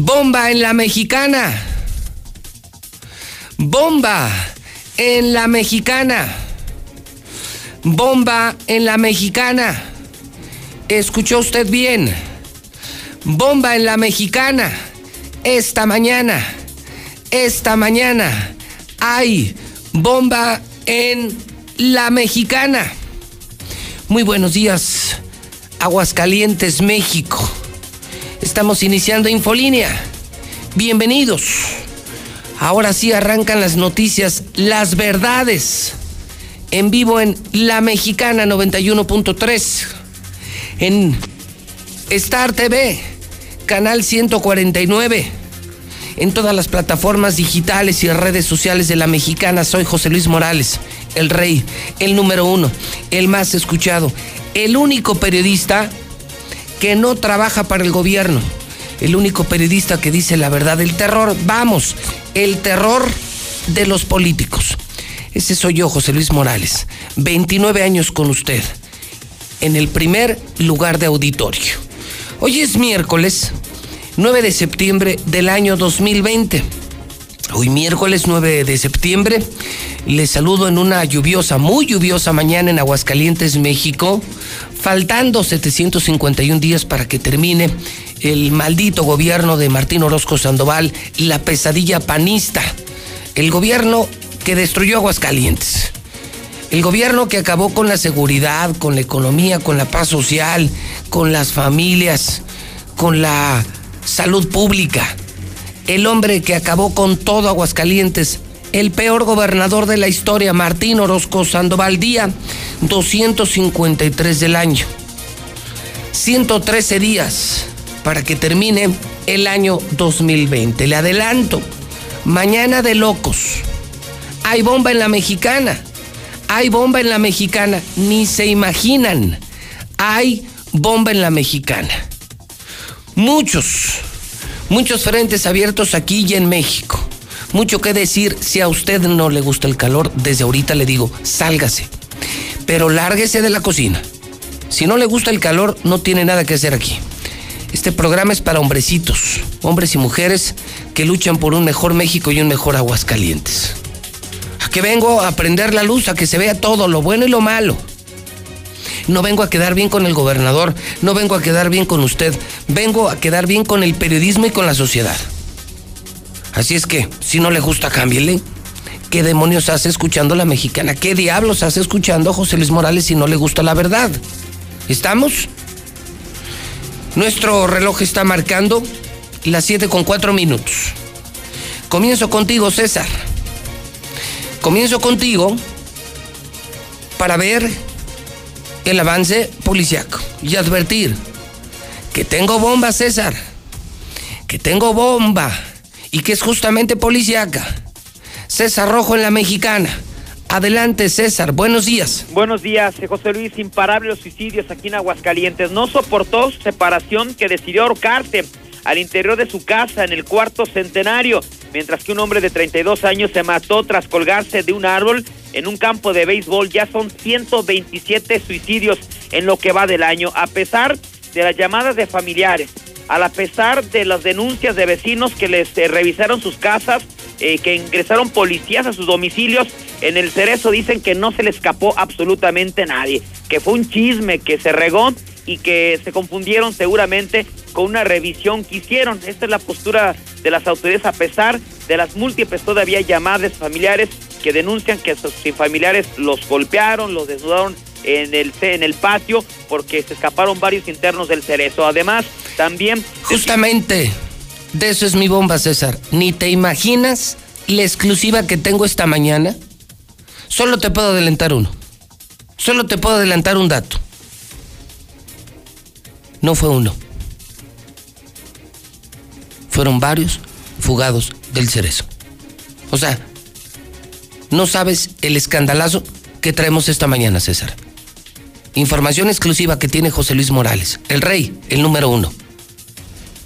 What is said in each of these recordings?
Bomba en la mexicana. Bomba en la mexicana. Bomba en la mexicana. ¿Escuchó usted bien? Bomba en la mexicana. Esta mañana. Esta mañana. Hay bomba en la mexicana. Muy buenos días. Aguascalientes, México. Estamos iniciando Infolínea. Bienvenidos. Ahora sí arrancan las noticias, las verdades. En vivo en La Mexicana 91.3. En Star TV, canal 149. En todas las plataformas digitales y redes sociales de La Mexicana, soy José Luis Morales, el rey, el número uno, el más escuchado, el único periodista que no trabaja para el gobierno, el único periodista que dice la verdad. El terror, vamos, el terror de los políticos. Ese soy yo, José Luis Morales, 29 años con usted, en el primer lugar de auditorio. Hoy es miércoles 9 de septiembre del año 2020. Hoy miércoles 9 de septiembre les saludo en una lluviosa, muy lluviosa mañana en Aguascalientes, México, faltando 751 días para que termine el maldito gobierno de Martín Orozco Sandoval, la pesadilla panista, el gobierno que destruyó Aguascalientes. El gobierno que acabó con la seguridad, con la economía, con la paz social, con las familias, con la salud pública. El hombre que acabó con todo Aguascalientes, el peor gobernador de la historia, Martín Orozco Sandoval, día 253 del año. 113 días para que termine el año 2020. Le adelanto, mañana de locos. Hay bomba en la mexicana. Hay bomba en la mexicana. Ni se imaginan. Hay bomba en la mexicana. Muchos, muchos frentes abiertos aquí y en México. Mucho que decir, si a usted no le gusta el calor, desde ahorita le digo, sálgase. Pero lárguese de la cocina. Si no le gusta el calor, no tiene nada que hacer aquí. Este programa es para hombrecitos, hombres y mujeres que luchan por un mejor México y un mejor Aguascalientes. A que vengo a prender la luz, a que se vea todo, lo bueno y lo malo. No vengo a quedar bien con el gobernador, no vengo a quedar bien con usted, vengo a quedar bien con el periodismo y con la sociedad. Así es que, si no le gusta, cámbiele. ¿Qué demonios hace escuchando la mexicana? ¿Qué diablos hace escuchando a José Luis Morales si no le gusta la verdad? ¿Estamos? Nuestro reloj está marcando las 7 con 4 minutos. Comienzo contigo, César. Comienzo contigo para ver el avance policiaco y advertir que tengo bomba, César. Que tengo bomba y que es justamente policíaca. César Rojo en la Mexicana. Adelante, César. Buenos días. Buenos días, José Luis. Imparables suicidios aquí en Aguascalientes. No soportó su separación que decidió ahorcarse al interior de su casa en el cuarto centenario, mientras que un hombre de 32 años se mató tras colgarse de un árbol en un campo de béisbol. Ya son 127 suicidios en lo que va del año, a pesar de las llamadas de familiares, a pesar de las denuncias de vecinos que les eh, revisaron sus casas, eh, que ingresaron policías a sus domicilios, en el Cerezo dicen que no se le escapó absolutamente nadie, que fue un chisme que se regó y que se confundieron seguramente con una revisión que hicieron. Esta es la postura de las autoridades a pesar de las múltiples todavía llamadas familiares que denuncian que sus familiares los golpearon, los desnudaron en el, en el patio porque se escaparon varios internos del Cerezo. Además, también... Justamente, de eso es mi bomba, César. Ni te imaginas la exclusiva que tengo esta mañana. Solo te puedo adelantar uno. Solo te puedo adelantar un dato. No fue uno. fueron varios fugados del cerezo. O sea, no sabes el escandalazo que traemos esta mañana, César. Información exclusiva que tiene José Luis Morales, el rey, el número uno.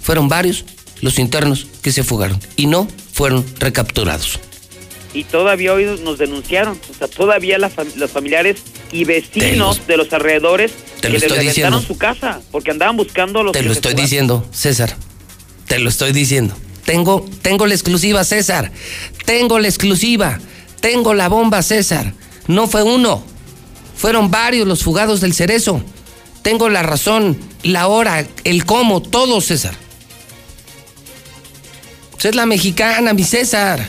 Fueron varios los internos que se fugaron y no fueron recapturados. Y todavía hoy nos denunciaron, o sea, todavía los familiares y vecinos de los alrededores te lo que estoy diciendo. su casa porque andaban buscando los Te lo estoy diciendo, César. Te lo estoy diciendo. Tengo, tengo la exclusiva, César. Tengo la exclusiva. Tengo la bomba, César. No fue uno. Fueron varios los fugados del cerezo. Tengo la razón, la hora, el cómo, todo, César. es la mexicana, mi César.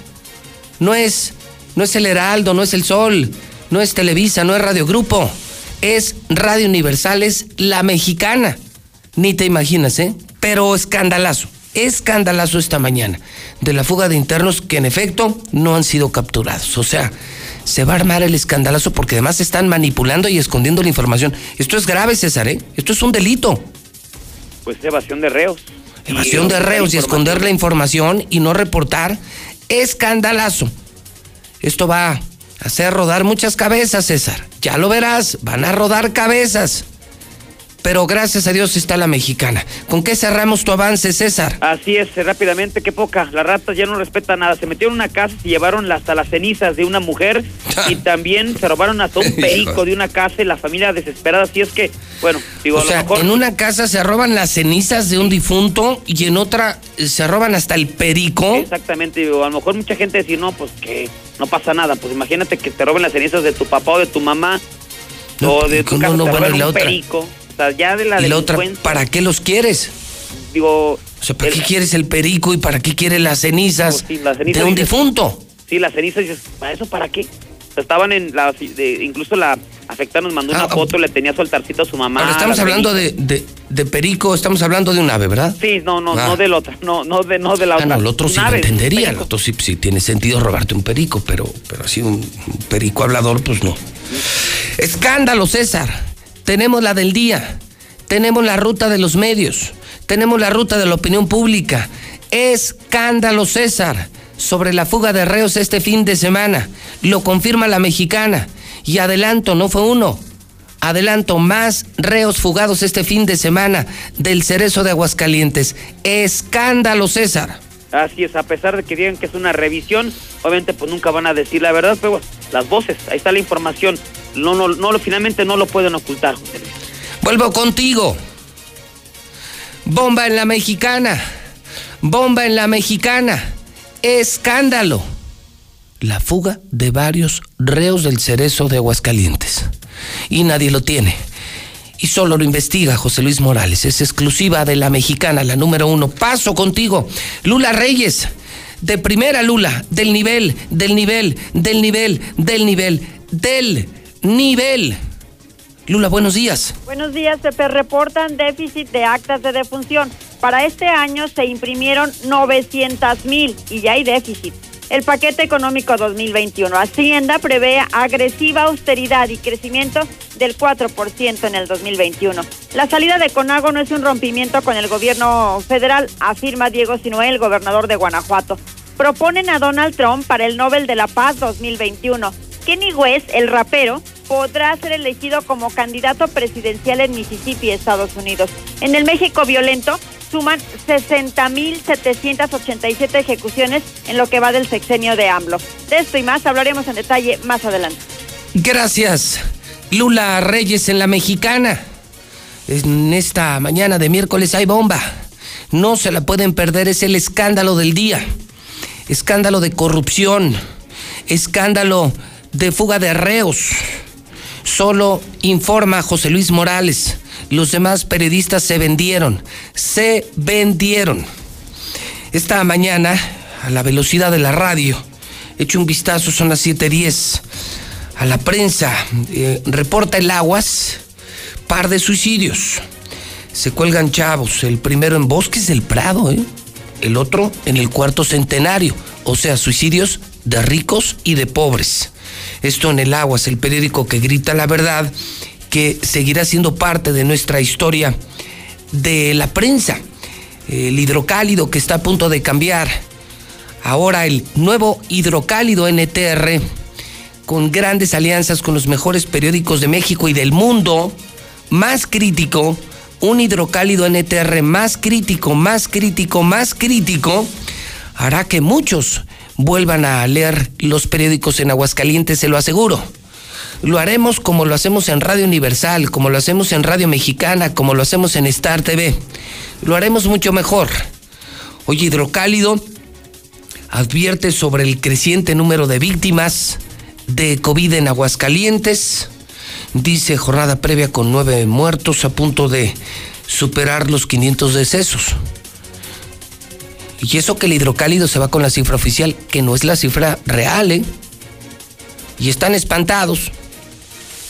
No es, no es el Heraldo, no es el Sol, no es Televisa, no es Radio Grupo. Es Radio Universal, es la mexicana. Ni te imaginas, ¿eh? Pero escandalazo escandalazo esta mañana de la fuga de internos que en efecto no han sido capturados. O sea, se va a armar el escandalazo porque además están manipulando y escondiendo la información. Esto es grave, César, ¿eh? Esto es un delito. Pues evasión de reos. Evasión de reos y esconder la información y no reportar. Escandalazo. Esto va a hacer rodar muchas cabezas, César. Ya lo verás, van a rodar cabezas pero gracias a Dios está la mexicana. ¿Con qué cerramos tu avance, César? Así es, rápidamente, qué poca. Las ratas ya no respetan nada. Se metieron en una casa, y llevaron hasta las cenizas de una mujer y también se robaron hasta un perico de una casa y la familia desesperada. Así es que, bueno, digo, o sea, en una casa se roban las cenizas de un difunto y en otra se roban hasta el perico. Exactamente, digo, a lo mejor mucha gente dice, no, pues que no pasa nada. Pues imagínate que te roben las cenizas de tu papá o de tu mamá o de tu casa, un perico ya de la ¿Y la otra, para qué los quieres? Digo... O sea, ¿para qué quieres el perico y para qué quieres las cenizas, de un difunto? Sí, las cenizas, dices, ¿para eso para qué? estaban en la... incluso la afectada nos mandó una ah, foto, le tenía su altarcito a su mamá. Ahora estamos hablando de, de, perico, estamos hablando de un ave, ¿verdad? Sí, no, no, no ah. del otro, no, no de, no de la ah, otra. No, el otro sí lo entendería, el otro sí, sí, tiene sentido robarte un perico, pero, pero así un perico hablador, pues no. Escándalo, César. Tenemos la del día. Tenemos la ruta de los medios, tenemos la ruta de la opinión pública. Escándalo, César, sobre la fuga de reos este fin de semana. Lo confirma la mexicana. Y adelanto, no fue uno. Adelanto, más reos fugados este fin de semana del cerezo de Aguascalientes. Escándalo, César. Así es, a pesar de que digan que es una revisión, obviamente pues nunca van a decir la verdad, pero las voces, ahí está la información. No, no, no, finalmente no lo pueden ocultar, José Luis. Vuelvo contigo. Bomba en la mexicana. Bomba en la mexicana. Escándalo. La fuga de varios reos del cerezo de Aguascalientes. Y nadie lo tiene. Y solo lo investiga José Luis Morales. Es exclusiva de la mexicana, la número uno. Paso contigo. Lula Reyes. De primera Lula. Del nivel, del nivel, del nivel, del nivel, del nivel. Lula, buenos días. Buenos días, Pepe. Reportan déficit de actas de defunción. Para este año se imprimieron 900 mil y ya hay déficit. El paquete económico 2021. Hacienda prevé agresiva austeridad y crecimiento del 4% en el 2021. La salida de Conago no es un rompimiento con el gobierno federal, afirma Diego Sinuel, gobernador de Guanajuato. Proponen a Donald Trump para el Nobel de la Paz 2021. Kenny West, el rapero, podrá ser elegido como candidato presidencial en Mississippi, Estados Unidos. En el México violento suman 60.787 ejecuciones en lo que va del sexenio de AMLO. De esto y más hablaremos en detalle más adelante. Gracias. Lula Reyes en la mexicana. En esta mañana de miércoles hay bomba. No se la pueden perder, es el escándalo del día. Escándalo de corrupción. Escándalo de fuga de reos. Solo informa José Luis Morales. Los demás periodistas se vendieron. Se vendieron. Esta mañana, a la velocidad de la radio, he hecho un vistazo, son las 7:10. A la prensa, eh, reporta el Aguas, par de suicidios. Se cuelgan chavos, el primero en Bosques del Prado, ¿eh? el otro en el cuarto centenario, o sea, suicidios de ricos y de pobres. Esto en el Aguas, el periódico que grita la verdad, que seguirá siendo parte de nuestra historia de la prensa. el hidrocálido que está a punto de cambiar. Ahora el nuevo hidrocálido NTR, con grandes alianzas con los mejores periódicos de México y del mundo, más crítico, un hidrocálido NTR más crítico, más crítico, más crítico, hará que muchos vuelvan a leer los periódicos en Aguascalientes, se lo aseguro. Lo haremos como lo hacemos en Radio Universal, como lo hacemos en Radio Mexicana, como lo hacemos en Star TV. Lo haremos mucho mejor. Hoy Hidrocálido advierte sobre el creciente número de víctimas de COVID en Aguascalientes. Dice jornada previa con nueve muertos a punto de superar los 500 decesos. Y eso que el hidrocálido se va con la cifra oficial, que no es la cifra real, ¿eh? Y están espantados.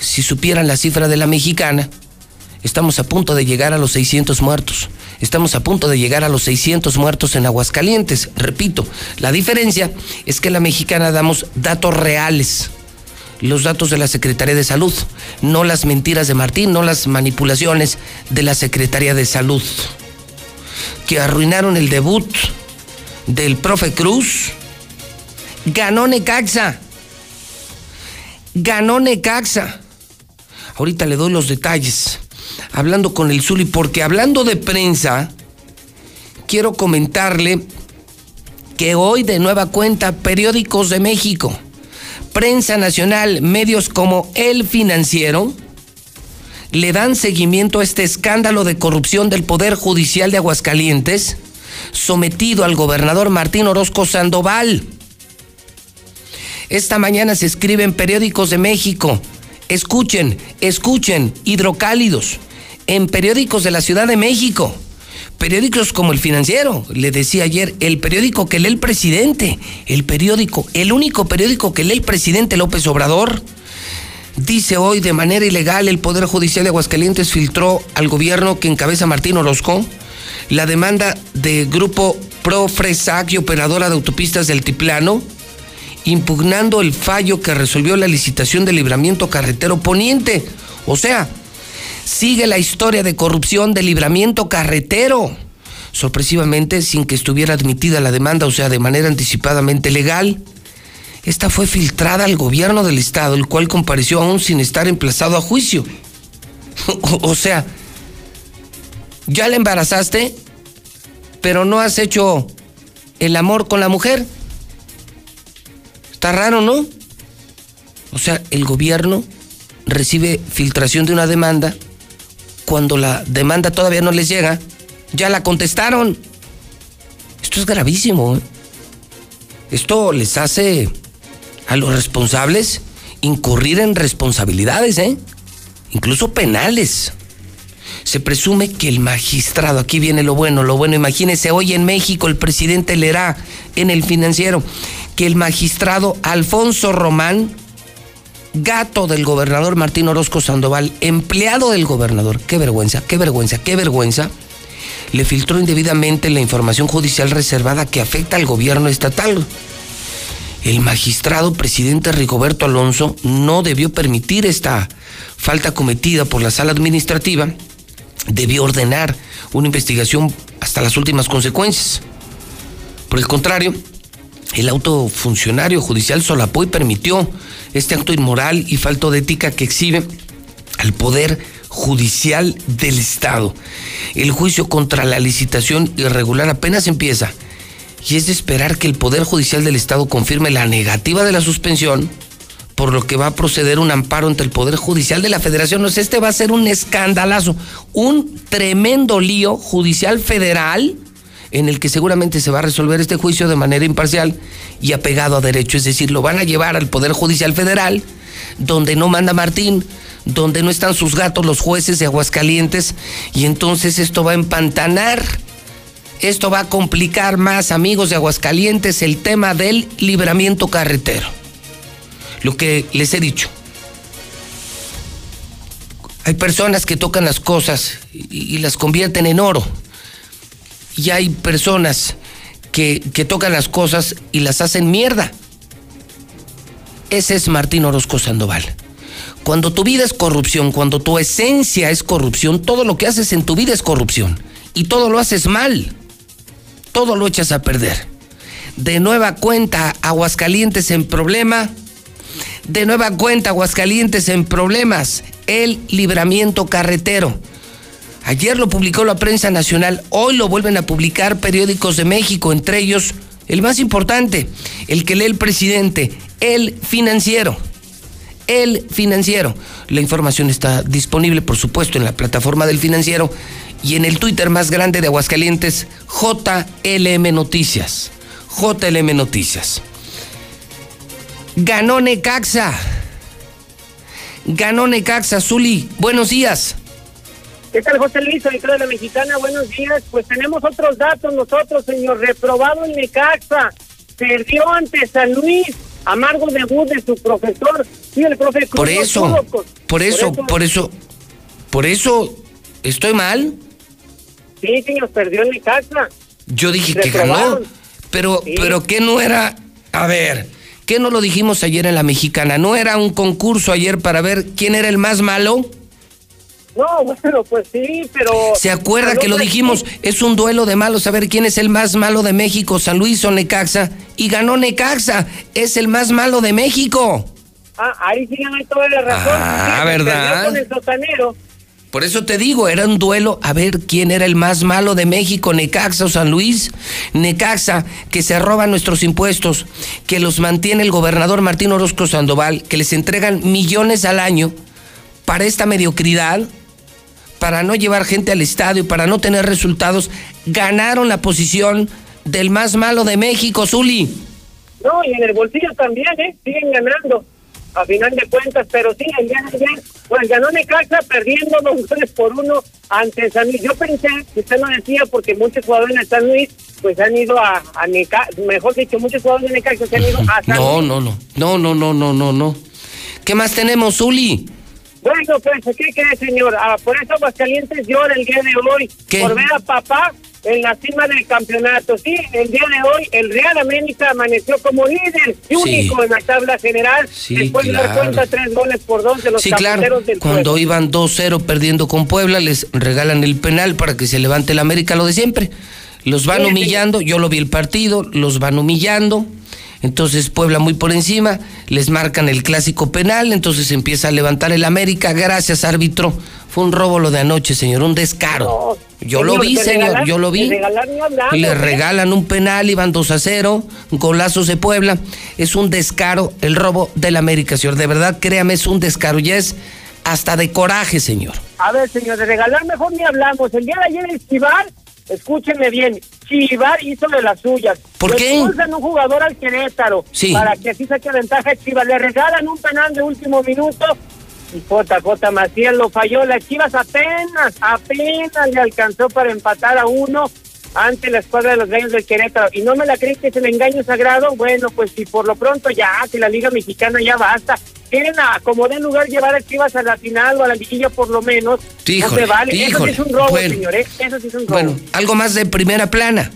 Si supieran la cifra de la mexicana, estamos a punto de llegar a los 600 muertos. Estamos a punto de llegar a los 600 muertos en Aguascalientes. Repito, la diferencia es que la mexicana damos datos reales. Los datos de la Secretaría de Salud, no las mentiras de Martín, no las manipulaciones de la Secretaría de Salud, que arruinaron el debut del profe Cruz. Ganó Necaxa. Ganó Necaxa. Ahorita le doy los detalles. Hablando con el Zuli, porque hablando de prensa, quiero comentarle que hoy de nueva cuenta periódicos de México, prensa nacional, medios como El Financiero, le dan seguimiento a este escándalo de corrupción del Poder Judicial de Aguascalientes, sometido al gobernador Martín Orozco Sandoval. Esta mañana se escribe en periódicos de México, Escuchen, escuchen, hidrocálidos, en periódicos de la Ciudad de México, periódicos como el financiero, le decía ayer, el periódico que lee el presidente, el periódico, el único periódico que lee el presidente López Obrador. Dice hoy de manera ilegal el Poder Judicial de Aguascalientes filtró al gobierno que encabeza Martín Orozco la demanda de Grupo Pro Fresac y operadora de autopistas del Tiplano impugnando el fallo que resolvió la licitación de libramiento carretero poniente. O sea, sigue la historia de corrupción del libramiento carretero. Sorpresivamente, sin que estuviera admitida la demanda, o sea, de manera anticipadamente legal. Esta fue filtrada al gobierno del estado, el cual compareció aún sin estar emplazado a juicio. o sea, ya la embarazaste, pero no has hecho el amor con la mujer. Está raro, ¿no? O sea, el gobierno recibe filtración de una demanda cuando la demanda todavía no les llega. Ya la contestaron. Esto es gravísimo. ¿eh? Esto les hace a los responsables incurrir en responsabilidades, ¿eh? incluso penales. Se presume que el magistrado, aquí viene lo bueno, lo bueno, imagínense, hoy en México el presidente leerá en el financiero que el magistrado Alfonso Román, gato del gobernador Martín Orozco Sandoval, empleado del gobernador, qué vergüenza, qué vergüenza, qué vergüenza, le filtró indebidamente la información judicial reservada que afecta al gobierno estatal. El magistrado presidente Rigoberto Alonso no debió permitir esta falta cometida por la sala administrativa, debió ordenar una investigación hasta las últimas consecuencias. Por el contrario, el autofuncionario judicial solapó y permitió este acto inmoral y falto de ética que exhibe al Poder Judicial del Estado. El juicio contra la licitación irregular apenas empieza y es de esperar que el Poder Judicial del Estado confirme la negativa de la suspensión, por lo que va a proceder un amparo ante el Poder Judicial de la Federación. No este va a ser un escandalazo, un tremendo lío judicial federal en el que seguramente se va a resolver este juicio de manera imparcial y apegado a derecho, es decir, lo van a llevar al Poder Judicial Federal, donde no manda Martín, donde no están sus gatos los jueces de Aguascalientes, y entonces esto va a empantanar, esto va a complicar más, amigos de Aguascalientes, el tema del libramiento carretero. Lo que les he dicho. Hay personas que tocan las cosas y, las convierten en oro y hay personas que, tocan las cosas y las hacen mierda. Ese es Martín Orozco Sandoval. Cuando tu vida es corrupción, cuando tu esencia es corrupción, todo lo que haces en tu vida es corrupción. Y todo lo haces mal. Todo lo echas a perder. De nueva cuenta, Aguascalientes en problema. De nueva cuenta, Aguascalientes en problemas. El libramiento carretero. Ayer lo publicó la prensa nacional, hoy lo vuelven a publicar periódicos de México, entre ellos el más importante, el que lee el presidente, el financiero. El financiero. La información está disponible, por supuesto, en la plataforma del financiero y en el Twitter más grande de Aguascalientes, JLM Noticias. JLM Noticias. Ganó Necaxa. Ganó Necaxa, Zuli. Buenos días. ¿Qué tal, José Luis, de la Mexicana? Buenos días. Pues tenemos otros datos nosotros, señor. Reprobado en Necaxa. Perdió ante San Luis. Amargo debut de su profesor. Sí, el profe Por eso, por eso, por eso, por eso, ¿estoy mal? Sí, señor, perdió en Necaxa. Yo dije que ganó. Pero, pero ¿qué no era? A ver, ¿qué no lo dijimos ayer en la Mexicana? ¿No era un concurso ayer para ver quién era el más malo? No, bueno, pues sí, pero... ¿Se acuerda que lo dijimos? Es un duelo de malos, a ver quién es el más malo de México, San Luis o Necaxa. Y ganó Necaxa, es el más malo de México. Ah, ahí sí ganó toda la razón. Ah, ¿verdad? Con el sotanero. Por eso te digo, era un duelo a ver quién era el más malo de México, Necaxa o San Luis. Necaxa, que se roba nuestros impuestos, que los mantiene el gobernador Martín Orozco Sandoval, que les entregan millones al año para esta mediocridad, para no llevar gente al estadio, para no tener resultados, ganaron la posición del más malo de México, Zuli. No, y en el bolsillo también, ¿eh? Siguen ganando a final de cuentas, pero sí, el día de ayer, pues ganó Necaxa perdiendo dos goles por uno ante San Luis. Yo pensé, que usted lo decía, porque muchos jugadores de San Luis pues han ido a, a Necaxa, mejor dicho, muchos jugadores de Necaxa se han ido a San no, No, no, no, no, no, no, no, no. ¿Qué más tenemos, Zuli? Bueno, pues, ¿qué cree, señor? Ah, por eso Aguascalientes llora el día de hoy. Por ver a papá en la cima del campeonato. Sí, el día de hoy el Real América amaneció como líder y único en la tabla general. Sí, después claro. de dar cuenta tres goles por dos de los sí, claro. del Cuando pueblo. iban 2-0 perdiendo con Puebla, les regalan el penal para que se levante el América, lo de siempre. Los van sí. humillando, yo lo vi el partido, los van humillando. Entonces Puebla muy por encima, les marcan el clásico penal, entonces empieza a levantar el América. Gracias, árbitro. Fue un robo lo de anoche, señor, un descaro. No, yo lo señor, vi, señor, yo lo vi. hablamos, Le ¿eh? regalan un penal, iban 2 a 0, golazos de Puebla. Es un descaro el robo del América, señor. De verdad, créame, es un descaro. Ya es hasta de coraje, señor. A ver, señor, de regalar mejor ni hablamos. El día de ayer el Chivar, escúcheme bien, Chivar hizo de las suyas. ¿Por Le qué? expulsan un jugador al Querétaro Sí. para que así saque ventaja a Chivas. Le regalan un penal de último minuto y JJ Macías lo falló. Las Chivas apenas, apenas le alcanzó para empatar a uno ante la escuadra de los gallos del Querétaro. Y no me la creen que es el engaño sagrado. Bueno, pues si por lo pronto ya, que la Liga Mexicana ya basta. Quieren a como den lugar llevar a Chivas a la final o a la liguilla por lo menos. no Híjole, se vale. Eso sí es un robo, Bueno. señor. ¿eh? Eso sí es un robo. Bueno, algo más de primera plana.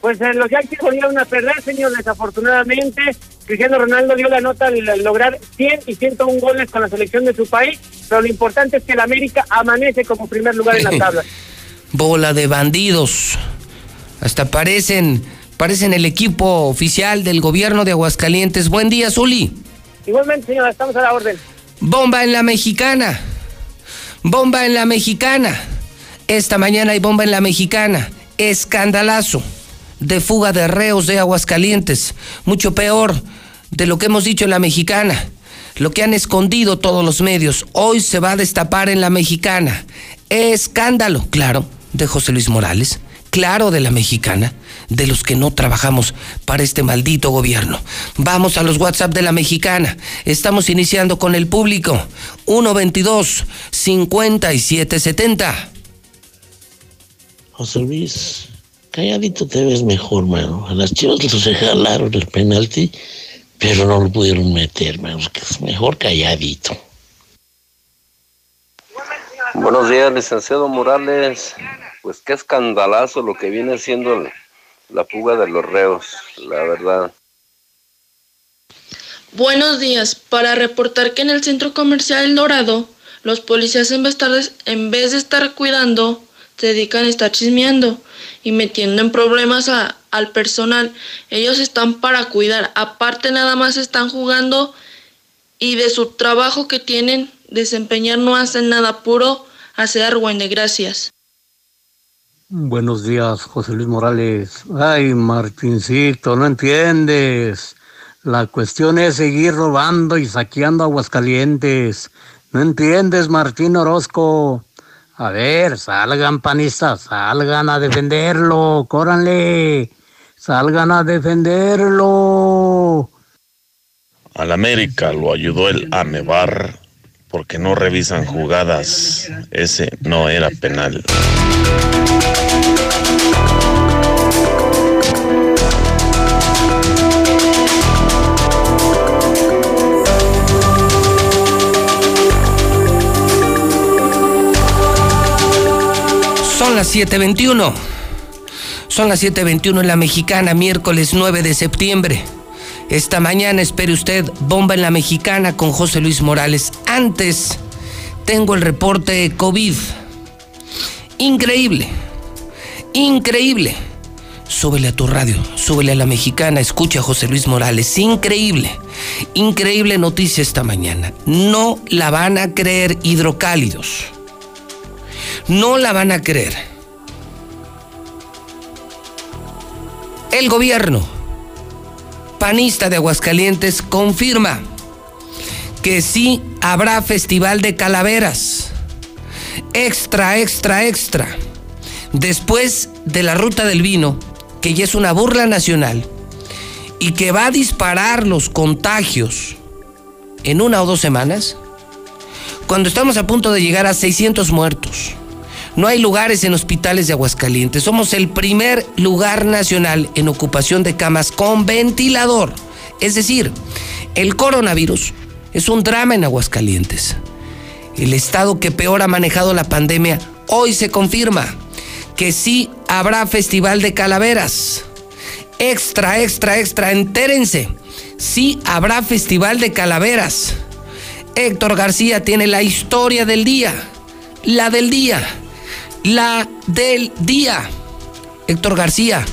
Pues eh, los Yankees volvieron a perder, señor, desafortunadamente. Cristiano Ronaldo dio la nota al lograr 100 y 101 goles con la selección de su país, pero lo importante es que el América amanece como primer lugar en la tabla. Bola de bandidos. Hasta parecen, parecen el equipo oficial del gobierno de Aguascalientes. Buen día, Zuli. Igualmente, señor, estamos a la orden. Bomba en la mexicana. Bomba en la mexicana. Esta mañana hay bomba en la mexicana. Escandalazo de fuga de reos de Aguascalientes. Mucho peor de lo que hemos dicho en la mexicana. Lo que han escondido todos los medios. Hoy se va a destapar en la mexicana. Escándalo, claro, de José Luis Morales. Claro, de la mexicana, de los que no trabajamos para este maldito gobierno. Vamos a los WhatsApp de la mexicana. Estamos iniciando con el público. 122 5770. José Luis, calladito te ves mejor, mano. A las chivas les regalaron el penalti, pero no lo pudieron meter, mano. Que es mejor calladito. Buenos días, licenciado Morales. Pues qué escandalazo lo que viene siendo la fuga de los reos, la verdad. Buenos días. Para reportar que en el centro comercial El Dorado, los policías en vez, estar- en vez de estar cuidando, se dedican a estar chismeando y metiendo en problemas a, al personal. Ellos están para cuidar. Aparte nada más están jugando y de su trabajo que tienen desempeñar no hacen nada puro hacer argüende. Gracias. Buenos días, José Luis Morales. Ay, Martincito, no entiendes. La cuestión es seguir robando y saqueando Aguascalientes. No entiendes, Martín Orozco. A ver, salgan panistas, salgan a defenderlo, córanle, salgan a defenderlo. Al América lo ayudó el Anevar porque no revisan jugadas. Ese no era penal. Las 7.21. Son las 7.21 en la mexicana, miércoles 9 de septiembre. Esta mañana espere usted Bomba en la Mexicana con José Luis Morales. Antes tengo el reporte COVID. Increíble. Increíble. Súbele a tu radio, súbele a la mexicana, escucha a José Luis Morales. Increíble. Increíble noticia esta mañana. No la van a creer hidrocálidos. No la van a creer. El gobierno panista de Aguascalientes confirma que sí habrá festival de calaveras. Extra, extra, extra. Después de la ruta del vino, que ya es una burla nacional y que va a disparar los contagios en una o dos semanas, cuando estamos a punto de llegar a 600 muertos, no hay lugares en hospitales de Aguascalientes. Somos el primer lugar nacional en ocupación de camas con ventilador. Es decir, el coronavirus es un drama en Aguascalientes. El estado que peor ha manejado la pandemia hoy se confirma que sí habrá festival de calaveras. Extra, extra, extra, entérense. Sí habrá festival de calaveras. Héctor García tiene la historia del día. La del día la del día. Héctor García,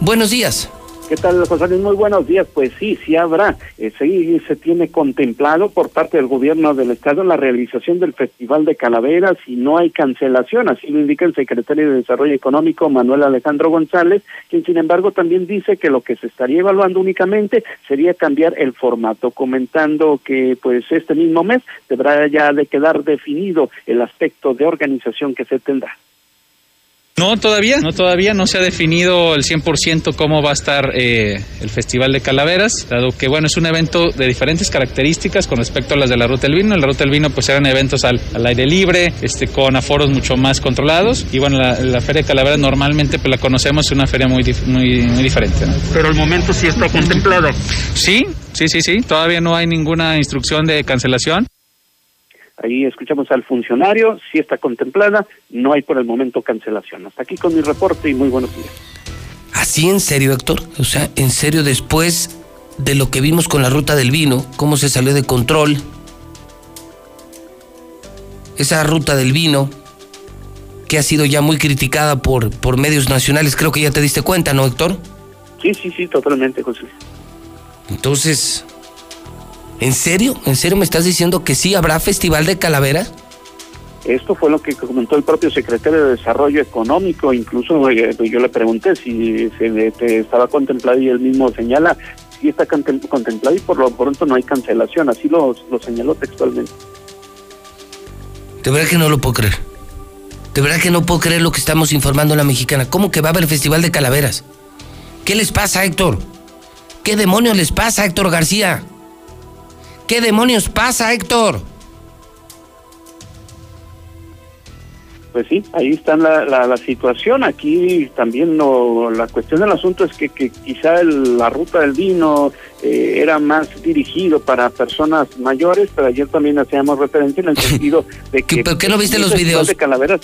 buenos días. ¿Qué tal, José Luis? Muy buenos días. Pues sí, sí habrá. Eh, sí, se tiene contemplado por parte del gobierno del Estado la realización del Festival de Calaveras y no hay cancelación. Así lo indica el secretario de Desarrollo Económico, Manuel Alejandro González, quien sin embargo también dice que lo que se estaría evaluando únicamente sería cambiar el formato, comentando que pues este mismo mes deberá ya de quedar definido el aspecto de organización que se tendrá. No, todavía, no todavía, no se ha definido el 100% cómo va a estar eh, el Festival de Calaveras, dado que bueno, es un evento de diferentes características con respecto a las de la Ruta del Vino. En la Ruta del Vino pues eran eventos al, aire libre, este, con aforos mucho más controlados y bueno, la, Feria de Calaveras normalmente pues la conocemos, es una feria muy, muy, muy diferente. Pero el momento sí está contemplado. Sí, sí, sí, sí, todavía no hay ninguna instrucción de cancelación. Ahí escuchamos al funcionario, si está contemplada, no hay por el momento cancelación. Hasta aquí con mi reporte y muy buenos días. ¿Así en serio, Héctor? O sea, en serio, después de lo que vimos con la ruta del vino, cómo se salió de control, esa ruta del vino, que ha sido ya muy criticada por, por medios nacionales, creo que ya te diste cuenta, ¿no, Héctor? Sí, sí, sí, totalmente, José. Entonces, ¿En serio? ¿En serio me estás diciendo que sí habrá festival de calaveras? Esto fue lo que comentó el propio secretario de Desarrollo Económico. Incluso eh, yo le pregunté si se estaba contemplado y él mismo señala si está contemplado y por lo pronto no hay cancelación. Así lo, lo señaló textualmente. De verdad que no lo puedo creer. De verdad que no puedo creer lo que estamos informando a la mexicana. ¿Cómo que va a haber festival de calaveras? ¿Qué les pasa, Héctor? ¿Qué demonios les pasa, Héctor García? ¿Qué demonios pasa, Héctor? Pues sí, ahí está la, la, situación. Aquí también la cuestión del asunto es que, que quizá la ruta del vino eh, era más dirigido para personas mayores, pero ayer también hacíamos referencia en el sentido de que... ¿Pero qué no viste los videos? De Calaveras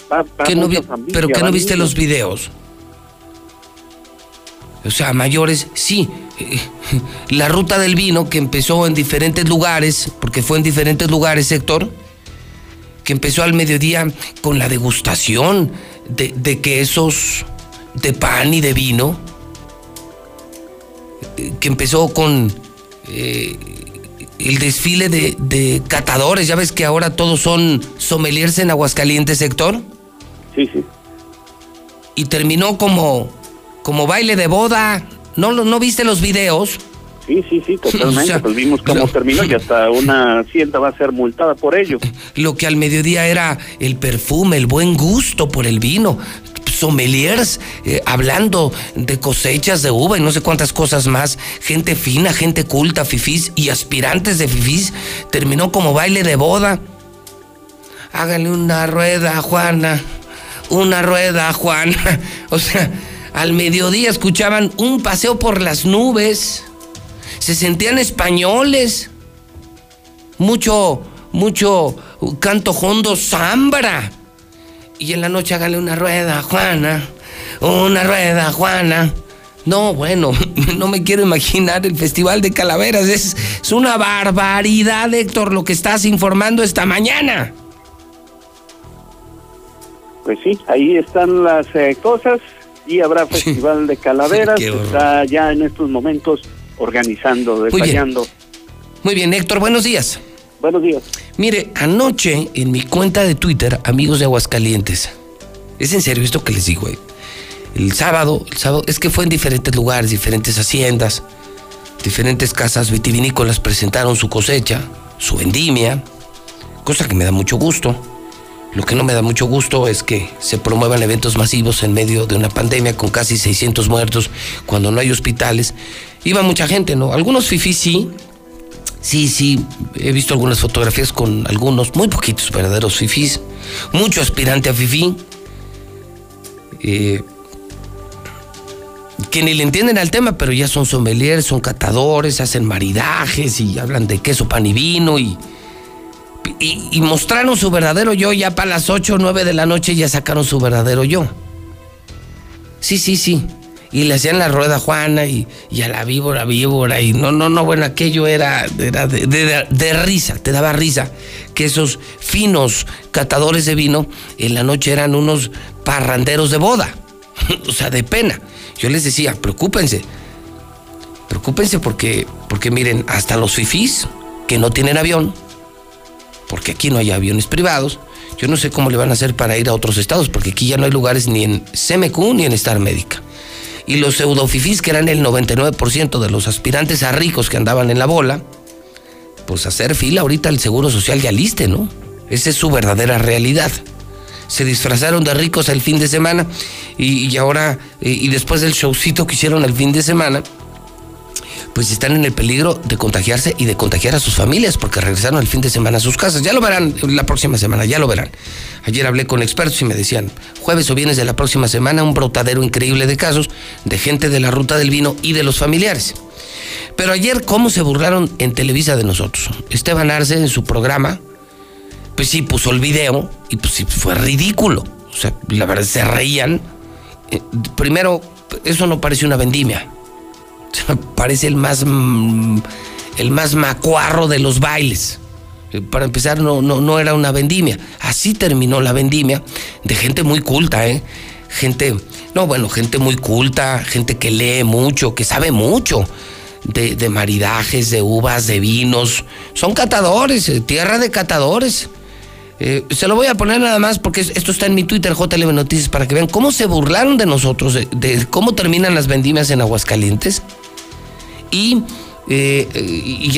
¿Pero qué no viste los videos? O sea, mayores, sí. La ruta del vino que empezó en diferentes lugares, porque fue en diferentes lugares, sector, que empezó al mediodía con la degustación de, de quesos, de pan y de vino, eh, que empezó con eh, el desfile de, de catadores. Ya ves que ahora todos son sommeliers en Aguascalientes, sector. Sí, sí. Y terminó como, como baile de boda. ¿No, no viste los videos? Sí, sí, sí, totalmente. O sea, pues vimos cómo lo- terminó y hasta una hacienda va a ser multada por ello. Lo que al mediodía era el perfume, el buen gusto por el vino. Sommeliers eh, hablando de cosechas de uva y no sé cuántas cosas más. Gente fina, gente culta, fifís y aspirantes de fifís. Terminó como baile de boda. Hágale una rueda, Juana. Una rueda, Juana. O sea, al mediodía escuchaban un paseo por las nubes. Se sentían españoles mucho, mucho canto hondo zambra. Y en la noche hágale una rueda, Juana. Una rueda, Juana. No, bueno, no me quiero imaginar el Festival de Calaveras. Es, es una barbaridad, Héctor, lo que estás informando esta mañana. Pues sí, ahí están las eh, cosas y habrá Festival de Calaveras. Horror. está ya en estos momentos organizando, bien. detallando. Muy bien, Héctor, buenos días. Buenos días. Mire, anoche en mi cuenta de Twitter, amigos de Aguascalientes, es en serio esto que les digo, eh? el sábado, el sábado, es que fue en diferentes lugares, diferentes haciendas, diferentes casas vitivinícolas presentaron su cosecha, su vendimia, cosa que me da mucho gusto. Lo que no me da mucho gusto es que se promuevan eventos masivos en medio de una pandemia con casi 600 muertos, cuando no hay hospitales. Iba mucha gente, ¿no? Algunos fifís sí, Sí, sí, he visto algunas fotografías con algunos, muy poquitos verdaderos fifís, mucho aspirante a fifí, eh, que ni le entienden al tema, pero ya son sommeliers, son catadores, hacen maridajes y hablan de queso, pan y vino y, y, mostraron su verdadero yo ya para las 8 o 9 de la noche ya sacaron su verdadero yo. Sí, sí, sí. Y le hacían la rueda a Juana y, a la víbora, víbora. Y no, no, no, bueno, aquello era, era de risa, te daba risa. Que esos finos catadores de vino en la noche eran unos parranderos de boda. o sea, de pena. Yo les decía, preocúpense. Preocúpense porque, porque miren, hasta los fifís que no tienen avión, porque aquí no hay aviones privados, yo no sé cómo le van a hacer para ir a otros estados, porque aquí ya no hay lugares ni en CMQ ni en Star Médica. Y los pseudofifís, que eran el 99% de los aspirantes a ricos que andaban en la bola, pues hacer fila ahorita el Seguro Social ya liste, ¿no? Esa es su verdadera realidad. Se disfrazaron de ricos el fin de semana y, ahora, y, y después del showcito que hicieron el fin de semana, pues están en el peligro de contagiarse y de contagiar a sus familias porque regresaron el fin de semana a sus casas. Ya lo verán la próxima semana, ya lo verán. Ayer hablé con expertos y me decían, jueves o viernes de la próxima semana, un brotadero increíble de casos de gente de la ruta del vino y de los familiares. Pero ayer, ¿cómo se burlaron en Televisa de nosotros? Esteban Arce en su programa, pues sí, puso el video y pues sí, fue ridículo. O sea, la verdad, se reían. Eh, primero, eso no parece una vendimia. Parece el más mm, el más macuarro de los bailes. Eh, Para empezar, no, no, no era una vendimia. Así terminó la vendimia de gente muy culta, ¿eh? Gente, no, bueno, gente muy culta, gente que lee mucho, que sabe mucho de, de maridajes, de uvas, de vinos. Son catadores, eh, tierra de catadores. Eh, se lo voy a poner nada más porque es- esto está en mi Twitter, JLB Noticias, para que vean cómo se burlaron de nosotros, de cómo terminan las vendimias en Aguascalientes. Y, eh, eh, y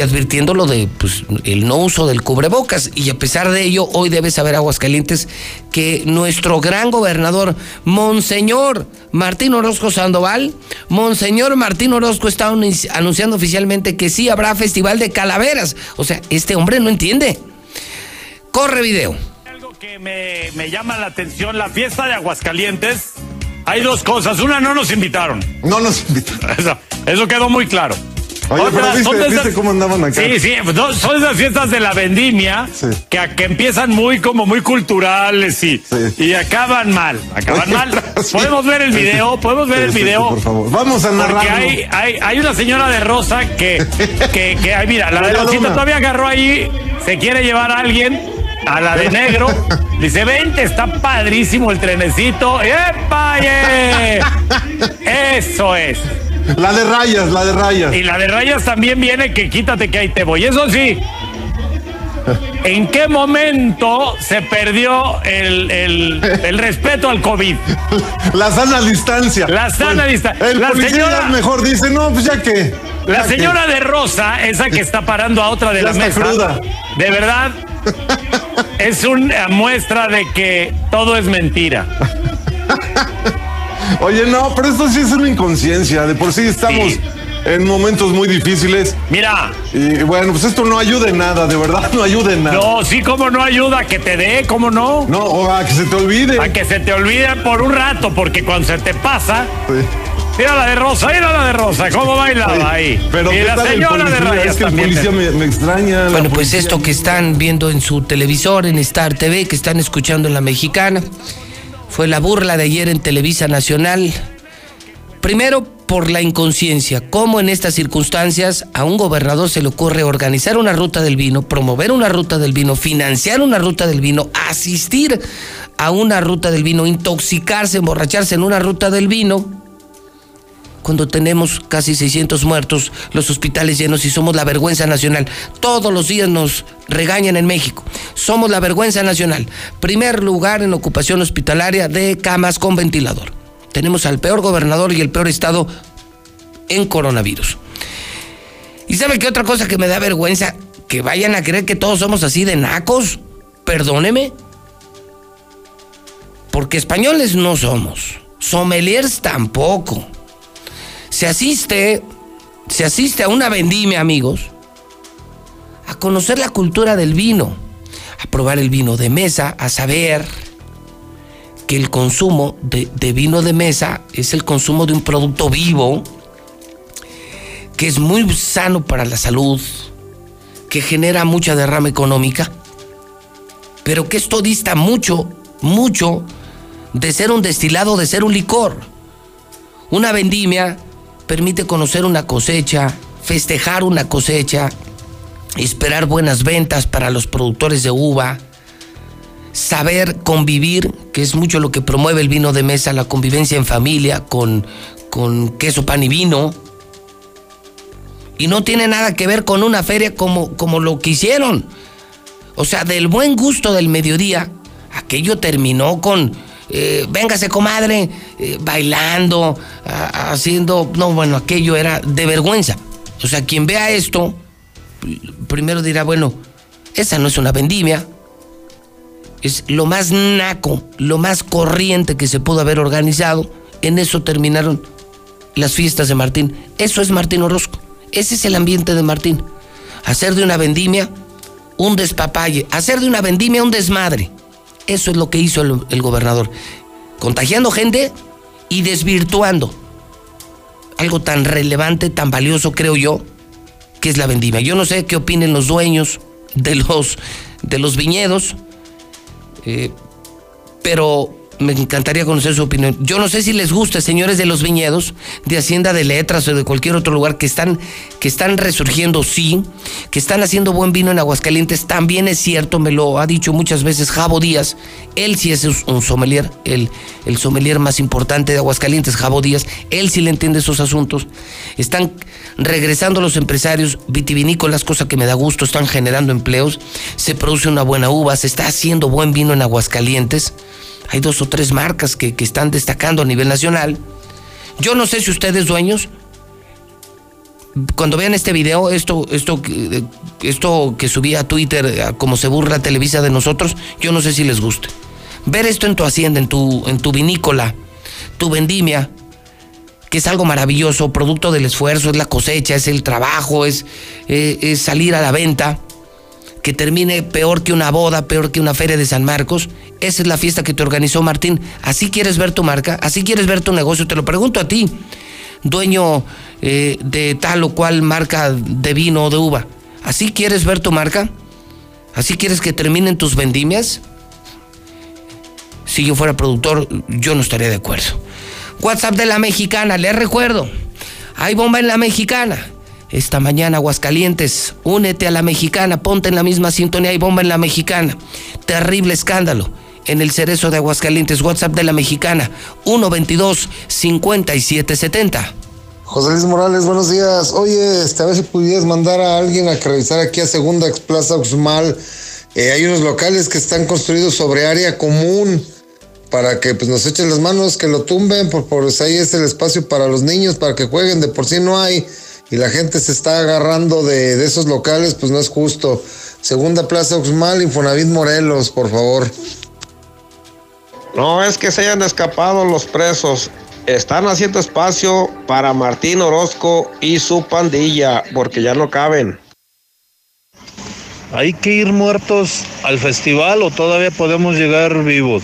de pues, el no uso del cubrebocas. Y a pesar de ello, hoy debe saber Aguascalientes que nuestro gran gobernador, Monseñor Martín Orozco Sandoval, Monseñor Martín Orozco está anunci- anunciando oficialmente que sí habrá festival de calaveras. O sea, este hombre no entiende. Corre video. que me, me llama la atención, la fiesta de Aguascalientes, hay dos cosas. Una, no nos invitaron. No nos invitaron. Eso, eso quedó muy claro. Oye, pero viste- viste cómo andaban acá. Sí, sí, no, son esas fiestas de la vendimia que, que empiezan muy como muy culturales y, y acaban mal. Acaban mal. Podemos ver el video, podemos ver Sí, el sí, video. sí, por favor. Vamos a Porque narrarlo. hay, hay, hay una señora de rosa que, que, que ay, mira, la de Rosita todavía agarró ahí, se quiere llevar a alguien. A la de negro. Dice, vente, está padrísimo el trenecito. ¡Epa! ¡eh! Eso es. La de rayas, la de rayas. Y la de rayas también viene que quítate que ahí te voy. Eso sí. ¿En qué momento se perdió el, el- el respeto al COVID? La sana distancia. La sana Pues, distancia. El La señora- mejor dice, no, pues ya que. La ya que". señora de Rosa, esa que está parando a otra de Ya la está mesa, cruda. de verdad, es una muestra de que todo es mentira. Oye, no, pero esto sí es una inconsciencia. De por sí estamos Sí. en momentos muy difíciles. Mira, Y bueno, pues esto no ayuda en nada, de verdad, no ayuda en nada. no, sí, como no ayuda que te dé, cómo no. No, o a que se te olvide. A que se te olvide por un rato, porque cuando se te pasa, Sí. Mira la de Rosa, mira la de Rosa, cómo bailaba ahí. Pero y ¿qué la señora de rayas Es que el también. policía me, me extraña. Bueno, pues esto que están viendo en su televisor, en Star TV, que están escuchando en la mexicana, fue la burla de ayer en Televisa Nacional. Primero, por la inconsciencia. ¿Cómo en estas circunstancias a un gobernador se le ocurre organizar una ruta del vino, promover una ruta del vino, financiar una ruta del vino, asistir a una ruta del vino, intoxicarse, emborracharse en una ruta del vino? Cuando tenemos casi 600 muertos, los hospitales llenos y somos la vergüenza nacional. Todos los días nos regañan en México. Somos la vergüenza nacional. Primer lugar en ocupación hospitalaria de camas con ventilador. Tenemos al peor gobernador y el peor estado en coronavirus. ¿Y sabe qué otra cosa que me da vergüenza? Que vayan a creer que todos somos así de nacos. Perdóneme. Porque españoles no somos. Sommeliers tampoco se asiste, se asiste a una vendimia, amigos, a conocer la cultura del vino, a probar el vino de mesa, a saber que el consumo de, de vino de mesa es el consumo de un producto vivo, que es muy sano para la salud, que genera mucha derrama económica, pero que esto dista mucho, mucho de ser un destilado, de ser un licor. Una vendimia permite conocer una cosecha, festejar una cosecha, esperar buenas ventas para los productores de uva, saber convivir, que es mucho lo que promueve el vino de mesa, la convivencia en familia con, con queso, pan y vino. Y no tiene nada que ver con una feria como, como lo que hicieron. O sea, del buen gusto del mediodía, aquello terminó con, eh, véngase comadre, eh, bailando, haciendo, no, bueno, aquello era de vergüenza. O sea, quien vea esto, primero dirá, bueno, esa no es una vendimia, es lo más naco, lo más corriente que se pudo haber organizado. En eso terminaron las fiestas de Martín. Eso es Martín Orozco. Ese es el ambiente de Martín. Hacer de una vendimia un despapalle, hacer de una vendimia un desmadre. Eso es lo que hizo el, gobernador. Contagiando gente y desvirtuando algo tan relevante, tan valioso, creo yo, que es la vendimia. Yo no sé qué opinen los dueños de los, de los viñedos, eh, pero me encantaría conocer su opinión. Yo no sé si les gusta, señores de los viñedos, de Hacienda de Letras o de cualquier otro lugar que están, que están resurgiendo, sí, que están haciendo buen vino en Aguascalientes, también es cierto, me lo ha dicho muchas veces Javo Díaz, él sí es un sommelier, el, el sommelier más importante de Aguascalientes, Javo Díaz, él sí le entiende esos asuntos. Están regresando los empresarios vitivinícolas, cosa que me da gusto, están generando empleos, se produce una buena uva, se está haciendo buen vino en Aguascalientes. Hay dos o tres marcas que, que están destacando a nivel nacional. Yo no sé si ustedes, dueños, cuando vean este video, esto, esto, que- esto que subí a Twitter, a como se burla Televisa de nosotros, yo no sé si les guste. Ver esto en tu hacienda, en tu, en tu vinícola, tu vendimia, que es algo maravilloso, producto del esfuerzo, es la cosecha, es el trabajo, es, eh, es salir a la venta, que termine peor que una boda, peor que una feria de San Marcos. Esa es la fiesta que te organizó Martín. ¿Así quieres ver tu marca? ¿Así quieres ver tu negocio? Te lo pregunto a ti, dueño eh, de tal o cual marca de vino o de uva. ¿Así quieres ver tu marca? ¿Así quieres que terminen tus vendimias? Si yo fuera productor, yo no estaría de acuerdo. WhatsApp de la mexicana, les recuerdo. Hay bomba en la mexicana. esta mañana, Aguascalientes. Únete a la mexicana, ponte en la misma sintonía y bomba en la mexicana. Terrible escándalo en el cerezo de Aguascalientes. WhatsApp de la mexicana, 122-5770. José Luis Morales, buenos días. Oye, este, a ver si pudieras mandar a alguien a que revisar aquí a Segunda Plaza Uxmal. Eh, hay unos locales que están construidos sobre área común para que pues, nos echen las manos, que lo tumben, por, por ahí es el espacio para los niños, para que jueguen, de por sí no hay y la gente se está agarrando de, esos locales, pues no es justo. Segunda Plaza Oxmal, Infonavit Morelos, por favor. No es que se hayan escapado los presos. Están haciendo espacio para Martín Orozco y su pandilla, porque ya no caben. ¿Hay que ir muertos al festival o todavía podemos llegar vivos?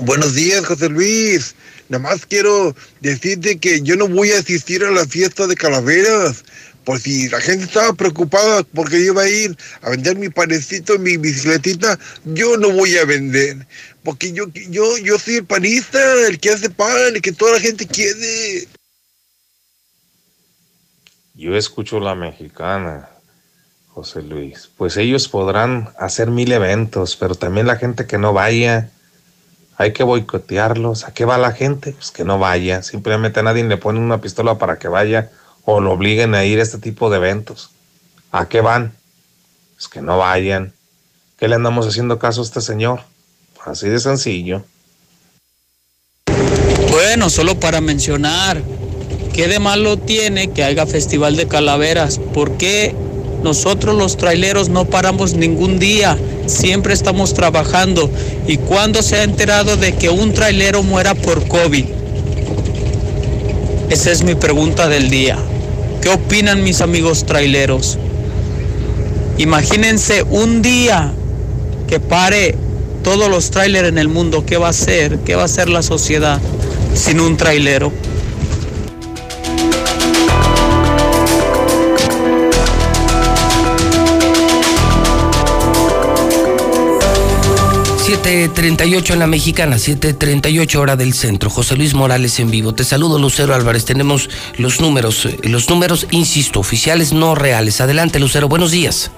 Buenos días, José Luis. Nada más quiero decirte que yo no voy a asistir a la fiesta de calaveras. Por si la gente estaba preocupada porque yo iba a ir a vender mi panecito, mi bicicletita, yo no voy a vender. Porque yo, yo, yo soy el panista, el que hace pan, el que toda la gente quiere. Yo escucho la mexicana, José Luis. Pues ellos podrán hacer mil eventos, pero también la gente que no vaya hay que boicotearlos. ¿A qué va la gente? Pues que no vaya. Simplemente a nadie le pone una pistola para que vaya o lo obliguen a ir a este tipo de eventos. ¿A qué van? Pues que no vayan. ¿Qué le andamos haciendo caso a este señor? Así de sencillo. Bueno, solo para mencionar, ¿qué de malo tiene que haya festival de calaveras? ¿Por qué nosotros los traileros no paramos ningún día? siempre estamos trabajando. ¿Y cuándo se ha enterado de que un trailero muera por COVID? Esa es mi pregunta del día. ¿Qué opinan mis amigos traileros? Imagínense un día que pare todos los trailers en el mundo. ¿Qué va a ser? ¿Qué va a ser la sociedad sin un trailero? 7.38 en la mexicana, 7.38 hora del centro. José Luis Morales en vivo. Te saludo, Lucero Álvarez. Tenemos los números, eh, los números, insisto, oficiales no reales. Adelante, Lucero, buenos días.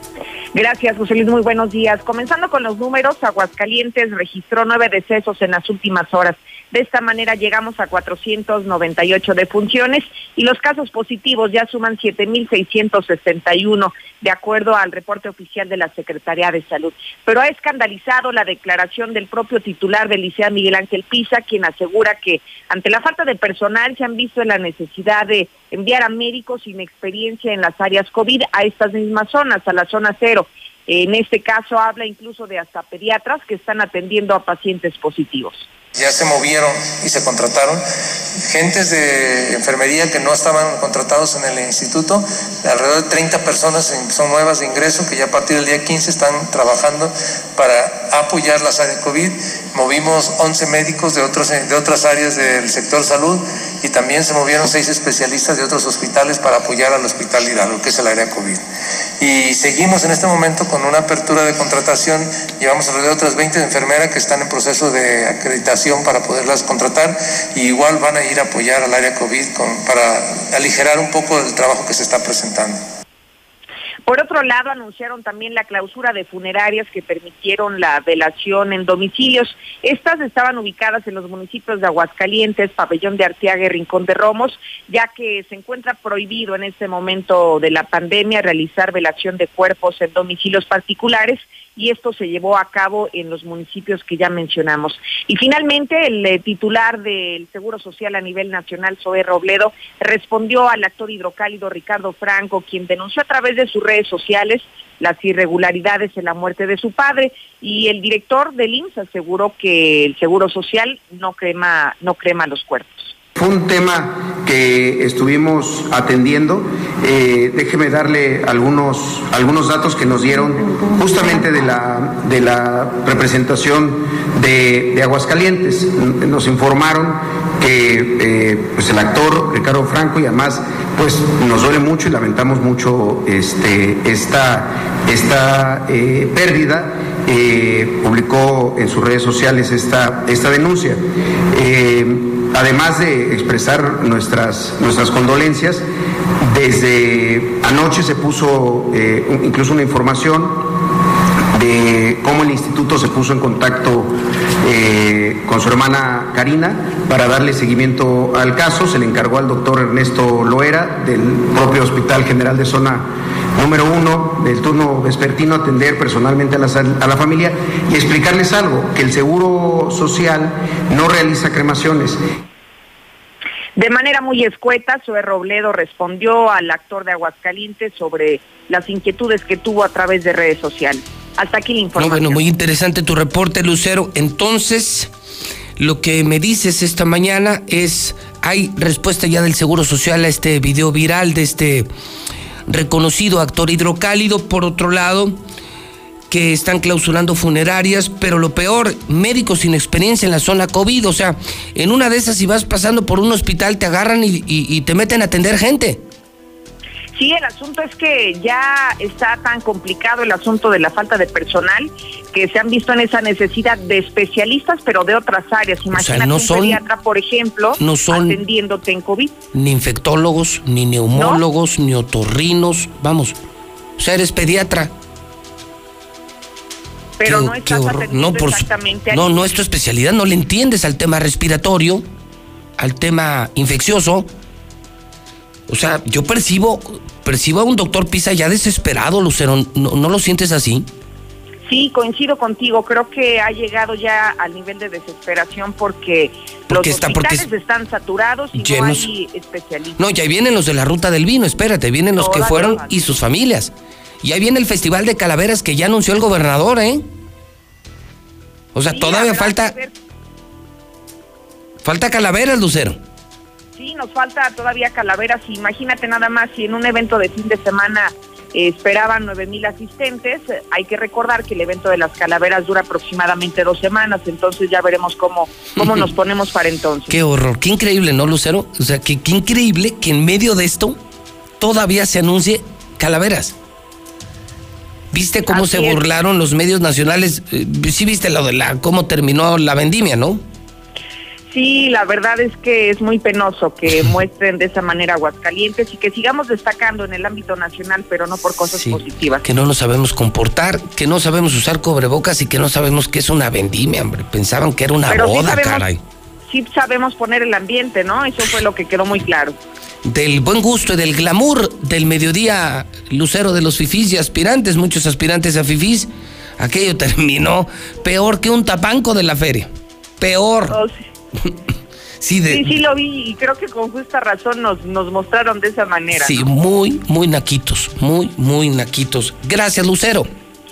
Gracias, José Luis. Muy buenos días. Comenzando con los números, Aguascalientes registró nueve decesos en las últimas horas. De esta manera llegamos a 498 defunciones y los casos positivos ya suman 7.661, de acuerdo al reporte oficial de la Secretaría de Salud. Pero ha escandalizado la declaración del propio titular del Liceo Miguel Ángel Pisa, quien asegura que ante la falta de personal se han visto la necesidad de enviar a médicos sin experiencia en las áreas COVID a estas mismas zonas, a la zona cero. En este caso habla incluso de hasta pediatras que están atendiendo a pacientes positivos ya se movieron y se contrataron gentes de enfermería que no estaban contratados en el instituto, alrededor de 30 personas son nuevas de ingreso que ya a partir del día 15 están trabajando para apoyar las áreas COVID. Movimos 11 médicos de, otros, de otras áreas del sector salud y también se movieron seis especialistas de otros hospitales para apoyar al Hospital Hidalgo, que es el área COVID. Y seguimos en este momento con una apertura de contratación, llevamos alrededor de otras 20 enfermeras que están en proceso de acreditación para poderlas contratar y igual van a ir a apoyar al área COVID para aligerar un poco el trabajo que se está presentando. Por otro lado, anunciaron también la clausura de funerarias que permitieron la velación en domicilios. Estas estaban ubicadas en los municipios de Aguascalientes, Pabellón de Arteaga y Rincón de Romos, ya que se encuentra prohibido en este momento de la pandemia realizar velación de cuerpos en domicilios particulares y esto se llevó a cabo en los municipios que ya mencionamos. Y finalmente, el eh, titular del Seguro Social a nivel nacional, Zoe Robledo, respondió al actor hidrocálido Ricardo Franco, quien denunció a través de sus redes sociales las irregularidades en la muerte de su padre y el director del IMSS aseguró que el Seguro Social no crema, no crema los cuerpos. Fue un tema que estuvimos atendiendo. Eh, déjeme darle algunos, algunos datos que nos dieron justamente de la, de la representación de, Aguascalientes. Nos informaron que eh, pues el actor Ricardo Franco y además pues nos duele mucho y lamentamos mucho este, esta, esta eh, pérdida. publicó en sus redes sociales esta, esta denuncia además de expresar nuestras, nuestras condolencias, desde anoche se puso eh, incluso una información de cómo el instituto se puso en contacto eh, con su hermana Karina para darle seguimiento al caso. Se le encargó al doctor Ernesto Loera del propio Hospital General de Zona número uno del turno vespertino atender personalmente a la, a la familia y explicarles algo, que el Seguro Social no realiza cremaciones. De manera muy escueta, Zoe Robledo respondió al actor de Aguascalientes sobre las inquietudes que tuvo a través de redes sociales. Hasta aquí la No, información. bueno, muy interesante tu reporte, Lucero. Entonces, lo que me dices esta mañana es, hay respuesta ya del Seguro Social a este video viral de este reconocido actor hidrocálido. Por otro lado, que están clausurando funerarias, pero lo peor, médicos sin experiencia en la zona COVID. O sea, en una de esas, si vas pasando por un hospital, te agarran y, y- y te meten a atender gente. Sí, el asunto es que ya está tan complicado el asunto de la falta de personal que se han visto en esa necesidad de especialistas, pero de otras áreas. Imagínate no un son- pediatra, por ejemplo, no son- atendiéndote en COVID. Ni infectólogos, ni neumólogos, ni otorrinos. Vamos, o sea, eres pediatra. Pero Qué- no estás atendiendo No, por exactamente a No, no es tu especialidad, no le entiendes al tema respiratorio, al tema infeccioso. O sea, yo percibo, percibo a un doctor Pisa ya desesperado, Lucero. ¿No, no lo sientes así? Sí, coincido contigo. Creo que ha llegado ya al nivel de desesperación porque, Porque los está- porque hospitales están saturados y llenos. no hay especialistas. No, ya vienen los de la ruta del vino, espérate, vienen los que fueron y sus familias. Y ahí viene el Festival de Calaveras que ya anunció el gobernador, ¿eh? O sea, todavía falta, falta Calaveras, Lucero. Sí, nos falta todavía calaveras. Imagínate nada más si en un evento de fin de semana eh, esperaban nueve mil asistentes. Hay que recordar que el evento de las calaveras dura aproximadamente dos semanas, entonces ya veremos cómo, cómo nos ponemos para entonces. Qué horror, qué increíble, ¿no, Lucero? O sea, que, qué increíble que en medio de esto todavía se anuncie Calaveras. ¿Viste cómo Así se es. burlaron los medios nacionales? Eh, sí viste lo de la cómo terminó la vendimia, ¿no? Sí, la verdad es que es muy penoso que muestren de esa manera Aguascalientes y que sigamos destacando en el ámbito nacional, pero no por cosas Sí. positivas. Que no nos sabemos comportar, que no sabemos usar cubrebocas y que no sabemos qué es una vendimia, hombre. Pensaban que era una Pero sí boda, sabemos- caray. Sí sabemos poner el ambiente, ¿no? Eso fue lo que quedó muy claro. Del buen gusto y del glamour del mediodía lucero de los fifís y aspirantes, muchos aspirantes a fifís, aquello terminó peor que un tapanco de la feria. Peor. Oh, sí. Sí, de, Sí, sí lo vi y creo que con justa razón nos, nos mostraron de esa manera. sí, ¿no? muy, muy naquitos, muy, muy naquitos. Gracias, Lucero.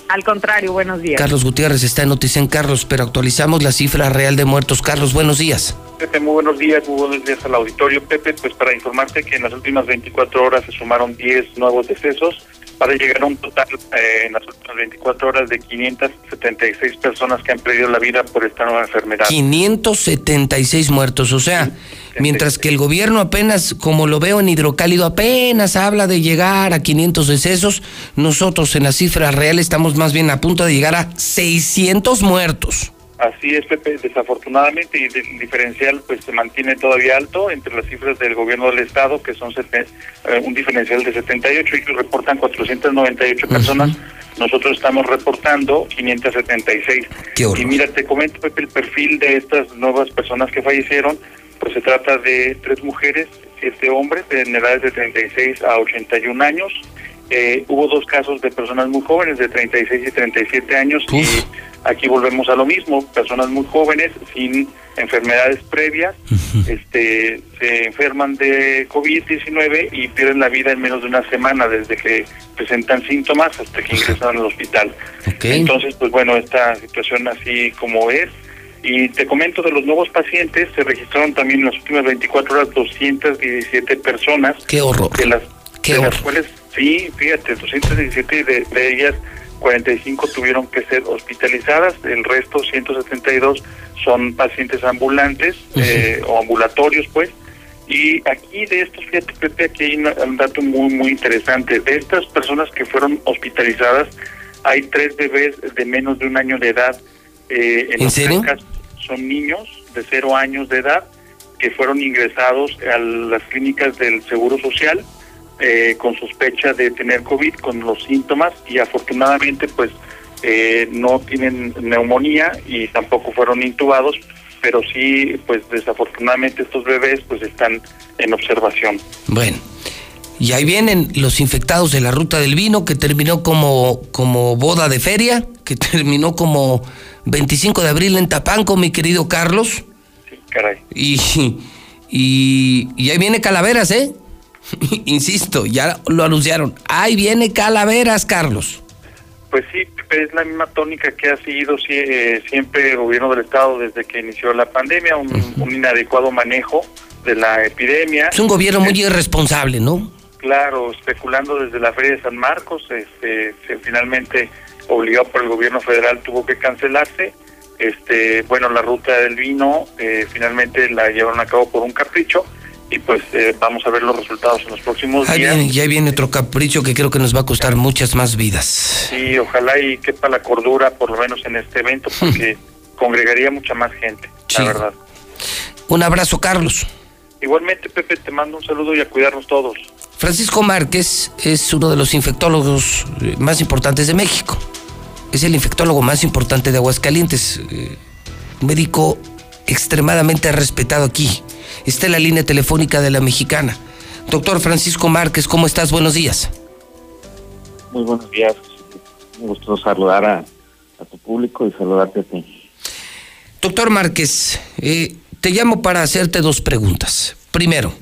Al contrario, buenos días. Carlos Gutiérrez está en Noticia en Carlos, pero actualizamos la cifra real de muertos. Carlos, buenos días. Pepe, muy buenos días, muy buenos días al auditorio. Pepe, pues para informarte que en las últimas 24 horas se sumaron 10 nuevos decesos para llegar a un total eh, en las últimas 24 horas de 576 personas que han perdido la vida por esta nueva enfermedad. 576 muertos, o sea, mientras que el gobierno apenas, como lo veo en Hidrocálido, apenas habla de llegar a 500 decesos, nosotros en la cifra real estamos más bien a punto de llegar a 600 muertos. Así es, Pepe, desafortunadamente, y el diferencial pues se mantiene todavía alto entre las cifras del gobierno del estado, que son sete- eh, un diferencial de 78, y que reportan 498 personas. Nosotros estamos reportando 576. Y mira, te comento, Pepe, el perfil de estas nuevas personas que fallecieron, pues se trata de tres mujeres, siete hombres, en edades de 36 a 81 años. Eh, hubo dos casos de personas muy jóvenes, de 36 y 37 años, y aquí volvemos a lo mismo, personas muy jóvenes, sin enfermedades previas, este, se enferman de COVID-19 y pierden la vida en menos de una semana desde que presentan síntomas hasta que ingresan al hospital. Entonces, pues bueno, esta situación así como es. Y te comento de los nuevos pacientes, se registraron también en las últimas 24 horas 217 personas. Qué horror. De las, Qué de las cuales, sí, fíjate, 217 de, de ellas, 45 tuvieron que ser hospitalizadas, el resto, 172, son pacientes ambulantes eh, o ambulatorios, pues. Y aquí de estos, fíjate, Pepe, aquí hay un dato muy, muy interesante. De estas personas que fueron hospitalizadas, hay tres bebés de menos de un año de edad. Eh, ¿En los tres serio? casos son niños de cero años de edad que fueron ingresados a las clínicas del Seguro Social eh, con sospecha de tener COVID, con los síntomas y afortunadamente pues eh, no tienen neumonía y tampoco fueron intubados, pero sí pues desafortunadamente estos bebés pues están en observación. Bueno. Y ahí vienen los infectados de la ruta del vino, que terminó como, como boda de feria, que terminó como 25 de abril en Tapanco, mi querido Carlos. Sí, caray. Y, y, y ahí viene Calaveras, ¿eh? Insisto, ya lo anunciaron. Ahí viene Calaveras, Carlos. Pues sí, es la misma tónica que ha seguido eh, siempre el gobierno del Estado desde que inició la pandemia, un, un inadecuado manejo de la epidemia. Es un gobierno muy irresponsable, ¿no? Claro, especulando desde la Feria de San Marcos, este, se finalmente obligado por el gobierno federal tuvo que cancelarse. Este, bueno, la ruta del vino eh, finalmente la llevaron a cabo por un capricho y pues eh, vamos a ver los resultados en los próximos Ahí días. viene, ya viene otro capricho que creo que nos va a costar muchas más vidas. Sí, ojalá y quepa la cordura por lo menos en este evento porque congregaría mucha más gente, Sí. la verdad. Un abrazo, Carlos. Igualmente, Pepe, te mando un saludo y a cuidarnos todos. Francisco Márquez es uno de los infectólogos eh, más importantes de México. Es el infectólogo más importante de Aguascalientes. eh, Un médico extremadamente respetado aquí. Está en la línea telefónica de la mexicana. Doctor Francisco Márquez, ¿cómo estás? Buenos días. Muy buenos días. Un gusto saludar a, a tu público y saludarte a ti. Doctor Márquez, eh, te llamo para hacerte dos preguntas. Primero,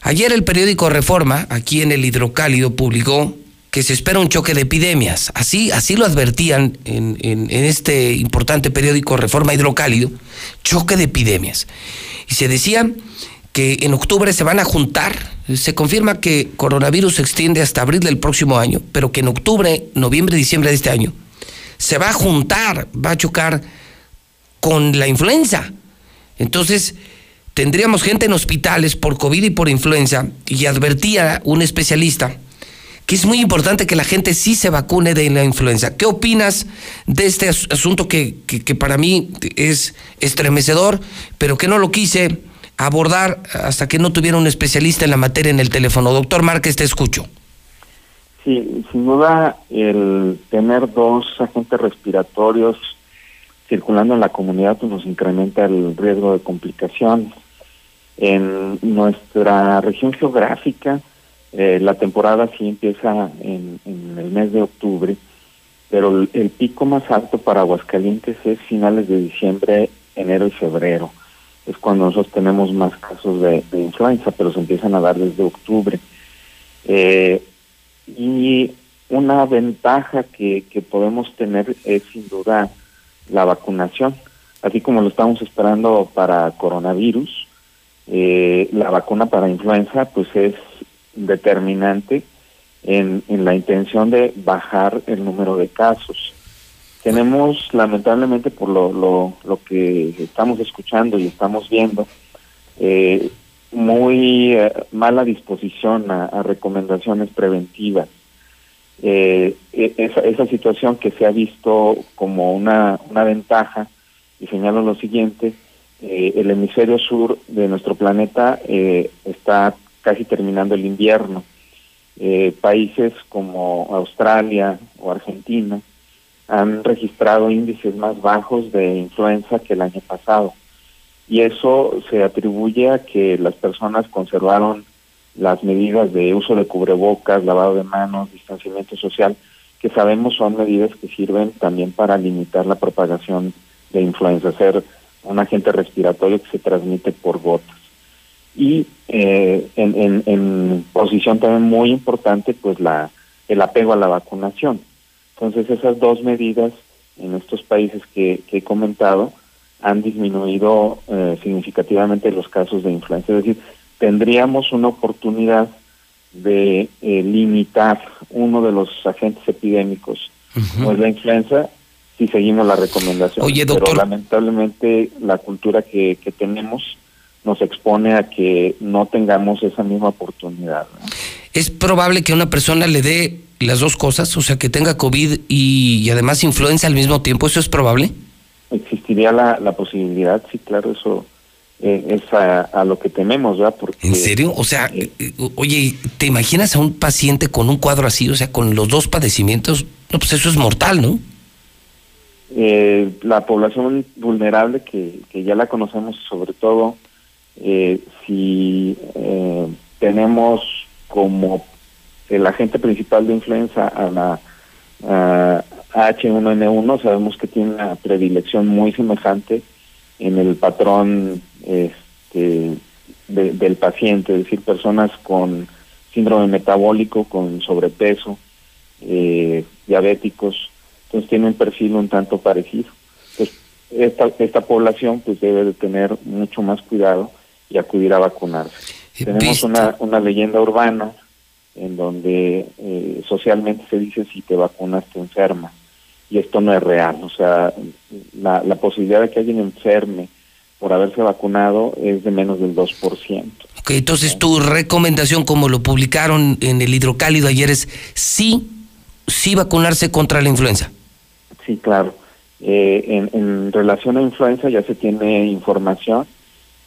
ayer el periódico Reforma, aquí en el Hidrocálido, publicó que se espera un choque de epidemias. Así, así lo advertían en, en- en este importante periódico Reforma Hidrocálido, choque de epidemias. Y se decía que en octubre se van a juntar, se confirma que coronavirus se extiende hasta abril del próximo año, pero que en octubre, noviembre, diciembre de este año, se va a juntar, va a chocar con la influenza. Entonces, tendríamos gente en hospitales por COVID y por influenza, y advertía un especialista que es muy importante que la gente sí se vacune de la influenza. ¿Qué opinas de este as- asunto que, que- que para mí es estremecedor, pero que no lo quise abordar hasta que no tuviera un especialista en la materia en el teléfono? Doctor Márquez, te escucho. Sí, sin duda el tener dos agentes respiratorios circulando en la comunidad pues, nos incrementa el riesgo de complicación. En nuestra región geográfica, eh, la temporada sí empieza en, el mes de octubre, pero el, pico más alto para Aguascalientes es finales de diciembre, enero y febrero. Es cuando nosotros tenemos más casos de, influenza, pero se empiezan a dar desde octubre. Eh, y una ventaja que, que podemos tener es sin duda la vacunación. Así como lo estamos esperando para coronavirus, eh, la vacuna para influenza pues es determinante en, la intención de bajar el número de casos. Tenemos lamentablemente por lo, lo, que estamos escuchando y estamos viendo, eh, muy eh, mala disposición a, recomendaciones preventivas. Eh, e- esa, situación que se ha visto como una, ventaja, y señalo lo siguiente, el hemisferio sur de nuestro planeta eh, está casi terminando el invierno. Eh, países como Australia o Argentina han registrado índices más bajos de influenza que el año pasado y eso se atribuye a que las personas conservaron las medidas de uso de cubrebocas, lavado de manos, distanciamiento social, que sabemos son medidas que sirven también para limitar la propagación de influenza, ser un agente respiratorio que se transmite por gotas. Y eh, en, en, en posición también muy importante, pues la el apego a la vacunación. Entonces esas dos medidas en estos países que, que he comentado han disminuido eh, significativamente los casos de influenza. Es decir, tendríamos una oportunidad de eh, limitar uno de los agentes epidémicos, como es la influenza, si seguimos la recomendación. Oye, Pero lamentablemente la cultura que, que tenemos nos expone a que no tengamos esa misma oportunidad. ¿no? ¿Es probable que una persona le dé las dos cosas? O sea, que tenga COVID y, y además influenza al mismo tiempo. ¿Eso es probable? existiría la, la posibilidad, sí, claro, eso eh, es a, lo que tememos, ¿verdad? Porque, ¿En serio? O sea, eh, oye, ¿te imaginas a un paciente con un cuadro así, o sea, con los dos padecimientos? No, pues eso es mortal, ¿no? Eh, la población vulnerable que, que ya la conocemos sobre todo eh, si eh, tenemos como el agente principal de influenza a la H1N1 sabemos que tiene una predilección muy semejante en el patrón este, del paciente, es decir, personas con síndrome metabólico, con sobrepeso, diabéticos, entonces tiene un perfil un tanto parecido. Entonces, esta, esta población pues debe de tener mucho más cuidado y acudir a vacunarse. Tenemos una, una leyenda urbana en donde eh, socialmente se dice si te vacunas te enfermas y esto no es real, o sea, la, la posibilidad de que alguien enferme por haberse vacunado es de menos del 2%. Ok, entonces tu recomendación, como lo publicaron en el hidrocálido ayer, es sí, sí vacunarse contra la influenza. Sí, claro. Eh, en, relación a influenza ya se tiene información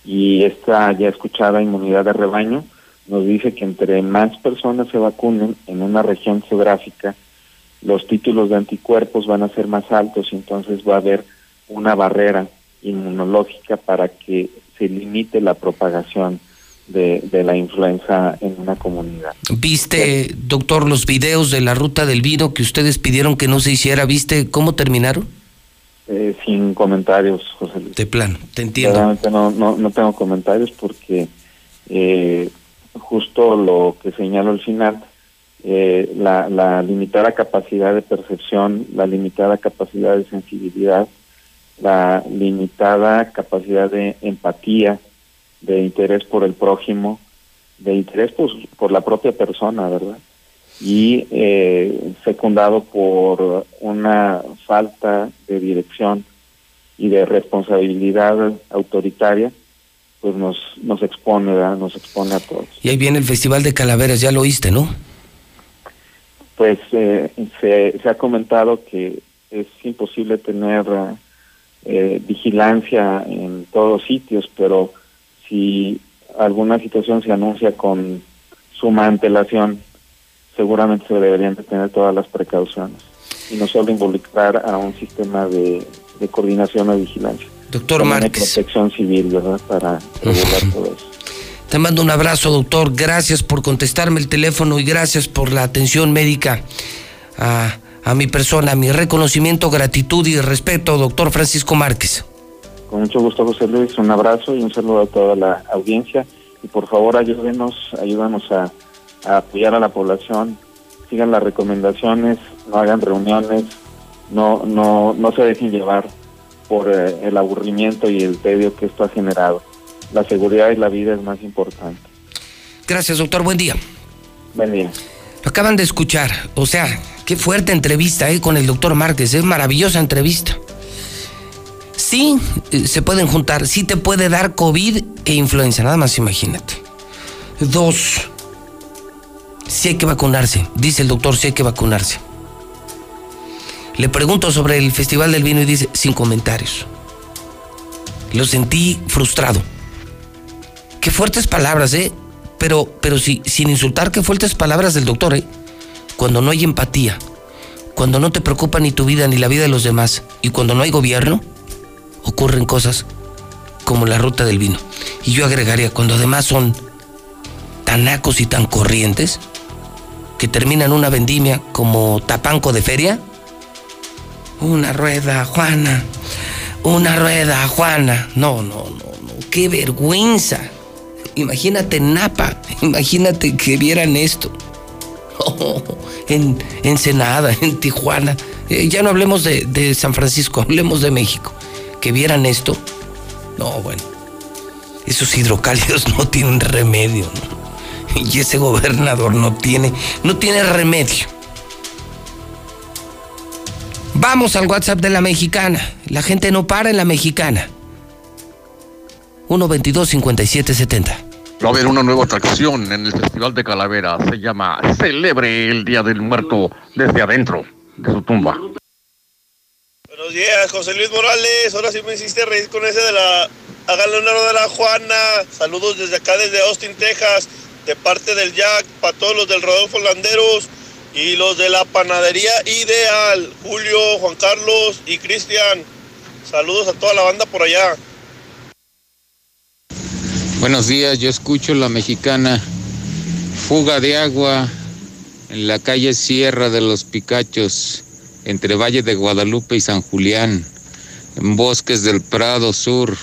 y esta ya escuchada inmunidad de rebaño nos dice que entre más personas se vacunen en una región geográfica, los títulos de anticuerpos van a ser más altos y entonces va a haber una barrera inmunológica para que se limite la propagación de, de, la influenza en una comunidad. ¿Viste, doctor, los videos de la ruta del vino que ustedes pidieron que no se hiciera? ¿Viste cómo terminaron? Eh, sin comentarios, José Luis. De plano, te entiendo. Realmente no, no, no tengo comentarios porque eh, justo lo que señalo al final, eh, la, la limitada capacidad de percepción, la limitada capacidad de sensibilidad, la limitada capacidad de empatía, de interés por el prójimo, de interés pues, por la propia persona, ¿verdad? Y eh, secundado por una falta de dirección y de responsabilidad autoritaria, pues nos, nos expone, ¿verdad? Nos expone a todos. Y ahí viene el Festival de Calaveras, ya lo oíste, ¿no? Pues eh, se, se ha comentado que es imposible tener eh, vigilancia en todos sitios, pero si alguna situación se anuncia con suma antelación, seguramente se deberían de tener todas las precauciones y no solo involucrar a un sistema de, coordinación o vigilancia. Doctor Márquez. protección civil, ¿verdad? Para regular todo eso. Te mando un abrazo, doctor. Gracias por contestarme el teléfono y gracias por la atención médica a, a mi persona. Mi reconocimiento, gratitud y respeto, doctor Francisco Márquez. Con mucho gusto, José Luis. Un abrazo y un saludo a toda la audiencia. Y por favor, ayúdenos, ayúdanos a, apoyar a la población. Sigan las recomendaciones, no hagan reuniones, no, no, no se dejen llevar por eh, el aburrimiento y el tedio que esto ha generado. La seguridad y la vida es más importante. Gracias, doctor. Buen día. Buen día. Lo acaban de escuchar. O sea, qué fuerte entrevista eh, con el doctor Márquez. Es maravillosa entrevista sí eh, se pueden juntar, sí te puede dar COVID e influenza, nada más imagínate. Dos, sí hay que vacunarse, dice el doctor, sí hay que vacunarse. Le pregunto sobre el Festival del Vino y dice, sin comentarios. Lo sentí frustrado. Qué fuertes palabras, ¿eh? Pero, pero sí, sin insultar, qué fuertes palabras del doctor, ¿eh? Cuando no hay empatía, cuando no te preocupa ni tu vida ni la vida de los demás, y cuando no hay gobierno, ocurren cosas como la ruta del vino. Y yo agregaría, cuando además son tan nacos y tan corrientes, que terminan una vendimia como tapanco de feria. Una rueda, Juana. Una rueda, Juana. No, no, no, no. Qué vergüenza. Imagínate Napa. Imagínate que vieran esto. en Ensenada, en Tijuana. Eh, ya no hablemos de, de San Francisco, hablemos de México que vieran esto, no, bueno, esos hidrocálidos no tienen remedio, Y ese gobernador no tiene, no tiene remedio. Vamos al WhatsApp de la mexicana. La gente no para en la mexicana. 122-5770. Va a haber una nueva atracción en el Festival de Calavera. Se llama Celebre el Día del Muerto desde adentro de su tumba. Buenos días, José Luis Morales. Ahora sí me hiciste reír con ese de la háganle un de la Juana. Saludos desde acá, desde Austin, Texas, de parte del Jack, para todos los del Rodolfo Landeros y los de la Panadería Ideal, Julio, Juan Carlos y Cristian. Saludos a toda la banda por allá. Buenos días, yo escucho la mexicana. Fuga de agua en la calle Sierra de los Picachos, entre Valle de Guadalupe y San Julián, en bosques del Prado Sur.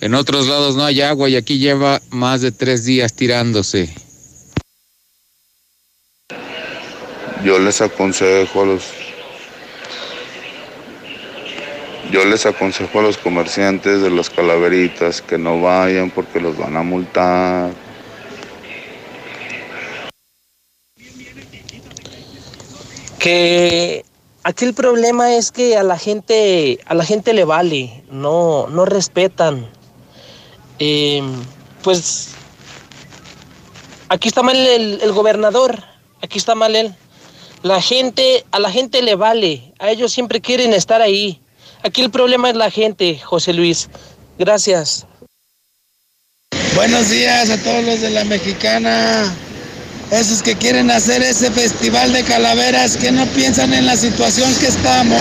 En otros lados no hay agua y aquí lleva más de tres días tirándose. Yo les aconsejo a los yo les aconsejo a los comerciantes de las calaveritas que no vayan porque los van a multar. Que aquí el problema es que a la gente, a la gente le vale, no, no respetan. Eh, pues aquí está mal el, el gobernador, aquí está mal él. La gente, a la gente le vale, a ellos siempre quieren estar ahí. Aquí el problema es la gente, José Luis. Gracias. Buenos días a todos los de la mexicana. Esos que quieren hacer ese festival de calaveras, que no piensan en la situación que estamos.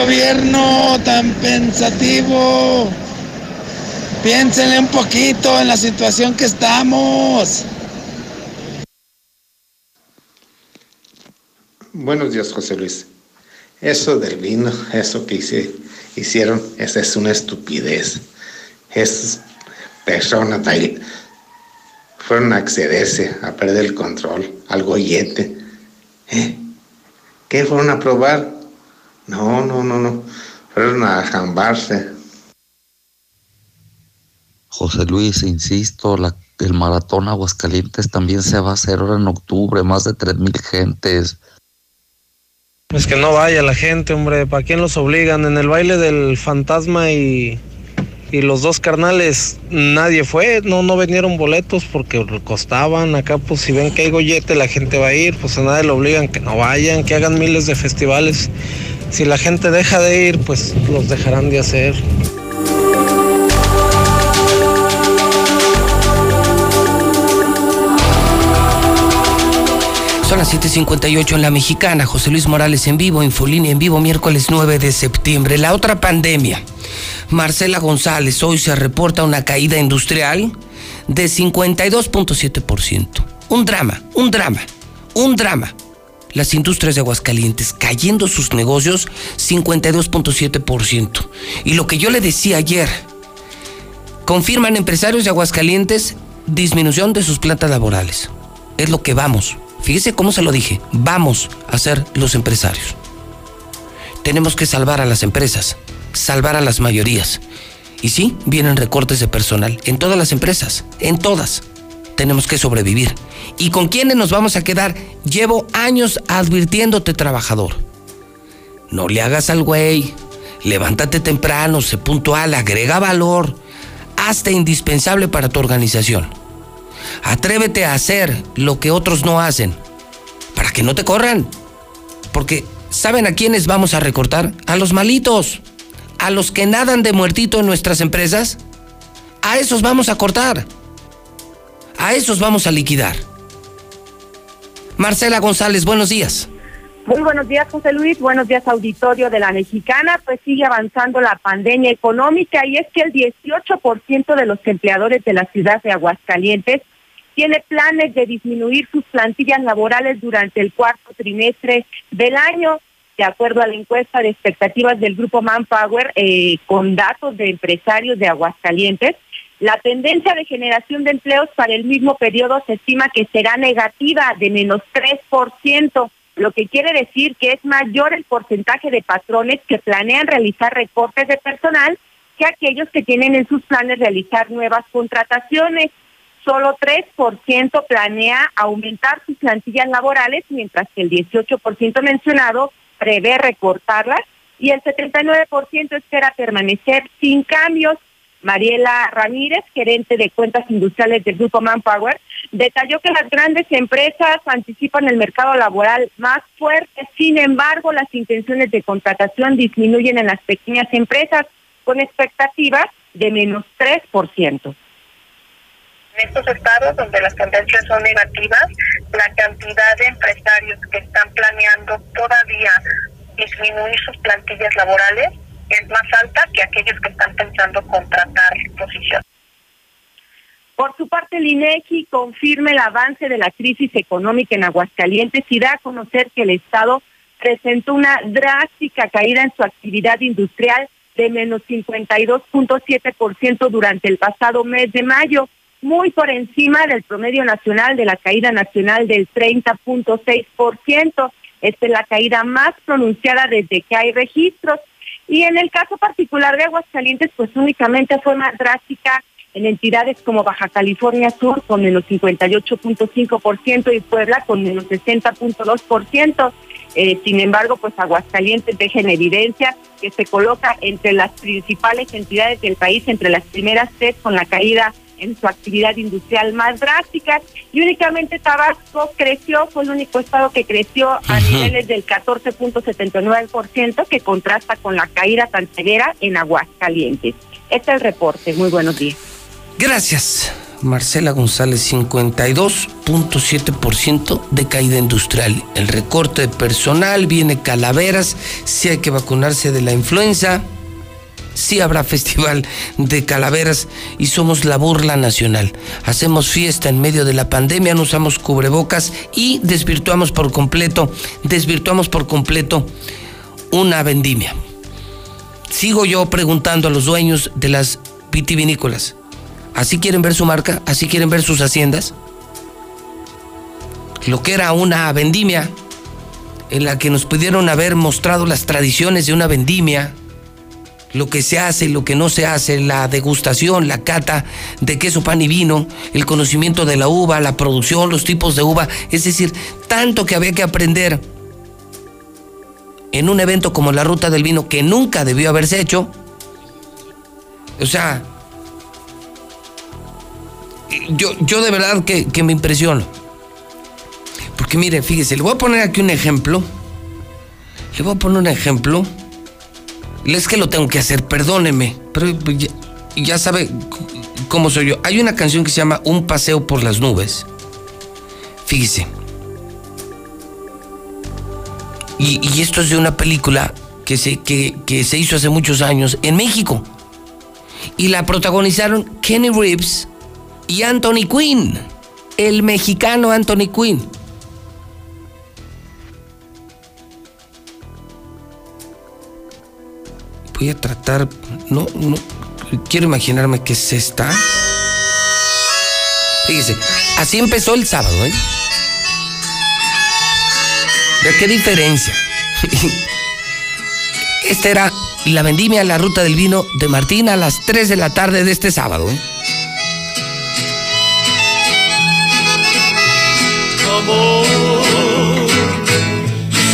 Gobierno tan pensativo. Piénsenle un poquito en la situación que estamos. Buenos días, José Luis. Eso del vino, eso que hicieron, esa es una estupidez. Es personas fueron a accederse, a perder el control, al gollete. ¿Eh? ¿Qué fueron a probar? No, no, no, no. Fueron a jambarse. José Luis, insisto, la, el maratón Aguascalientes también se va a hacer ahora en octubre, más de tres mil gentes. Pues que no vaya la gente, hombre. ¿Para quién los obligan? En el baile del fantasma y, y los dos carnales nadie fue. No, no vinieron boletos porque costaban. Acá, pues si ven que hay gollete, la gente va a ir. Pues a nadie lo obligan que no vayan, que hagan miles de festivales. Si la gente deja de ir, pues los dejarán de hacer. Son las 7:58 en la mexicana. José Luis Morales en vivo, Infolínea en vivo, miércoles 9 de septiembre. La otra pandemia. Marcela González, hoy se reporta una caída industrial de 52.7%. Un drama, un drama, un drama. Las industrias de Aguascalientes cayendo sus negocios 52.7%. Y lo que yo le decía ayer, confirman empresarios de Aguascalientes disminución de sus plantas laborales. Es lo que vamos. Fíjese cómo se lo dije. Vamos a ser los empresarios. Tenemos que salvar a las empresas, salvar a las mayorías. Y sí, vienen recortes de personal en todas las empresas, en todas. Tenemos que sobrevivir. ¿Y con quiénes nos vamos a quedar? Llevo años advirtiéndote, trabajador. No le hagas al güey. Levántate temprano, sé puntual, agrega valor. Hazte indispensable para tu organización. Atrévete a hacer lo que otros no hacen, para que no te corran. Porque, ¿saben a quiénes vamos a recortar? A los malitos, a los que nadan de muertito en nuestras empresas. A esos vamos a cortar. A esos vamos a liquidar. Marcela González, buenos días. Muy buenos días, José Luis. Buenos días, auditorio de la Mexicana. Pues sigue avanzando la pandemia económica y es que el 18% de los empleadores de la ciudad de Aguascalientes tiene planes de disminuir sus plantillas laborales durante el cuarto trimestre del año. De acuerdo a la encuesta de expectativas del grupo Manpower, eh, con datos de empresarios de Aguascalientes, la tendencia de generación de empleos para el mismo periodo se estima que será negativa de menos 3%, lo que quiere decir que es mayor el porcentaje de patrones que planean realizar recortes de personal que aquellos que tienen en sus planes realizar nuevas contrataciones solo 3% planea aumentar sus plantillas laborales, mientras que el 18% mencionado prevé recortarlas y el 79% espera permanecer sin cambios. Mariela Ramírez, gerente de cuentas industriales del Grupo Manpower, detalló que las grandes empresas anticipan el mercado laboral más fuerte, sin embargo, las intenciones de contratación disminuyen en las pequeñas empresas con expectativas de menos 3% en estos estados donde las tendencias son negativas, la cantidad de empresarios que están planeando todavía disminuir sus plantillas laborales es más alta que aquellos que están pensando contratar posiciones. Por su parte, el INEGI confirma el avance de la crisis económica en Aguascalientes y da a conocer que el Estado presentó una drástica caída en su actividad industrial de menos 52.7% durante el pasado mes de mayo, muy por encima del promedio nacional de la caída nacional del 30.6%. Esta es la caída más pronunciada desde que hay registros. Y en el caso particular de Aguascalientes, pues únicamente fue más drástica en entidades como Baja California Sur con menos 58.5% y Puebla con menos 60.2%. Eh, sin embargo, pues Aguascalientes deja en evidencia que se coloca entre las principales entidades del país, entre las primeras tres con la caída en su actividad industrial más drástica y únicamente Tabasco creció, fue el único estado que creció a niveles del 14.79% que contrasta con la caída tan severa en Aguascalientes. Este es el reporte. Muy buenos días. Gracias. Marcela González, 52.7% de caída industrial. El recorte de personal, viene calaveras, si hay que vacunarse de la influenza sí habrá festival de calaveras y somos la burla nacional. Hacemos fiesta en medio de la pandemia, no usamos cubrebocas y desvirtuamos por completo, desvirtuamos por completo una vendimia. Sigo yo preguntando a los dueños de las vitivinícolas, ¿así quieren ver su marca? ¿Así quieren ver sus haciendas? Lo que era una vendimia en la que nos pudieron haber mostrado las tradiciones de una vendimia, lo que se hace, lo que no se hace, la degustación, la cata de queso, pan y vino, el conocimiento de la uva, la producción, los tipos de uva, es decir, tanto que había que aprender en un evento como la Ruta del Vino que nunca debió haberse hecho. O sea, yo, yo de verdad que, que me impresiono. Porque mire, fíjese, le voy a poner aquí un ejemplo. Le voy a poner un ejemplo es que lo tengo que hacer, perdóneme, pero ya, sabe cómo soy yo. Hay una canción que se llama Un paseo por las nubes. Fíjese. Y, esto es de una película que se, que, que se hizo hace muchos años en México. Y la protagonizaron Kenny Reeves y Anthony Quinn, el mexicano Anthony Quinn. Voy a tratar, no, no, quiero imaginarme que es esta. Fíjese, así empezó el sábado, ¿eh? ¿De qué diferencia? Esta era la vendimia, la ruta del vino de Martín a las 3 de la tarde de este sábado, ¿eh? Amor,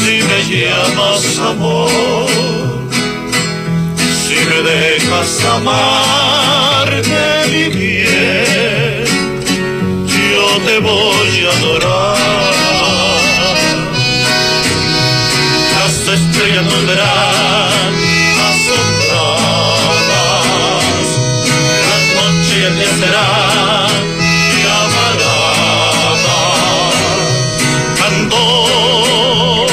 si me llamas amor me dejas amarte, mi bien, yo te voy a adorar. Las estrellas nos verán asombradas, las noches ya serán llamaradas. Cantor,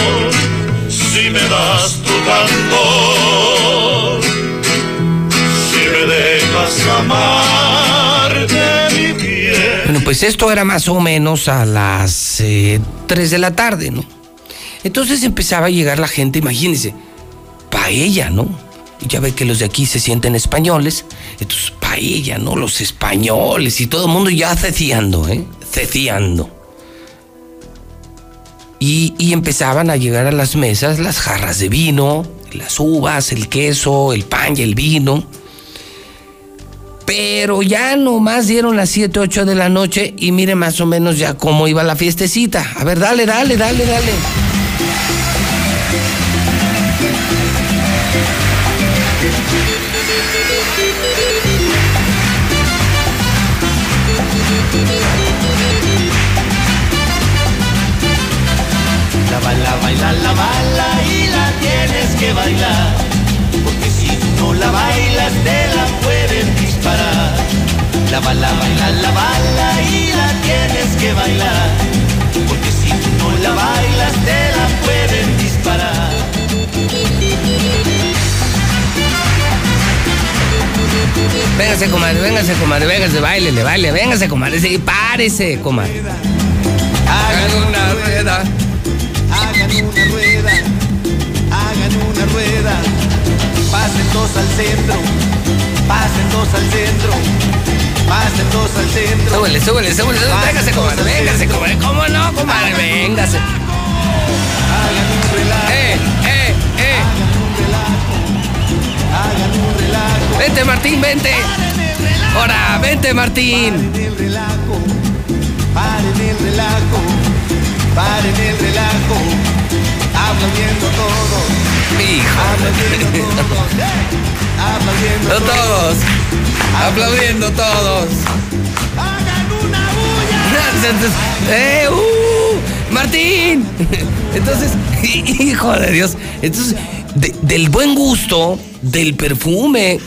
si me das tu cantor. Pues esto era más o menos a las 3 eh, de la tarde, ¿no? Entonces empezaba a llegar la gente, imagínense, paella, ¿no? Ya ve que los de aquí se sienten españoles, entonces paella, ¿no? Los españoles y todo el mundo ya ceciando, ¿eh? Ceciando. Y empezaban a llegar a las mesas las jarras de vino, las uvas, el queso, el pan y el vino. Pero ya nomás dieron las 7, 8 de la noche y mire más o menos ya cómo iba la fiestecita. A ver, dale, dale, dale, dale. La bala, baila, la bala y la tienes que bailar. Porque si no la bailas, te la pueden pisar. La bala, baila la bala y la tienes que bailar. Porque si no la bailas te la pueden disparar. Véngase, comadre, véngase, comadre, véngase, bailele, baile, véngase, comadre, sí, párese, comadre. Hagan una rueda, hagan una rueda, hagan una rueda. Pasen dos al centro, pasen dos al centro, pasen dos al centro. Súbele, súbele, súbele, véngase, comadre, véngase, comadre, ¿cómo no, comadre? Véngase. Hagan un relajo, Eh, eh, eh. hagan un relajo. Vente, Martín, vente. Ahora, vente, Martín. Paren el relajo, paren el relajo, paren el relajo. Todos, aplaudiendo Hijo. todos, aplaudiendo No todos. Aplaudiendo todos. Hagan una bulla. ¡Eh! ¡Uh! ¡Martín! Entonces, hijo de Dios. Entonces, de- del buen gusto, del perfume,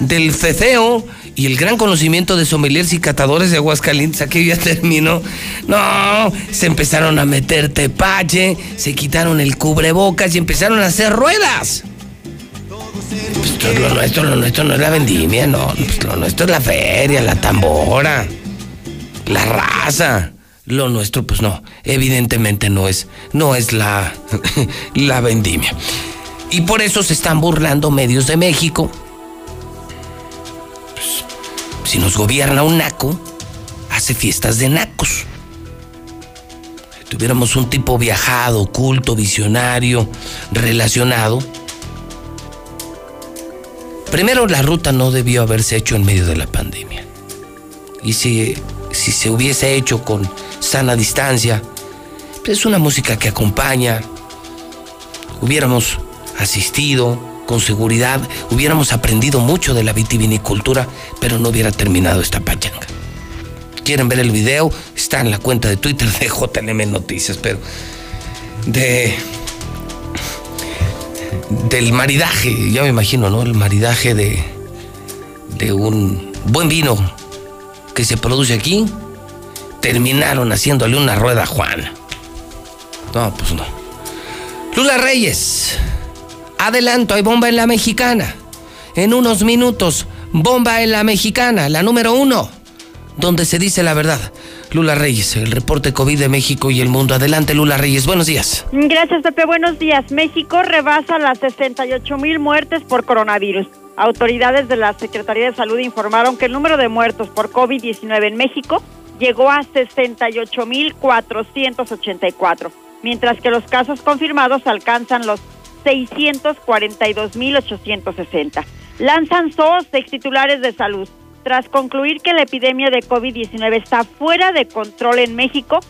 del ceceo y el gran conocimiento de sommeliers y catadores de Aguascalientes, aquello ya terminó. No, se empezaron a meter tepache, se quitaron el cubrebocas y empezaron a hacer ruedas. Pues lo nuestro, lo nuestro no es la vendimia, no. Pues lo nuestro es la feria, la tambora, la raza. Lo nuestro, pues no, evidentemente no es, no es la, la vendimia. Y por eso se están burlando medios de México. Pues, si nos gobierna un naco, hace fiestas de nacos. Tuviéramos un tipo viajado, culto, visionario, relacionado, Primero, la ruta no debió haberse hecho en medio de la pandemia. Y si, si se hubiese hecho con sana distancia, pues es una música que acompaña. Hubiéramos asistido con seguridad, hubiéramos aprendido mucho de la vitivinicultura, pero no hubiera terminado esta pachanga. ¿Quieren ver el video? Está en la cuenta de Twitter de JLM Noticias, pero de del maridaje, ya me imagino, ¿no? El maridaje de, de un buen vino que se produce aquí, terminaron haciéndole una rueda a Juana. No, pues no. Lula Reyes, adelanto, hay bomba en la mexicana. En unos minutos, bomba en la mexicana, la número uno, donde se dice la verdad. Lula Reyes, el reporte COVID de México y el mundo. Adelante, Lula Reyes, buenos días. Gracias, Pepe. Buenos días. México rebasa las 68 mil muertes por coronavirus. Autoridades de la Secretaría de Salud informaron que el número de muertos por COVID-19 en México llegó a 68 mil 484, mientras que los casos confirmados alcanzan los 642 mil 860. Lanzan SOS ex titulares de salud. Tras concluir que la epidemia de COVID-19 está fuera de control en México,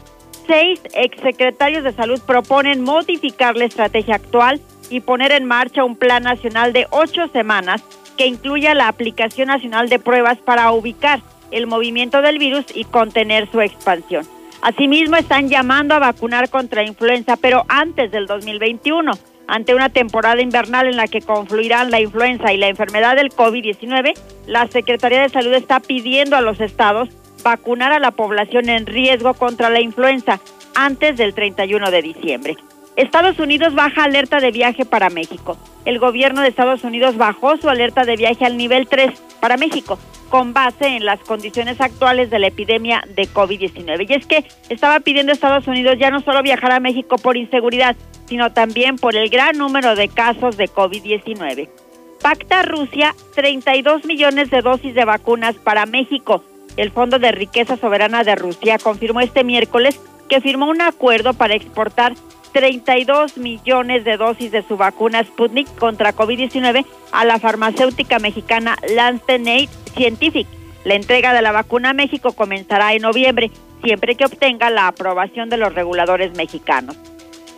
seis exsecretarios de salud proponen modificar la estrategia actual y poner en marcha un plan nacional de ocho semanas que incluya la aplicación nacional de pruebas para ubicar el movimiento del virus y contener su expansión. Asimismo, están llamando a vacunar contra influenza, pero antes del 2021 ante una temporada invernal en la que confluirán la influenza y la enfermedad del COVID-19, la Secretaría de Salud está pidiendo a los estados vacunar a la población en riesgo contra la influenza antes del 31 de diciembre. Estados Unidos baja alerta de viaje para México. El gobierno de Estados Unidos bajó su alerta de viaje al nivel 3 para México, con base en las condiciones actuales de la epidemia de COVID-19. Y es que estaba pidiendo Estados Unidos ya no solo viajar a México por inseguridad, sino también por el gran número de casos de COVID-19. Pacta Rusia 32 millones de dosis de vacunas para México. El Fondo de Riqueza Soberana de Rusia confirmó este miércoles que firmó un acuerdo para exportar 32 millones de dosis de su vacuna Sputnik contra COVID-19 a la farmacéutica mexicana Lancet Scientific. La entrega de la vacuna a México comenzará en noviembre, siempre que obtenga la aprobación de los reguladores mexicanos.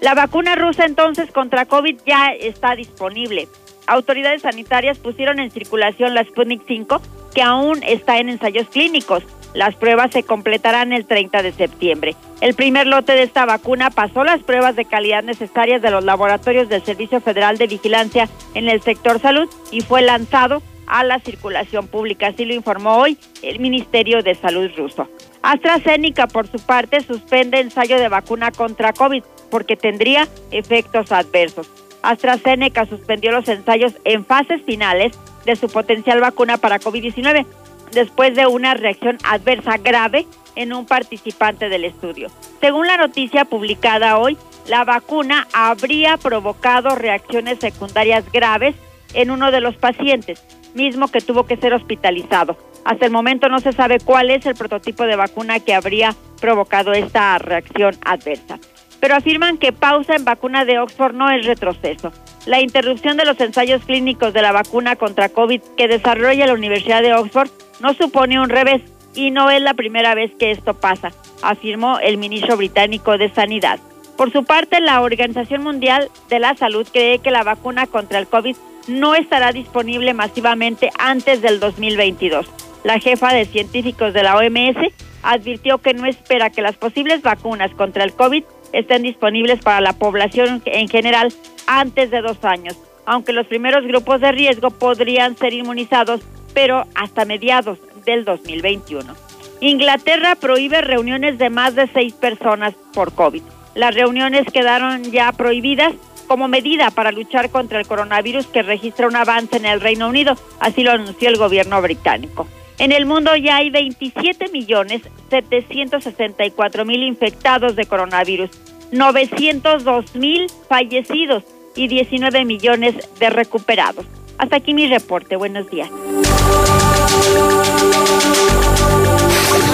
La vacuna rusa entonces contra COVID ya está disponible. Autoridades sanitarias pusieron en circulación la Sputnik 5, que aún está en ensayos clínicos. Las pruebas se completarán el 30 de septiembre. El primer lote de esta vacuna pasó las pruebas de calidad necesarias de los laboratorios del Servicio Federal de Vigilancia en el sector salud y fue lanzado a la circulación pública. Así lo informó hoy el Ministerio de Salud ruso. AstraZeneca, por su parte, suspende ensayo de vacuna contra COVID porque tendría efectos adversos. AstraZeneca suspendió los ensayos en fases finales de su potencial vacuna para COVID-19 después de una reacción adversa grave en un participante del estudio. Según la noticia publicada hoy, la vacuna habría provocado reacciones secundarias graves en uno de los pacientes, mismo que tuvo que ser hospitalizado. Hasta el momento no se sabe cuál es el prototipo de vacuna que habría provocado esta reacción adversa. Pero afirman que pausa en vacuna de Oxford no es retroceso. La interrupción de los ensayos clínicos de la vacuna contra COVID que desarrolla la Universidad de Oxford no supone un revés y no es la primera vez que esto pasa, afirmó el ministro británico de Sanidad. Por su parte, la Organización Mundial de la Salud cree que la vacuna contra el COVID no estará disponible masivamente antes del 2022. La jefa de científicos de la OMS advirtió que no espera que las posibles vacunas contra el COVID estén disponibles para la población en general antes de dos años, aunque los primeros grupos de riesgo podrían ser inmunizados, pero hasta mediados del 2021. Inglaterra prohíbe reuniones de más de seis personas por COVID. Las reuniones quedaron ya prohibidas como medida para luchar contra el coronavirus que registra un avance en el Reino Unido, así lo anunció el gobierno británico. En el mundo ya hay 27 millones 764 mil infectados de coronavirus, 902 mil fallecidos y 19 millones de recuperados. Hasta aquí mi reporte. Buenos días.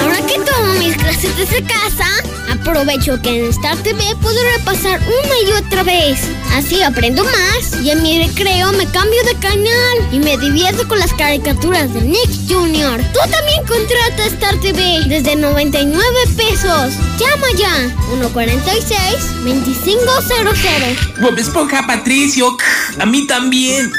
Ahora que tomo mis clases desde casa, aprovecho que en Star TV puedo repasar una y otra vez. Así aprendo más y en mi recreo me cambio de canal y me divierto con las caricaturas de Nick Jr. Tú también contrata Star TV desde 99 pesos. Llama ya 146-2500. Bob Esponja Patricio, a mí también.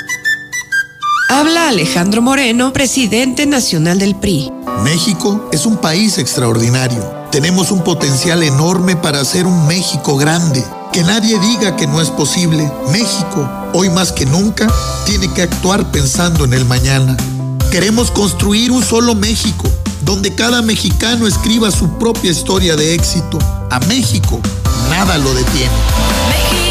Habla Alejandro Moreno, presidente nacional del PRI. México es un país extraordinario. Tenemos un potencial enorme para hacer un México grande. Que nadie diga que no es posible. México, hoy más que nunca, tiene que actuar pensando en el mañana. Queremos construir un solo México, donde cada mexicano escriba su propia historia de éxito. A México, nada lo detiene.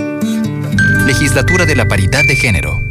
Legislatura de la Paridad de Género.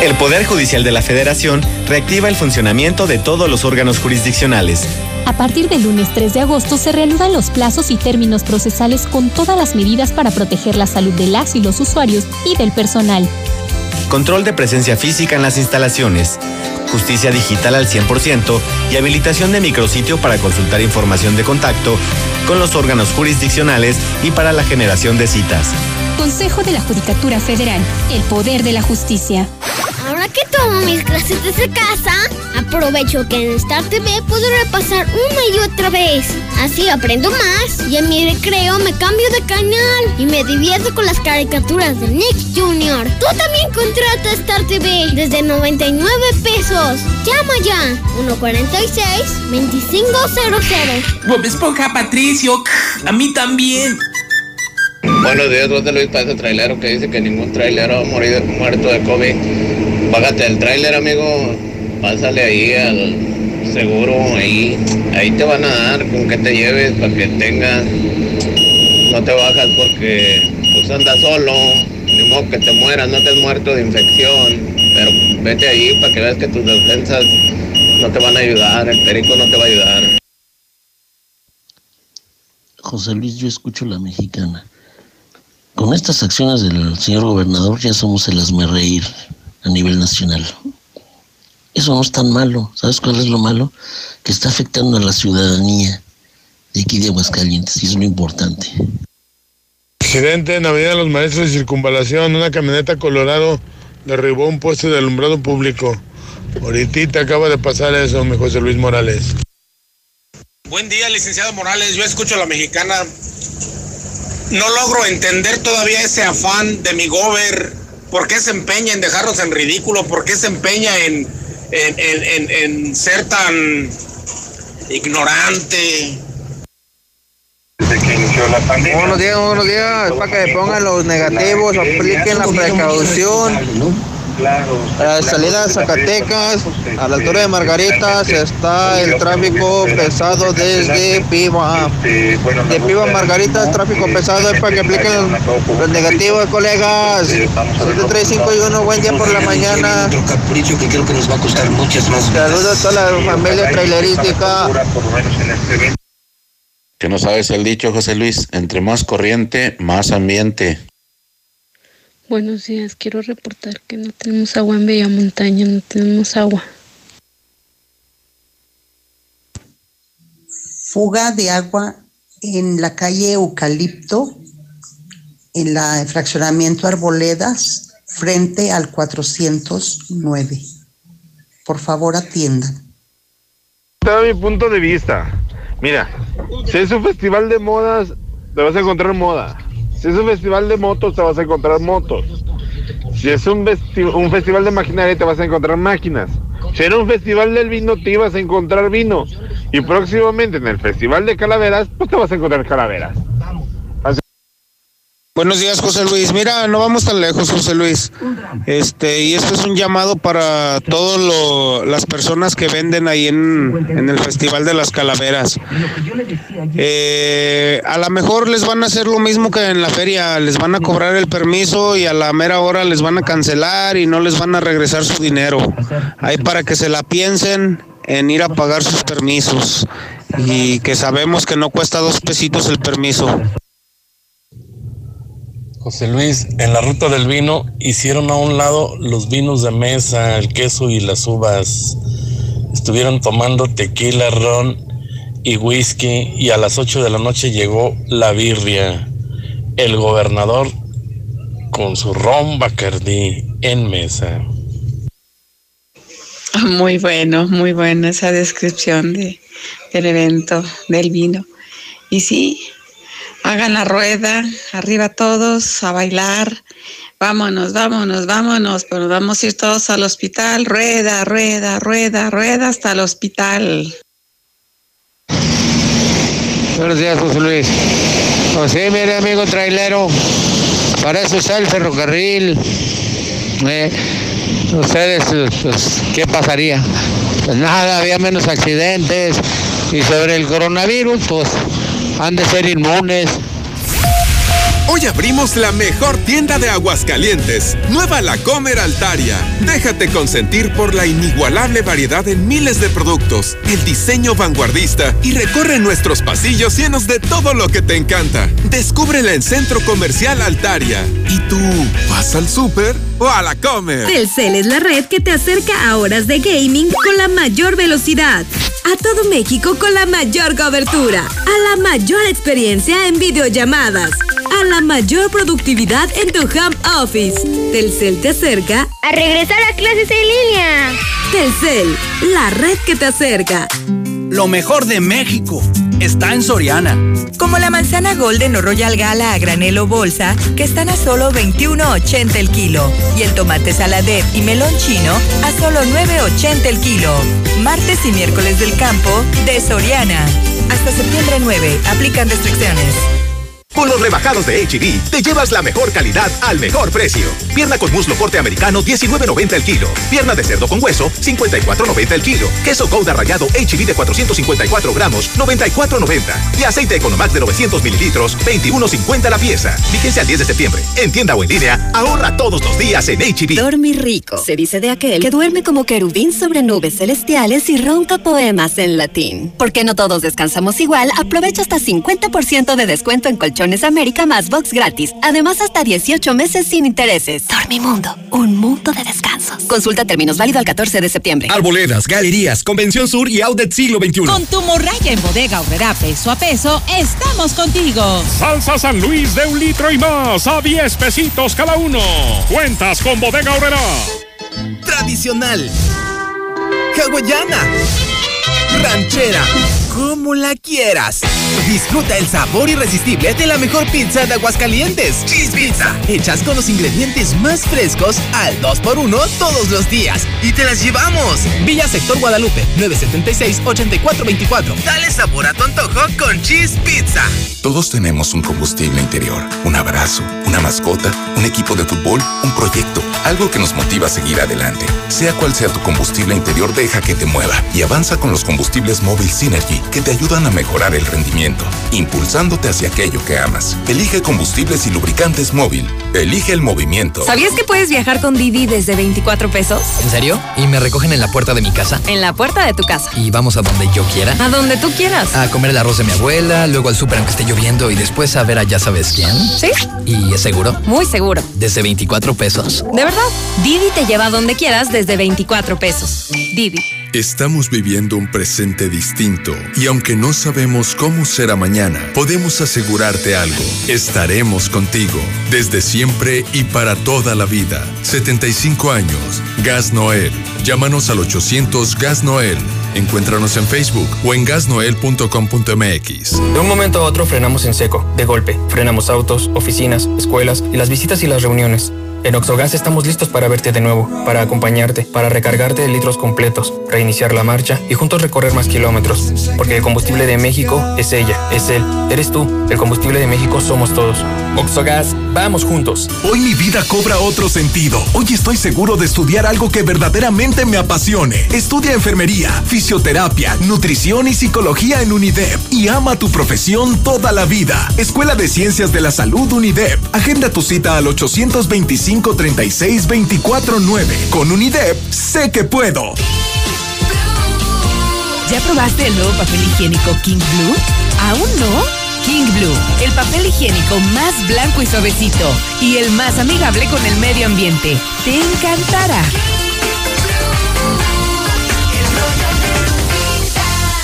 El Poder Judicial de la Federación reactiva el funcionamiento de todos los órganos jurisdiccionales. A partir del lunes 3 de agosto se reanudan los plazos y términos procesales con todas las medidas para proteger la salud de las y los usuarios y del personal. Control de presencia física en las instalaciones. Justicia digital al 100% y habilitación de micrositio para consultar información de contacto con los órganos jurisdiccionales y para la generación de citas. Consejo de la Judicatura Federal. El poder de la justicia. Ahora que tomo mis clases desde casa, aprovecho que en Star TV puedo repasar una y otra vez. Así aprendo más y en mi recreo me cambio de canal y me divierto con las caricaturas de Nick Jr. Tú también contrata Star TV desde 99 pesos. Llama ya 146-2500. Bob Esponja Patricio, a mí también. Buenos días, José Luis, para ese trailero que dice que ningún trailero ha morido, muerto de COVID. Págate el trailer, amigo. Pásale ahí al seguro, ahí, ahí te van a dar con que te lleves para que tengas. No te bajas porque pues andas solo, ni modo que te mueras, no te has muerto de infección, pero vete ahí para que veas que tus defensas no te van a ayudar, el perico no te va a ayudar. José Luis, yo escucho la mexicana. Con estas acciones del señor gobernador ya somos el reír a nivel nacional. Eso no es tan malo. ¿Sabes cuál es lo malo? Que está afectando a la ciudadanía de aquí de Aguascalientes y es lo importante. Presidente, en Avenida de los Maestros de Circunvalación, una camioneta Colorado derribó un puesto de alumbrado público. Ahorita acaba de pasar eso, mi José Luis Morales. Buen día, licenciado Morales. Yo escucho a la mexicana. No logro entender todavía ese afán de mi gober. ¿Por qué se empeña en dejarnos en ridículo? ¿Por qué se empeña en, en, en, en ser tan ignorante? Buenos días, buenos días. Para que pongan los negativos, apliquen la precaución. A la salida de Zacatecas, a la altura de Margaritas, está el tráfico pesado desde Piva. De Piva a Margaritas, tráfico pesado es para que apliquen los, negativos, colegas. 7, 3, 5 y 1, buen día por la mañana. Saludos a toda la familia trailerística. Que no sabes el dicho, José Luis, entre más corriente, más ambiente. Buenos días, quiero reportar que no tenemos agua en Bella Montaña, no tenemos agua. Fuga de agua en la calle Eucalipto, en la fraccionamiento Arboledas, frente al 409. Por favor, atiendan. Mi punto de vista. Mira, si es un festival de modas, te vas a encontrar moda. Si es un festival de motos, te vas a encontrar motos. Si es un, un festival de maquinaria, te vas a encontrar máquinas. Si era un festival del vino, te ibas a encontrar vino. Y próximamente en el festival de calaveras, pues te vas a encontrar calaveras. Buenos días, José Luis. Mira, no vamos tan lejos, José Luis. Este, y esto es un llamado para todas las personas que venden ahí en, en el Festival de las Calaveras. Eh, a lo mejor les van a hacer lo mismo que en la feria, les van a cobrar el permiso y a la mera hora les van a cancelar y no les van a regresar su dinero. Ahí para que se la piensen en ir a pagar sus permisos y que sabemos que no cuesta dos pesitos el permiso. José Luis, en la ruta del vino hicieron a un lado los vinos de mesa, el queso y las uvas. Estuvieron tomando tequila, ron y whisky y a las 8 de la noche llegó la birria. El gobernador con su ron Bacardí en mesa. Muy bueno, muy buena esa descripción de, del evento, del vino. Y sí, hagan la rueda, arriba todos, a bailar. Vámonos, vámonos, vámonos, pero vamos a ir todos al hospital. Rueda, rueda, rueda, rueda hasta el hospital. Buenos días, José Luis. Pues sí, mire, amigo trailero, para eso está el ferrocarril. Eh, ustedes, pues, ¿qué pasaría? Pues nada, había menos accidentes. Y sobre el coronavirus, pues, han de ser inmunes. Hoy abrimos la mejor tienda de Aguascalientes, Nueva La Comer Altaria. Déjate consentir por la inigualable variedad en miles de productos, el diseño vanguardista y recorre nuestros pasillos llenos de todo lo que te encanta. Descúbrela en Centro Comercial Altaria. ¿Y tú vas al súper o a la Comer? Telcel es la red que te acerca a horas de gaming con la mayor velocidad. A todo México con la mayor cobertura. A la mayor experiencia en videollamadas. A la mayor productividad en tu home office. Telcel te acerca A regresar a clases en línea. Telcel, la red que te acerca. Lo mejor de México está en Soriana. Como la manzana Golden o Royal Gala a granel o bolsa, que están a solo 21.80 el kilo. Y el tomate saladet y melón chino a solo 9.80 el kilo. Martes y miércoles del campo de Soriana. Hasta septiembre 9. Aplican restricciones. Con los rebajados de HB, te llevas la mejor calidad al mejor precio. Pierna con muslo corte americano, 19.90 el kilo. Pierna de cerdo con hueso, 54.90 el kilo. Queso Gouda rallado HB de 454 gramos, 94.90. Y aceite Economax de 900 mililitros, 21.50 la pieza. Fíjense al 10 de septiembre. En tienda o en línea, ahorra todos los días en HB. Dormir rico. Se dice de aquel que duerme como querubín sobre nubes celestiales y ronca poemas en latín. Porque no todos descansamos igual, aprovecha hasta 50% de descuento en colchón América más box gratis. Además, hasta 18 meses sin intereses. Dormimundo, un mundo de descansos. Consulta términos válido al 14 de septiembre. Arboledas, galerías, Convención Sur y Outlet Siglo XXI. Con tu morraya en bodega obrera peso a peso, estamos contigo. Salsa San Luis de un litro y más a 10 pesitos cada uno. Cuentas con bodega obrera. Tradicional. Hawaiana. Ranchera como la quieras. Disfruta el sabor irresistible de la mejor pizza de Aguascalientes. Cheese Pizza. Hechas con los ingredientes más frescos al 2x1 todos los días. Y te las llevamos. Villa Sector Guadalupe, 976-8424. Dale sabor a tu antojo con Cheese Pizza. Todos tenemos un combustible interior, un abrazo, una mascota, un equipo de fútbol, un proyecto, algo que nos motiva a seguir adelante. Sea cual sea tu combustible interior, deja que te mueva y avanza con los combustibles Móvil Synergy que te ayudan a mejorar el rendimiento, impulsándote hacia aquello que amas. Elige combustibles y lubricantes móvil. Elige el movimiento. ¿Sabías que puedes viajar con Didi desde 24 pesos? ¿En serio? ¿Y me recogen en la puerta de mi casa? En la puerta de tu casa. ¿Y vamos a donde yo quiera? A donde tú quieras. A comer el arroz de mi abuela, luego al súper aunque esté lloviendo y después a ver a ya sabes quién. ¿Sí? ¿Y es seguro? Muy seguro. ¿Desde 24 pesos? ¿De verdad? Didi te lleva a donde quieras desde 24 pesos. Didi. Estamos viviendo un presente distinto y aunque no sabemos cómo será mañana, podemos asegurarte algo. Estaremos contigo desde siempre y para toda la vida. 75 años. Gas Noel. Llámanos al 800 Gas Noel. Encuéntranos en Facebook o en gasnoel.com.mx. De un momento a otro frenamos en seco, de golpe. Frenamos autos, oficinas, escuelas y las visitas y las reuniones. En Oxogas estamos listos para verte de nuevo, para acompañarte, para recargarte de litros completos, reiniciar la marcha y juntos recorrer más kilómetros. Porque el combustible de México es ella, es él, eres tú. El combustible de México somos todos. Oxogas, vamos juntos. Hoy mi vida cobra otro sentido. Hoy estoy seguro de estudiar algo que verdaderamente me apasione. Estudia enfermería, fisioterapia, nutrición y psicología en UNIDEP y ama tu profesión toda la vida. Escuela de Ciencias de la Salud UNIDEP. Agenda tu cita al 825 36 249 Con UNIDEP, sé que puedo. ¿Ya probaste el nuevo papel higiénico King Blue? ¿Aún no? King Blue, el papel higiénico más blanco y suavecito y el más amigable con el medio ambiente. Te encantará.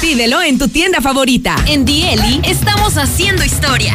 Pídelo en tu tienda favorita. En Dieli estamos haciendo historia.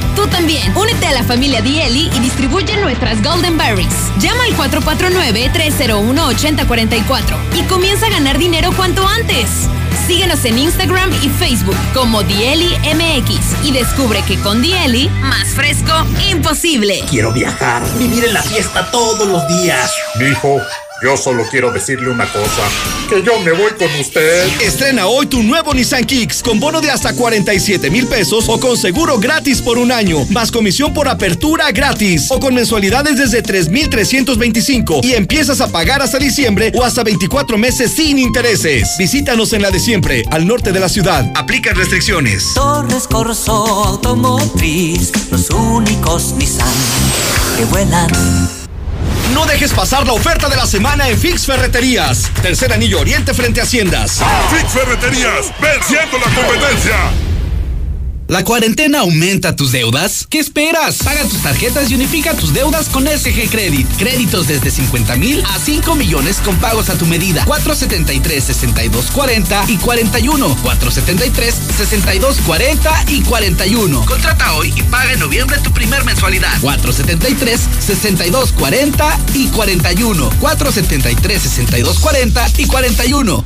Tú también, únete a la familia Dieli y distribuye nuestras Golden Berries. Llama al 449-301-8044 y comienza a ganar dinero cuanto antes. Síguenos en Instagram y Facebook como Dieli MX y descubre que con Dieli, más fresco, imposible. Quiero viajar, vivir en la fiesta todos los días. Hijo, yo solo quiero decirle una cosa, que yo me voy con usted. Estrena hoy tu nuevo Nissan Kicks con bono de hasta 47 mil pesos o con seguro gratis por un año, más comisión por apertura gratis o con mensualidades desde 3,325 y empiezas a pagar hasta diciembre o hasta 24 meses sin intereses. Visítanos en la de siempre, al norte de la ciudad. Aplica restricciones. Torres Corso Automotriz, los únicos Nissan que vuelan. No dejes pasar la oferta de la semana en Fix Ferreterías. Tercer anillo oriente frente a Haciendas. Fix Ferreterías, venciendo la competencia. ¿La cuarentena aumenta tus deudas? ¿Qué esperas? Paga tus tarjetas y unifica tus deudas con SG Credit. Créditos desde 50 mil a 5 millones con pagos a tu medida. 473 6240 y 41. 473 6240 y 41. Contrata hoy y paga en noviembre tu primer mensualidad. 473 6240 y 41. 473 6240 y 41.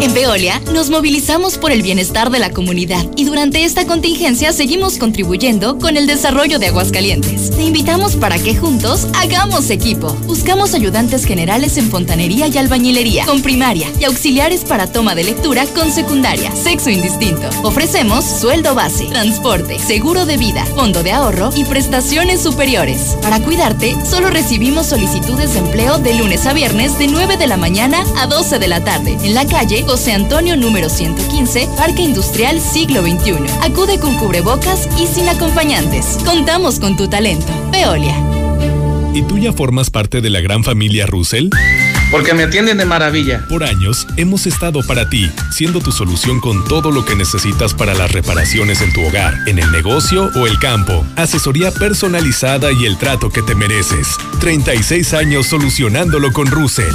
En Veolia nos movilizamos por el bienestar de la comunidad y durante esta contingencia seguimos contribuyendo con el desarrollo de Aguascalientes. Te invitamos para que juntos hagamos equipo. Buscamos ayudantes generales en fontanería y albañilería, con primaria y auxiliares para toma de lectura con secundaria, sexo indistinto. Ofrecemos sueldo base, transporte, seguro de vida, fondo de ahorro y prestaciones superiores. Para cuidarte, solo recibimos solicitudes de empleo de lunes a viernes de 9 de la mañana a 12 de la tarde en la calle José Antonio número 115, Parque Industrial Siglo XXI. Acude con cubrebocas y sin acompañantes. Contamos con tu talento. Veolia. ¿Y tú ya formas parte de la gran familia Russell? Porque me atienden de maravilla. Por años hemos estado para ti, siendo tu solución con todo lo que necesitas para las reparaciones en tu hogar, en el negocio o el campo. Asesoría personalizada y el trato que te mereces. 36 años solucionándolo con Russell.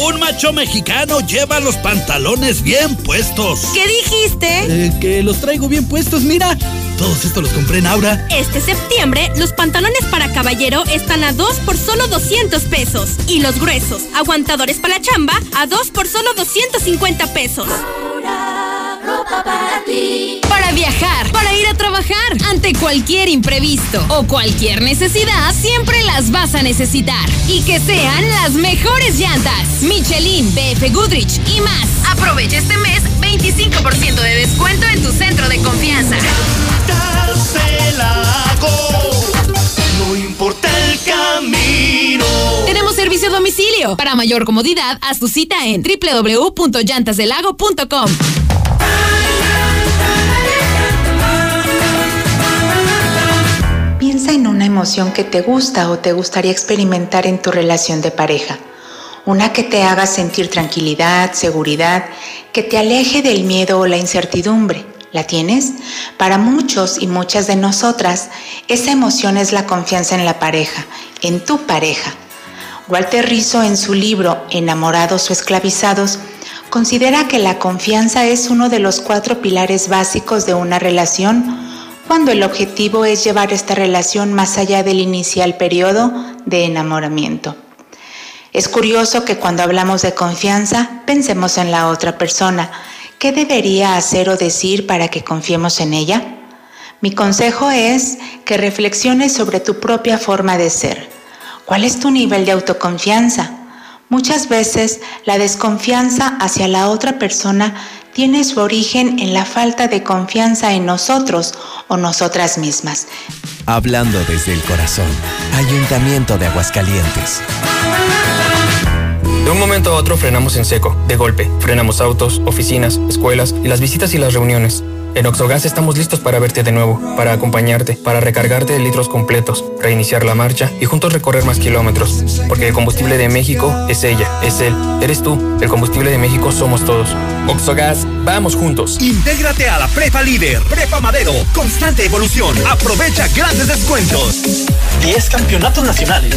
Un macho mexicano lleva los pantalones bien puestos. ¿Qué dijiste? Eh, que los traigo bien puestos, mira. Todos estos los compré en Aura. Este septiembre, los pantalones para caballero están a 2 por solo 200 pesos. Y los gruesos, aguantadores para la chamba, a 2 por solo 250 pesos. Para ti. Para viajar, para ir a trabajar, ante cualquier imprevisto o cualquier necesidad, siempre las vas a necesitar. Y que sean las mejores llantas. Michelin, BF Goodrich y más. Aprovecha este mes 25% de descuento en tu centro de confianza. No importa el camino. Tenemos servicio a domicilio. Para mayor comodidad, haz tu cita en www.llantasdelago.com. emoción que te gusta o te gustaría experimentar en tu relación de pareja. Una que te haga sentir tranquilidad, seguridad, que te aleje del miedo o la incertidumbre. ¿La tienes? Para muchos y muchas de nosotras, esa emoción es la confianza en la pareja, en tu pareja. Walter Rizzo en su libro Enamorados o Esclavizados considera que la confianza es uno de los cuatro pilares básicos de una relación cuando el objetivo es llevar esta relación más allá del inicial periodo de enamoramiento. Es curioso que cuando hablamos de confianza pensemos en la otra persona. ¿Qué debería hacer o decir para que confiemos en ella? Mi consejo es que reflexiones sobre tu propia forma de ser. ¿Cuál es tu nivel de autoconfianza? Muchas veces la desconfianza hacia la otra persona tiene su origen en la falta de confianza en nosotros o nosotras mismas. Hablando desde el corazón, Ayuntamiento de Aguascalientes. De un momento a otro frenamos en seco, de golpe. Frenamos autos, oficinas, escuelas y las visitas y las reuniones. En Oxogas estamos listos para verte de nuevo, para acompañarte, para recargarte de litros completos, reiniciar la marcha y juntos recorrer más kilómetros. Porque el combustible de México es ella, es él, eres tú. El combustible de México somos todos. Oxogas, vamos juntos. Intégrate a la Prepa Líder, Prepa Madero, constante evolución. Aprovecha grandes descuentos. 10 campeonatos nacionales.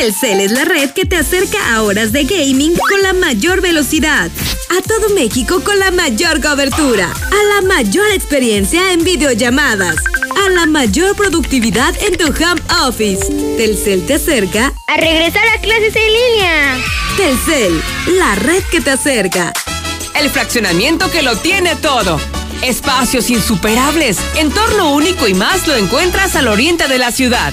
Telcel es la red que te acerca a horas de gaming con la mayor velocidad, a todo México con la mayor cobertura, a la mayor experiencia en videollamadas, a la mayor productividad en tu home office. Telcel te acerca a regresar a clases en línea. Telcel, la red que te acerca. El fraccionamiento que lo tiene todo. Espacios insuperables, entorno único y más lo encuentras al oriente de la ciudad.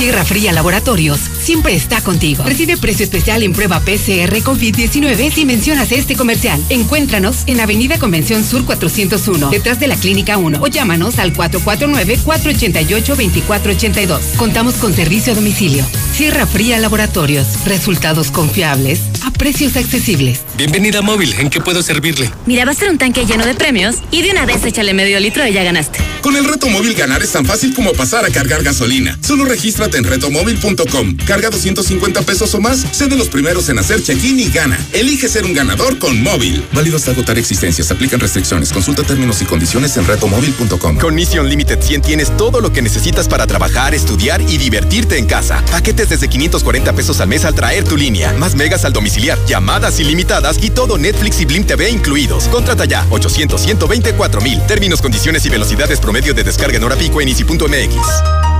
Sierra Fría Laboratorios siempre está contigo. Recibe precio especial en prueba PCR COVID-19 si mencionas este comercial. Encuéntranos en Avenida Convención Sur 401, detrás de la Clínica 1 o llámanos al 449-488-2482. Contamos con servicio a domicilio. Sierra Fría Laboratorios. Resultados confiables a precios accesibles. Bienvenida a Móvil. ¿En qué puedo servirle? Mira, va a ser un tanque lleno de premios y de una vez échale medio litro y ya ganaste. Con el reto móvil ganar es tan fácil como pasar a cargar gasolina. Solo en retomóvil.com. Carga 250 pesos o más, sé de los primeros en hacer check-in y gana. Elige ser un ganador con móvil. Válido hasta agotar existencias. Aplican restricciones. Consulta términos y condiciones en retomóvil.com. Con Mission Limited 100 tienes todo lo que necesitas para trabajar, estudiar y divertirte en casa. Paquetes desde 540 pesos al mes al traer tu línea. Más megas al domiciliar, llamadas ilimitadas y todo Netflix y Blim TV incluidos. Contrata ya 800 124 mil. Términos, condiciones y velocidades promedio de descarga en hora pico en easy.mx.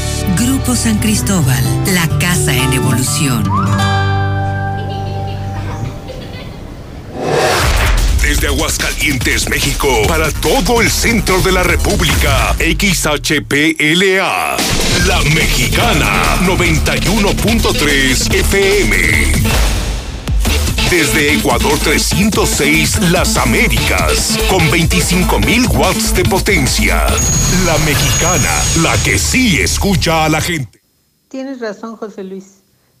Grupo San Cristóbal, la casa en evolución. Desde Aguascalientes, México, para todo el centro de la República, XHPLA, La Mexicana, 91.3 FM. Desde Ecuador 306, Las Américas, con 25.000 watts de potencia. La Mexicana, la que sí escucha a la gente. Tienes razón, José Luis.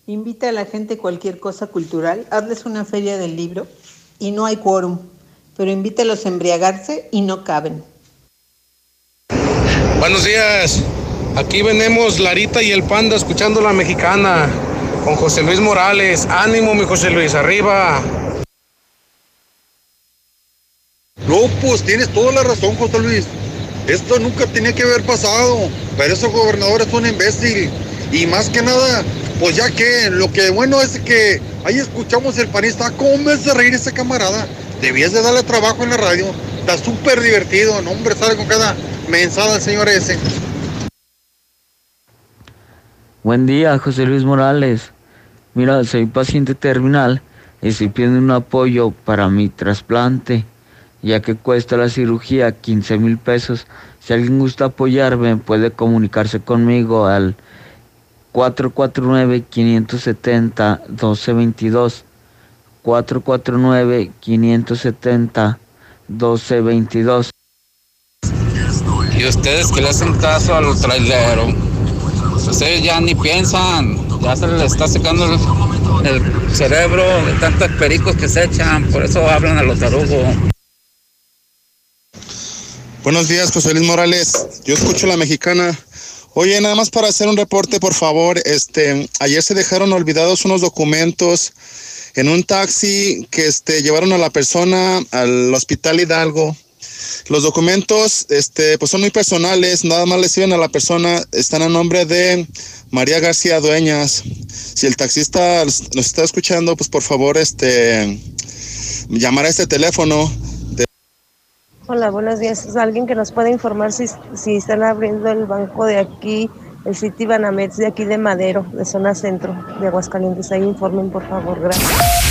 Invita a la gente cualquier cosa cultural, hazles una feria del libro y no hay quórum, pero invítalos a embriagarse y no caben. Buenos días. Aquí venimos Larita y el Panda escuchando la mexicana con José Luis Morales. Ánimo, mi José Luis, arriba. No, pues tienes toda la razón, José Luis. Esto nunca tenía que haber pasado. Pero ese gobernador es un imbécil. Y más que nada, pues ya que lo que bueno es que ahí escuchamos el panista. ¿Cómo me hace reír ese camarada? Debías de darle trabajo en la radio. Está súper divertido. No, hombre, sale con cada mensada el señor ese. Buen día, José Luis Morales. Mira, soy paciente terminal y estoy pidiendo un apoyo para mi trasplante, ya que cuesta la cirugía 15 mil pesos. Si alguien gusta apoyarme, puede comunicarse conmigo al 449-570-1222. 449-570-1222. Y ustedes que le hacen caso al trailero, ustedes ya ni piensan, ya se les está secando el, el cerebro de tantos pericos que se echan, por eso hablan a los tarugos. Buenos días, José Luis Morales. Yo escucho la mexicana. Oye, nada más para hacer un reporte, por favor. Este, ayer se dejaron olvidados unos documentos en un taxi que este, llevaron a la persona al hospital Hidalgo. Los documentos, este, pues son muy personales, nada más le sirven a la persona, están a nombre de María García Dueñas. Si el taxista nos está escuchando, pues por favor, este, llamar a este teléfono. Hola, buenos días. ¿Es alguien que nos puede informar si, si están abriendo el banco de aquí, el City Banamex de aquí de Madero, de zona centro de Aguascalientes? Ahí informen, por favor. Gracias.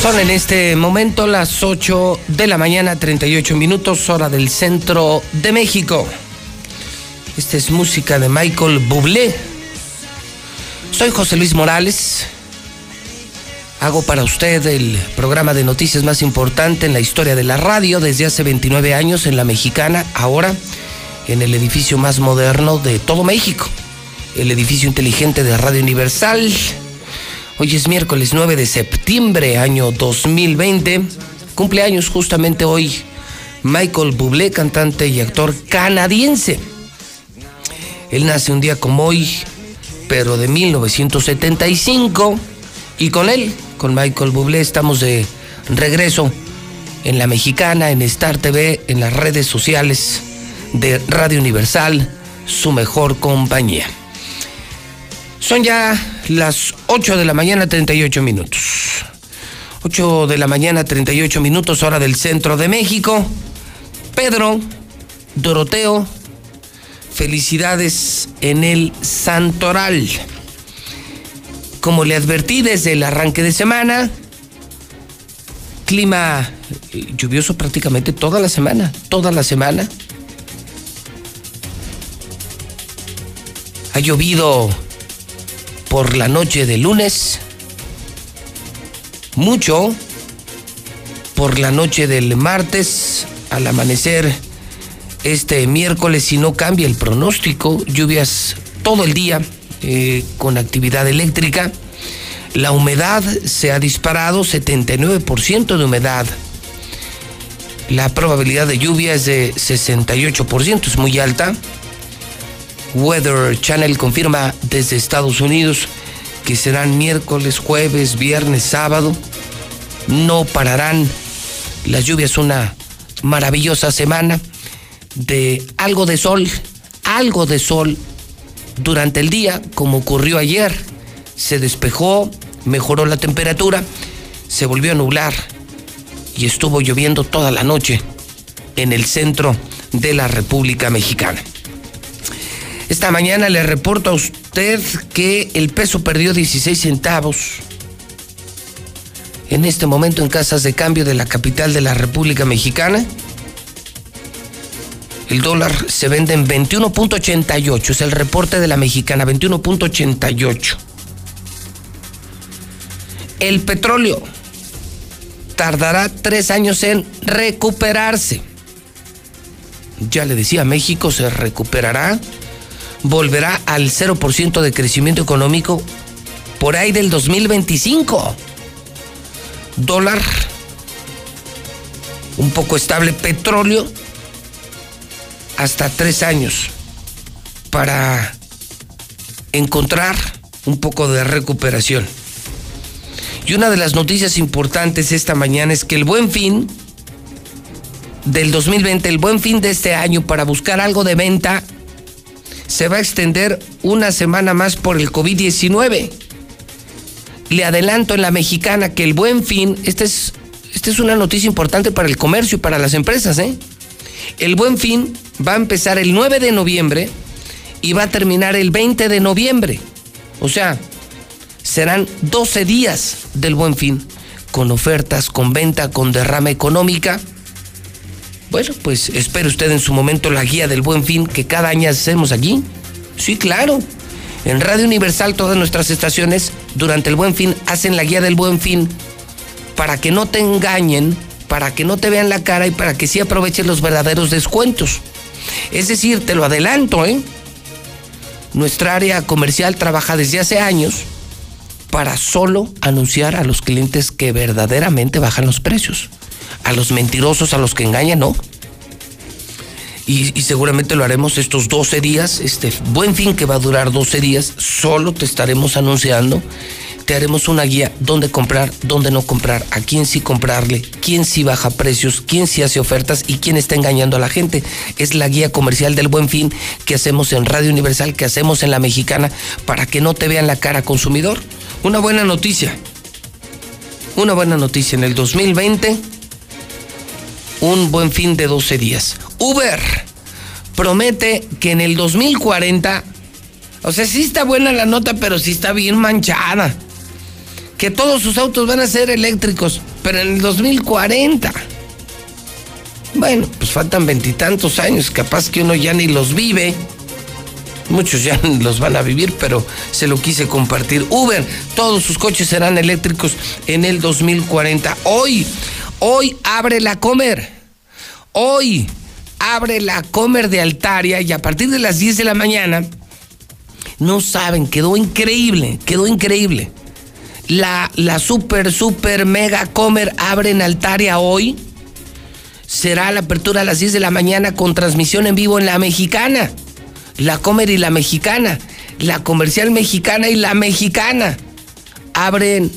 Son en este momento las 8 de la mañana, 38 minutos, hora del centro de México. Esta es música de Michael Bublé. Soy José Luis Morales. Hago para usted el programa de noticias más importante en la historia de la radio desde hace 29 años en la mexicana, ahora en el edificio más moderno de todo México, el edificio inteligente de Radio Universal. Hoy es miércoles 9 de septiembre, año 2020. Cumpleaños justamente hoy Michael Bublé, cantante y actor canadiense. Él nace un día como hoy, pero de 1975. Y con él, con Michael Bublé, estamos de regreso en la mexicana, en Star TV, en las redes sociales de Radio Universal, su mejor compañía. Son ya las 8 de la mañana 38 minutos. 8 de la mañana 38 minutos hora del centro de México. Pedro, Doroteo, felicidades en el Santoral. Como le advertí desde el arranque de semana, clima eh, lluvioso prácticamente toda la semana, toda la semana. Ha llovido por la noche de lunes, mucho por la noche del martes, al amanecer este miércoles, si no cambia el pronóstico, lluvias todo el día eh, con actividad eléctrica. La humedad se ha disparado, 79% de humedad. La probabilidad de lluvia es de 68%, es muy alta. Weather Channel confirma desde Estados Unidos que serán miércoles, jueves, viernes, sábado. No pararán las lluvias, una maravillosa semana de algo de sol, algo de sol durante el día, como ocurrió ayer. Se despejó, mejoró la temperatura, se volvió a nublar y estuvo lloviendo toda la noche en el centro de la República Mexicana. Esta mañana le reporto a usted que el peso perdió 16 centavos. En este momento en casas de cambio de la capital de la República Mexicana, el dólar se vende en 21.88, es el reporte de la mexicana, 21.88. El petróleo tardará tres años en recuperarse. Ya le decía, México se recuperará, volverá al 0% de crecimiento económico por ahí del 2025. Dólar un poco estable, petróleo hasta tres años para encontrar un poco de recuperación. Y una de las noticias importantes esta mañana es que el buen fin del 2020, el buen fin de este año para buscar algo de venta, se va a extender una semana más por el COVID-19. Le adelanto en la mexicana que el buen fin, esta es, es una noticia importante para el comercio y para las empresas, ¿eh? El buen fin va a empezar el 9 de noviembre y va a terminar el 20 de noviembre. O sea, serán 12 días del buen fin, con ofertas, con venta, con derrama económica. Bueno, pues espere usted en su momento la guía del buen fin que cada año hacemos aquí. Sí, claro. En Radio Universal todas nuestras estaciones durante el buen fin hacen la guía del buen fin para que no te engañen para que no te vean la cara y para que sí aproveches los verdaderos descuentos. Es decir, te lo adelanto, ¿eh? Nuestra área comercial trabaja desde hace años para solo anunciar a los clientes que verdaderamente bajan los precios. A los mentirosos, a los que engañan, no. Y, seguramente lo haremos estos 12 días, este buen fin que va a durar 12 días, solo te estaremos anunciando te haremos una guía dónde comprar, dónde no comprar, a quién sí comprarle, quién sí baja precios, quién sí hace ofertas y quién está engañando a la gente. Es la guía comercial del buen fin que hacemos en Radio Universal, que hacemos en la mexicana, para que no te vean la cara consumidor. Una buena noticia. Una buena noticia. En el 2020, un buen fin de 12 días. Uber promete que en el 2040, o sea, sí está buena la nota, pero sí está bien manchada que todos sus autos van a ser eléctricos, pero en el 2040. Bueno, pues faltan veintitantos años, capaz que uno ya ni los vive. Muchos ya los van a vivir, pero se lo quise compartir. Uber, todos sus coches serán eléctricos en el 2040. Hoy, hoy abre la Comer. Hoy abre la Comer de Altaria y a partir de las 10 de la mañana, no saben, quedó increíble, quedó increíble la, la super, super, mega comer abre en Altaria hoy. Será la apertura a las 10 de la mañana con transmisión en vivo en la mexicana. La comer y la mexicana. La comercial mexicana y la mexicana. Abren,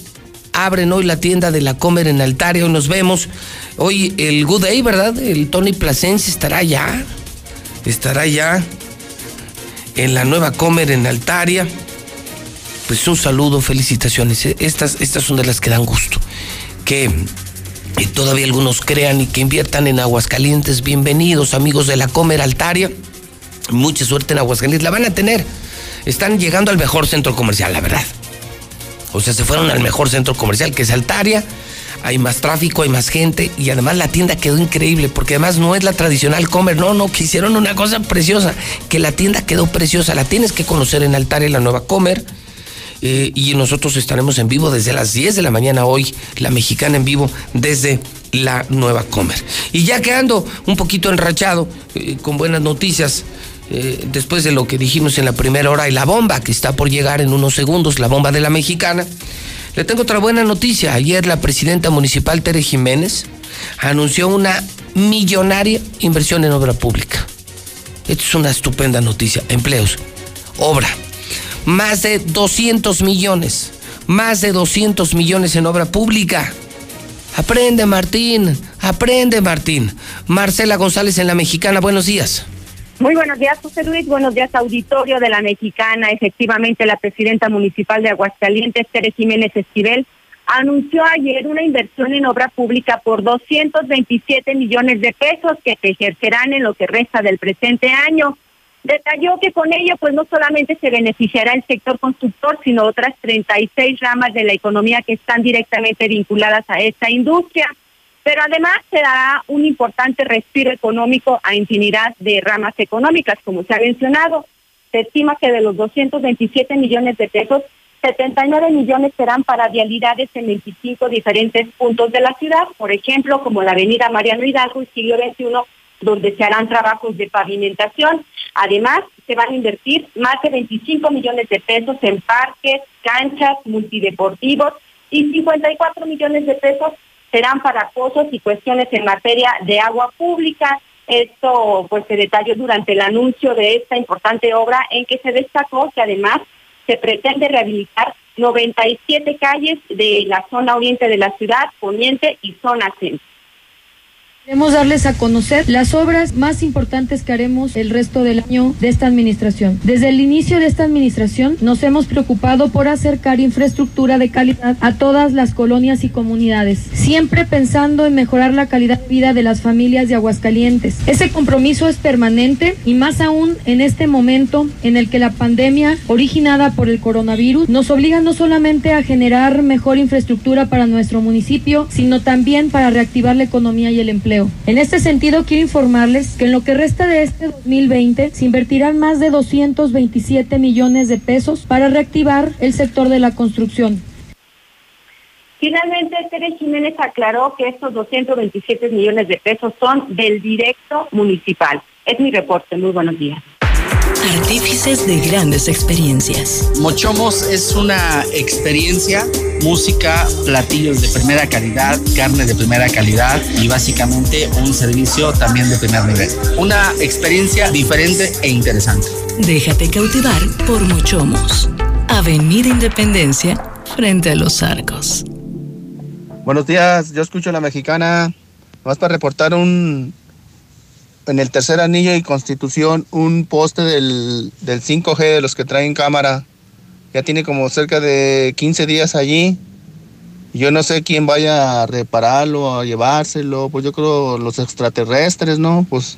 abren hoy la tienda de la comer en Altaria. Hoy nos vemos. Hoy el Good Day, ¿verdad? El Tony Plasencia estará ya. Estará ya en la nueva comer en Altaria pues un saludo, felicitaciones. Estas, estas son de las que dan gusto. Que todavía algunos crean y que inviertan en Aguascalientes. Bienvenidos, amigos de la Comer Altaria. Mucha suerte en Aguascalientes. La van a tener. Están llegando al mejor centro comercial, la verdad. O sea, se fueron al mejor centro comercial que es Altaria. Hay más tráfico, hay más gente y además la tienda quedó increíble porque además no es la tradicional comer, no, no, que hicieron una cosa preciosa, que la tienda quedó preciosa, la tienes que conocer en Altaria, la nueva comer eh, y nosotros estaremos en vivo desde las 10 de la mañana hoy, la mexicana en vivo desde la nueva Comer. Y ya quedando un poquito enrachado, eh, con buenas noticias, eh, después de lo que dijimos en la primera hora y la bomba que está por llegar en unos segundos, la bomba de la mexicana, le tengo otra buena noticia. Ayer la presidenta municipal Tere Jiménez anunció una millonaria inversión en obra pública. Es una estupenda noticia. Empleos, obra, más de 200 millones, más de 200 millones en obra pública. Aprende Martín, aprende Martín. Marcela González en La Mexicana, buenos días. Muy buenos días, José Luis. Buenos días, auditorio de la Mexicana. Efectivamente, la presidenta municipal de Aguascalientes, Tere Jiménez Esquivel, anunció ayer una inversión en obra pública por 227 millones de pesos que se ejercerán en lo que resta del presente año. Detalló que con ello, pues no solamente se beneficiará el sector constructor, sino otras 36 ramas de la economía que están directamente vinculadas a esta industria. Pero además se dará un importante respiro económico a infinidad de ramas económicas, como se ha mencionado. Se estima que de los 227 millones de pesos, 79 millones serán para vialidades en 25 diferentes puntos de la ciudad, por ejemplo, como la avenida Mariano Hidalgo y siglo XXI, donde se harán trabajos de pavimentación. Además, se van a invertir más de 25 millones de pesos en parques, canchas, multideportivos y 54 millones de pesos serán para pozos y cuestiones en materia de agua pública. Esto pues se detalló durante el anuncio de esta importante obra en que se destacó que además se pretende rehabilitar 97 calles de la zona oriente de la ciudad, poniente y zona centro. Queremos darles a conocer las obras más importantes que haremos el resto del año de esta administración. Desde el inicio de esta administración nos hemos preocupado por acercar infraestructura de calidad a todas las colonias y comunidades, siempre pensando en mejorar la calidad de vida de las familias de Aguascalientes. Ese compromiso es permanente y más aún en este momento en el que la pandemia originada por el coronavirus nos obliga no solamente a generar mejor infraestructura para nuestro municipio, sino también para reactivar la economía y el empleo. En este sentido, quiero informarles que en lo que resta de este 2020 se invertirán más de 227 millones de pesos para reactivar el sector de la construcción. Finalmente, Tere Jiménez aclaró que estos 227 millones de pesos son del directo municipal. Es mi reporte. Muy buenos días. Artífices de grandes experiencias. Mochomos es una experiencia, música, platillos de primera calidad, carne de primera calidad y básicamente un servicio también de primer nivel. Una experiencia diferente e interesante. Déjate cautivar por Mochomos. Avenida Independencia, frente a los arcos. Buenos días, yo escucho a la mexicana. Vas para reportar un, en el tercer anillo y constitución un poste del, del 5G de los que traen cámara. Ya tiene como cerca de 15 días allí. Yo no sé quién vaya a repararlo, a llevárselo. Pues yo creo los extraterrestres, ¿no? Pues.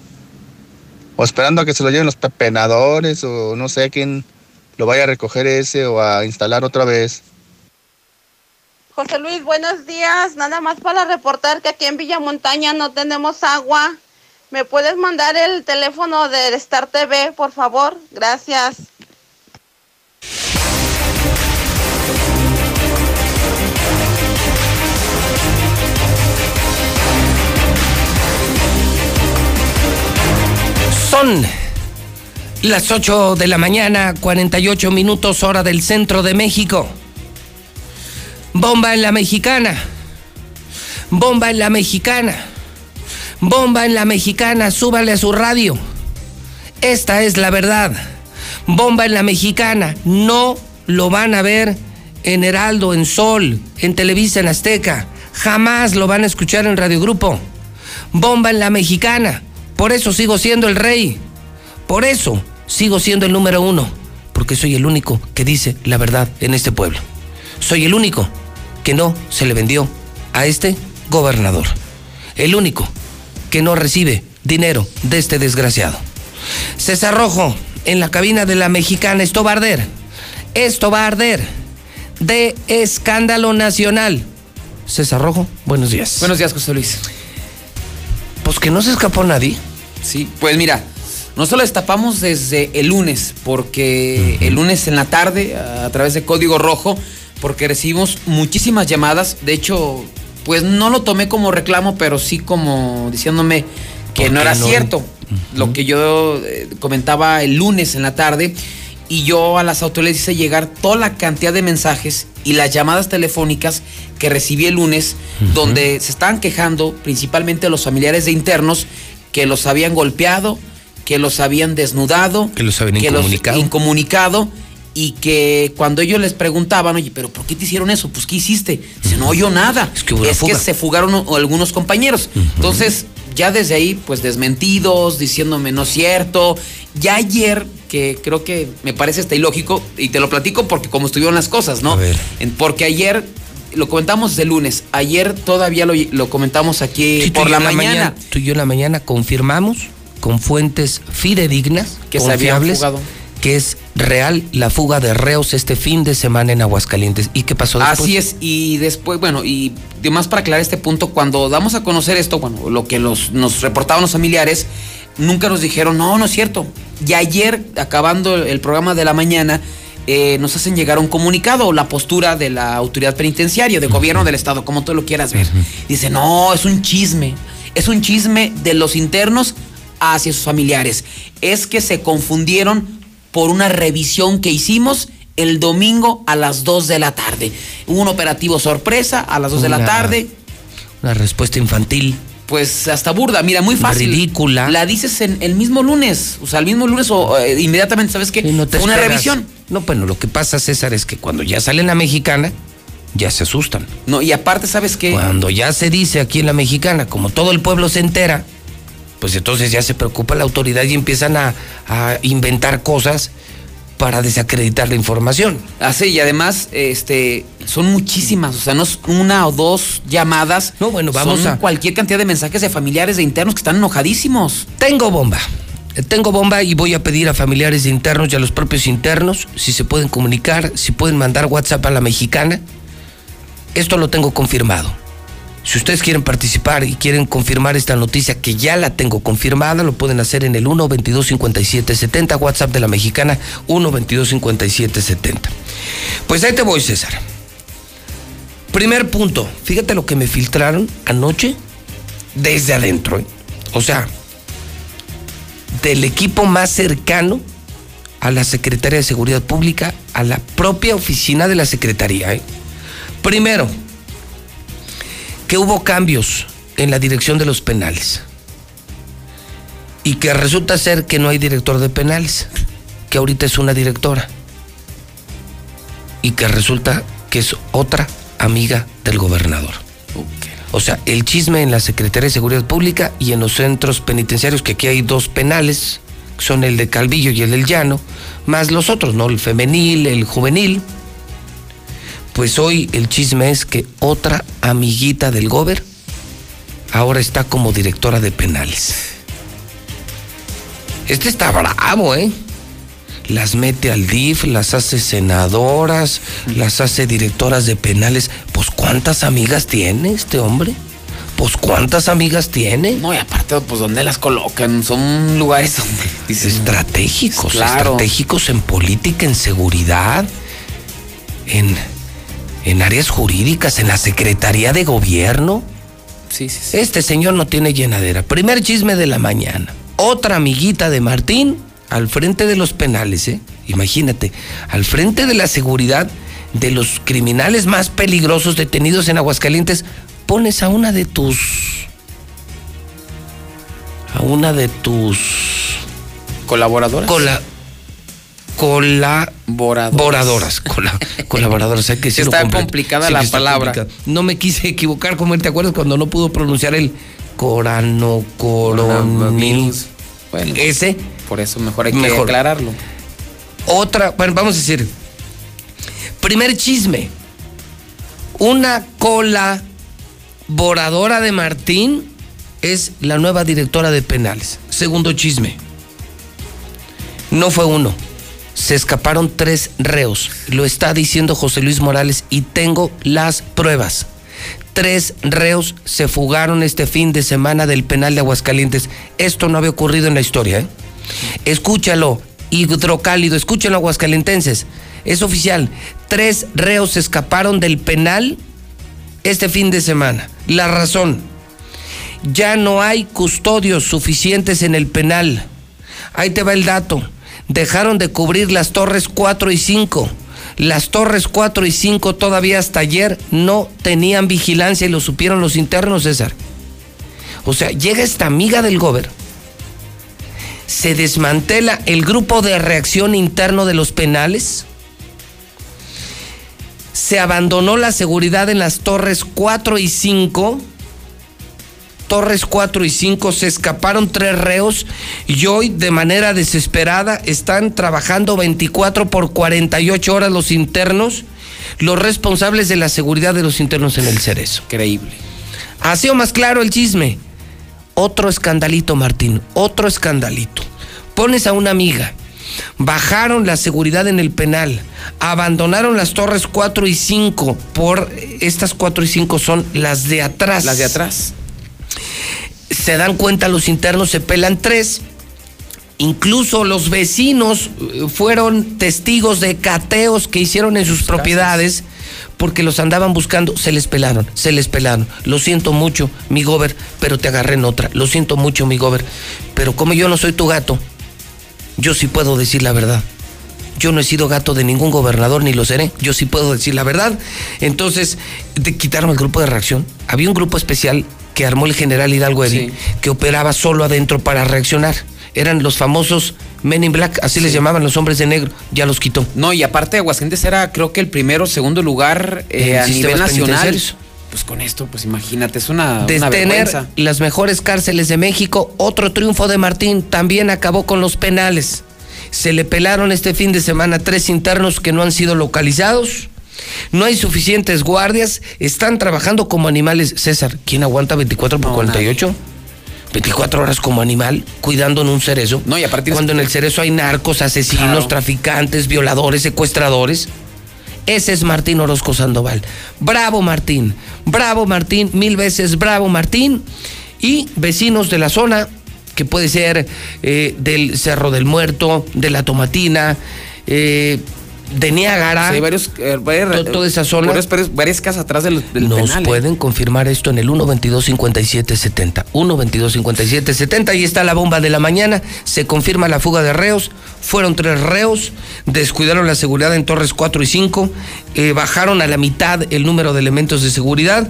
O esperando a que se lo lleven los pepenadores, o no sé quién lo vaya a recoger ese o a instalar otra vez. José Luis, buenos días. Nada más para reportar que aquí en Villa Montaña no tenemos agua. ¿Me puedes mandar el teléfono de Star TV, por favor? Gracias. Son las 8 de la mañana, 48 minutos hora del centro de México. Bomba en la mexicana. Bomba en la mexicana. Bomba en la mexicana, súbale a su radio. Esta es la verdad. Bomba en la mexicana, no lo van a ver en Heraldo, en Sol, en Televisa, en Azteca. Jamás lo van a escuchar en Radio Grupo. Bomba en la mexicana. Por eso sigo siendo el rey. Por eso sigo siendo el número uno. Porque soy el único que dice la verdad en este pueblo. Soy el único que no se le vendió a este gobernador. El único que no recibe dinero de este desgraciado. César Rojo, en la cabina de la mexicana, esto va a arder. Esto va a arder. De escándalo nacional. César Rojo, buenos días. Buenos días, José Luis. Pues que no se escapó nadie. Sí, pues mira, nosotros destapamos desde el lunes, porque el lunes en la tarde, a través de Código Rojo, porque recibimos muchísimas llamadas. De hecho, pues no lo tomé como reclamo, pero sí como diciéndome que no era cierto lo que yo eh, comentaba el lunes en la tarde. Y yo a las autoridades hice llegar toda la cantidad de mensajes y las llamadas telefónicas que recibí el lunes, donde se estaban quejando principalmente los familiares de internos que los habían golpeado, que los habían desnudado, que los habían que incomunicado. Los incomunicado y que cuando ellos les preguntaban, oye, pero ¿por qué te hicieron eso? Pues ¿qué hiciste? Dice, no oyó nada. Es que, es se fugaron o- algunos compañeros. Entonces, ya desde ahí, pues desmentidos, diciéndome no es cierto. Ya ayer, que creo que me parece hasta ilógico, y te lo platico porque como estuvieron las cosas, ¿no? A ver. Porque ayer, lo comentamos de lunes, ayer todavía lo, lo comentamos aquí Sí, por la yo mañana. Tú y yo en la mañana confirmamos con fuentes fidedignas, Que se habían confiables, fugado. Que es real la fuga de reos este fin de semana en Aguascalientes. ¿Y qué pasó después? Así es, y después, bueno, y además para aclarar este punto, cuando damos a conocer esto, bueno, lo que los, nos reportaban los familiares, nunca nos dijeron, no, no es cierto. Y ayer, acabando el programa de la mañana, eh, nos hacen llegar un comunicado, la postura de la autoridad penitenciaria, de gobierno del Estado, como tú lo quieras ver. Dice, no, es un chisme, es un chisme de los internos hacia sus familiares. Es que se confundieron por una revisión que hicimos el domingo a las 2 de la tarde. Un operativo sorpresa a las 2 de la tarde. Una respuesta infantil. Pues hasta burda, mira, muy fácil. Ridícula. La dices en el mismo lunes, o sea, el mismo lunes o eh, inmediatamente, ¿sabes qué? No te Fue una esperas. revisión. No, bueno, lo que pasa, César, es que cuando ya sale la mexicana, ya se asustan. No, y aparte, ¿sabes qué? Cuando ya se dice aquí en la mexicana, como todo el pueblo se entera, pues entonces ya se preocupa la autoridad y empiezan a, a inventar cosas para desacreditar la información. Así, y además, este, son muchísimas, o sea, no es una o dos llamadas. No, bueno, vamos son a- cualquier cantidad de mensajes de familiares de internos que están enojadísimos. Tengo bomba. Tengo bomba y voy a pedir a familiares de internos y a los propios internos si se pueden comunicar, si pueden mandar WhatsApp a la mexicana. Esto lo tengo confirmado. Si ustedes quieren participar y quieren confirmar esta noticia que ya la tengo confirmada, lo pueden hacer en el 1 22 57 70 WhatsApp de la mexicana 1 22 57 70. Pues ahí te voy, César. Primer punto, fíjate lo que me filtraron anoche desde adentro. ¿eh? O sea, del equipo más cercano a la Secretaría de Seguridad Pública, a la propia oficina de la Secretaría. ¿eh? Primero, que hubo cambios en la dirección de los penales y que resulta ser que no hay director de penales, que ahorita es una directora y que resulta que es otra amiga del gobernador. O sea, el chisme en la Secretaría de Seguridad Pública y en los centros penitenciarios, que aquí hay dos penales, que son el de Calvillo y el del Llano, más los otros, ¿no? El femenil, el juvenil. Pues hoy el chisme es que otra amiguita del gober ahora está como directora de penales. Este está bravo, ¿eh? Las mete al DIF, las hace senadoras, las hace directoras de penales. Pues ¿cuántas amigas tiene este hombre? Pues ¿cuántas amigas tiene? No, y aparte, pues, ¿dónde las colocan? Son lugares donde... Estratégicos, Claro. estratégicos en política, en seguridad, en, en áreas jurídicas, en la Secretaría de Gobierno. Sí, sí, sí. Este señor no tiene llenadera. Primer chisme de la mañana. Otra amiguita de Martín al frente de los penales, ¿eh? Imagínate, al frente de la seguridad de los criminales más peligrosos detenidos en Aguascalientes, pones a una de tus. a una de tus. ¿Colaboradoras? Cola, colaboradoras. Cola- colaboradoras, hay que Está completo. complicada Sí, la palabra. No me quise equivocar, como él, ¿te acuerdas cuando no pudo pronunciar el corano coronil? Bueno, Ese. por eso mejor hay que Mejor. aclararlo. Otra, bueno, vamos a decir. Primer chisme. Una colaboradora de Martín es la nueva directora de penales. Segundo chisme. No fue uno. Se escaparon tres reos. Lo está diciendo José Luis Morales y tengo las pruebas. Tres reos se fugaron este fin de semana del penal de Aguascalientes. Esto no había ocurrido en la historia, ¿eh? Escúchalo, hidrocálido, escúchalo, aguascalentenses. Es oficial. Tres reos se escaparon del penal este fin de semana. La razón. Ya no hay custodios suficientes en el penal. Ahí te va el dato. Dejaron de cubrir las torres 4 y 5. Las torres 4 y 5 todavía hasta ayer no tenían vigilancia y lo supieron los internos, César. O sea, llega esta amiga del gober, se desmantela el grupo de reacción interno de los penales, se abandonó la seguridad en las torres 4 y 5, torres 4 y 5 se escaparon tres reos y hoy de manera desesperada están trabajando 24 por 48 horas los internos, los responsables de la seguridad de los internos en el Cerezo. Increíble. Ha sido más claro el chisme. Otro escandalito, Martín, otro escandalito. Pones a una amiga, bajaron la seguridad en el penal, abandonaron las torres 4 y 5 por estas 4 y 5 son las de atrás. Las de atrás. Se dan cuenta los internos, se pelan tres. Incluso los vecinos eh, fueron testigos de cateos que hicieron en sus propiedades porque los andaban buscando, se les pelaron, se les pelaron. Lo siento mucho, mi gober, pero te agarré en otra. Lo siento mucho, mi gober, pero como yo no soy tu gato, yo sí puedo decir la verdad. Yo no he sido gato de ningún gobernador ni lo seré. Yo sí puedo decir la verdad. Entonces, te quitaron el grupo de reacción. Había un grupo especial que armó el general Hidalgo Eddy, que operaba solo adentro para reaccionar. Eran los famosos Men in Black, así les llamaban los hombres de negro. Ya los quitó. No, y aparte Aguascalientes era creo que el primero o segundo lugar eh, En a nivel nacional. Pues con esto, pues imagínate, es una, una Detener vergüenza. las mejores cárceles de México. Otro triunfo de Martín también acabó con los penales. Se le pelaron este fin de semana tres internos que no han sido localizados. No hay suficientes guardias. Están trabajando como animales. César, ¿quién aguanta 24 por 48? 24 horas como animal, cuidando en un cerezo. No, y aparte Cuando en el cerezo hay narcos, asesinos, Claro. traficantes, violadores, secuestradores. Ese es Martín Orozco Sandoval. Bravo Martín, bravo Martín, mil veces bravo Martín. Y vecinos de la zona, que puede ser eh, del Cerro del Muerto, de la Tomatina, eh, de Niágara. Sí, hay varios, eh, varias- toda esa zona. varias, casas atrás del, del Nos penal. ¿eh? pueden confirmar esto en el 122-5770. 122-5770. Ahí está la bomba de la mañana. Se confirma la fuga de reos. Fueron tres reos. Descuidaron la seguridad en Torres 4 y 5. eh, bajaron a la mitad el número de elementos de seguridad.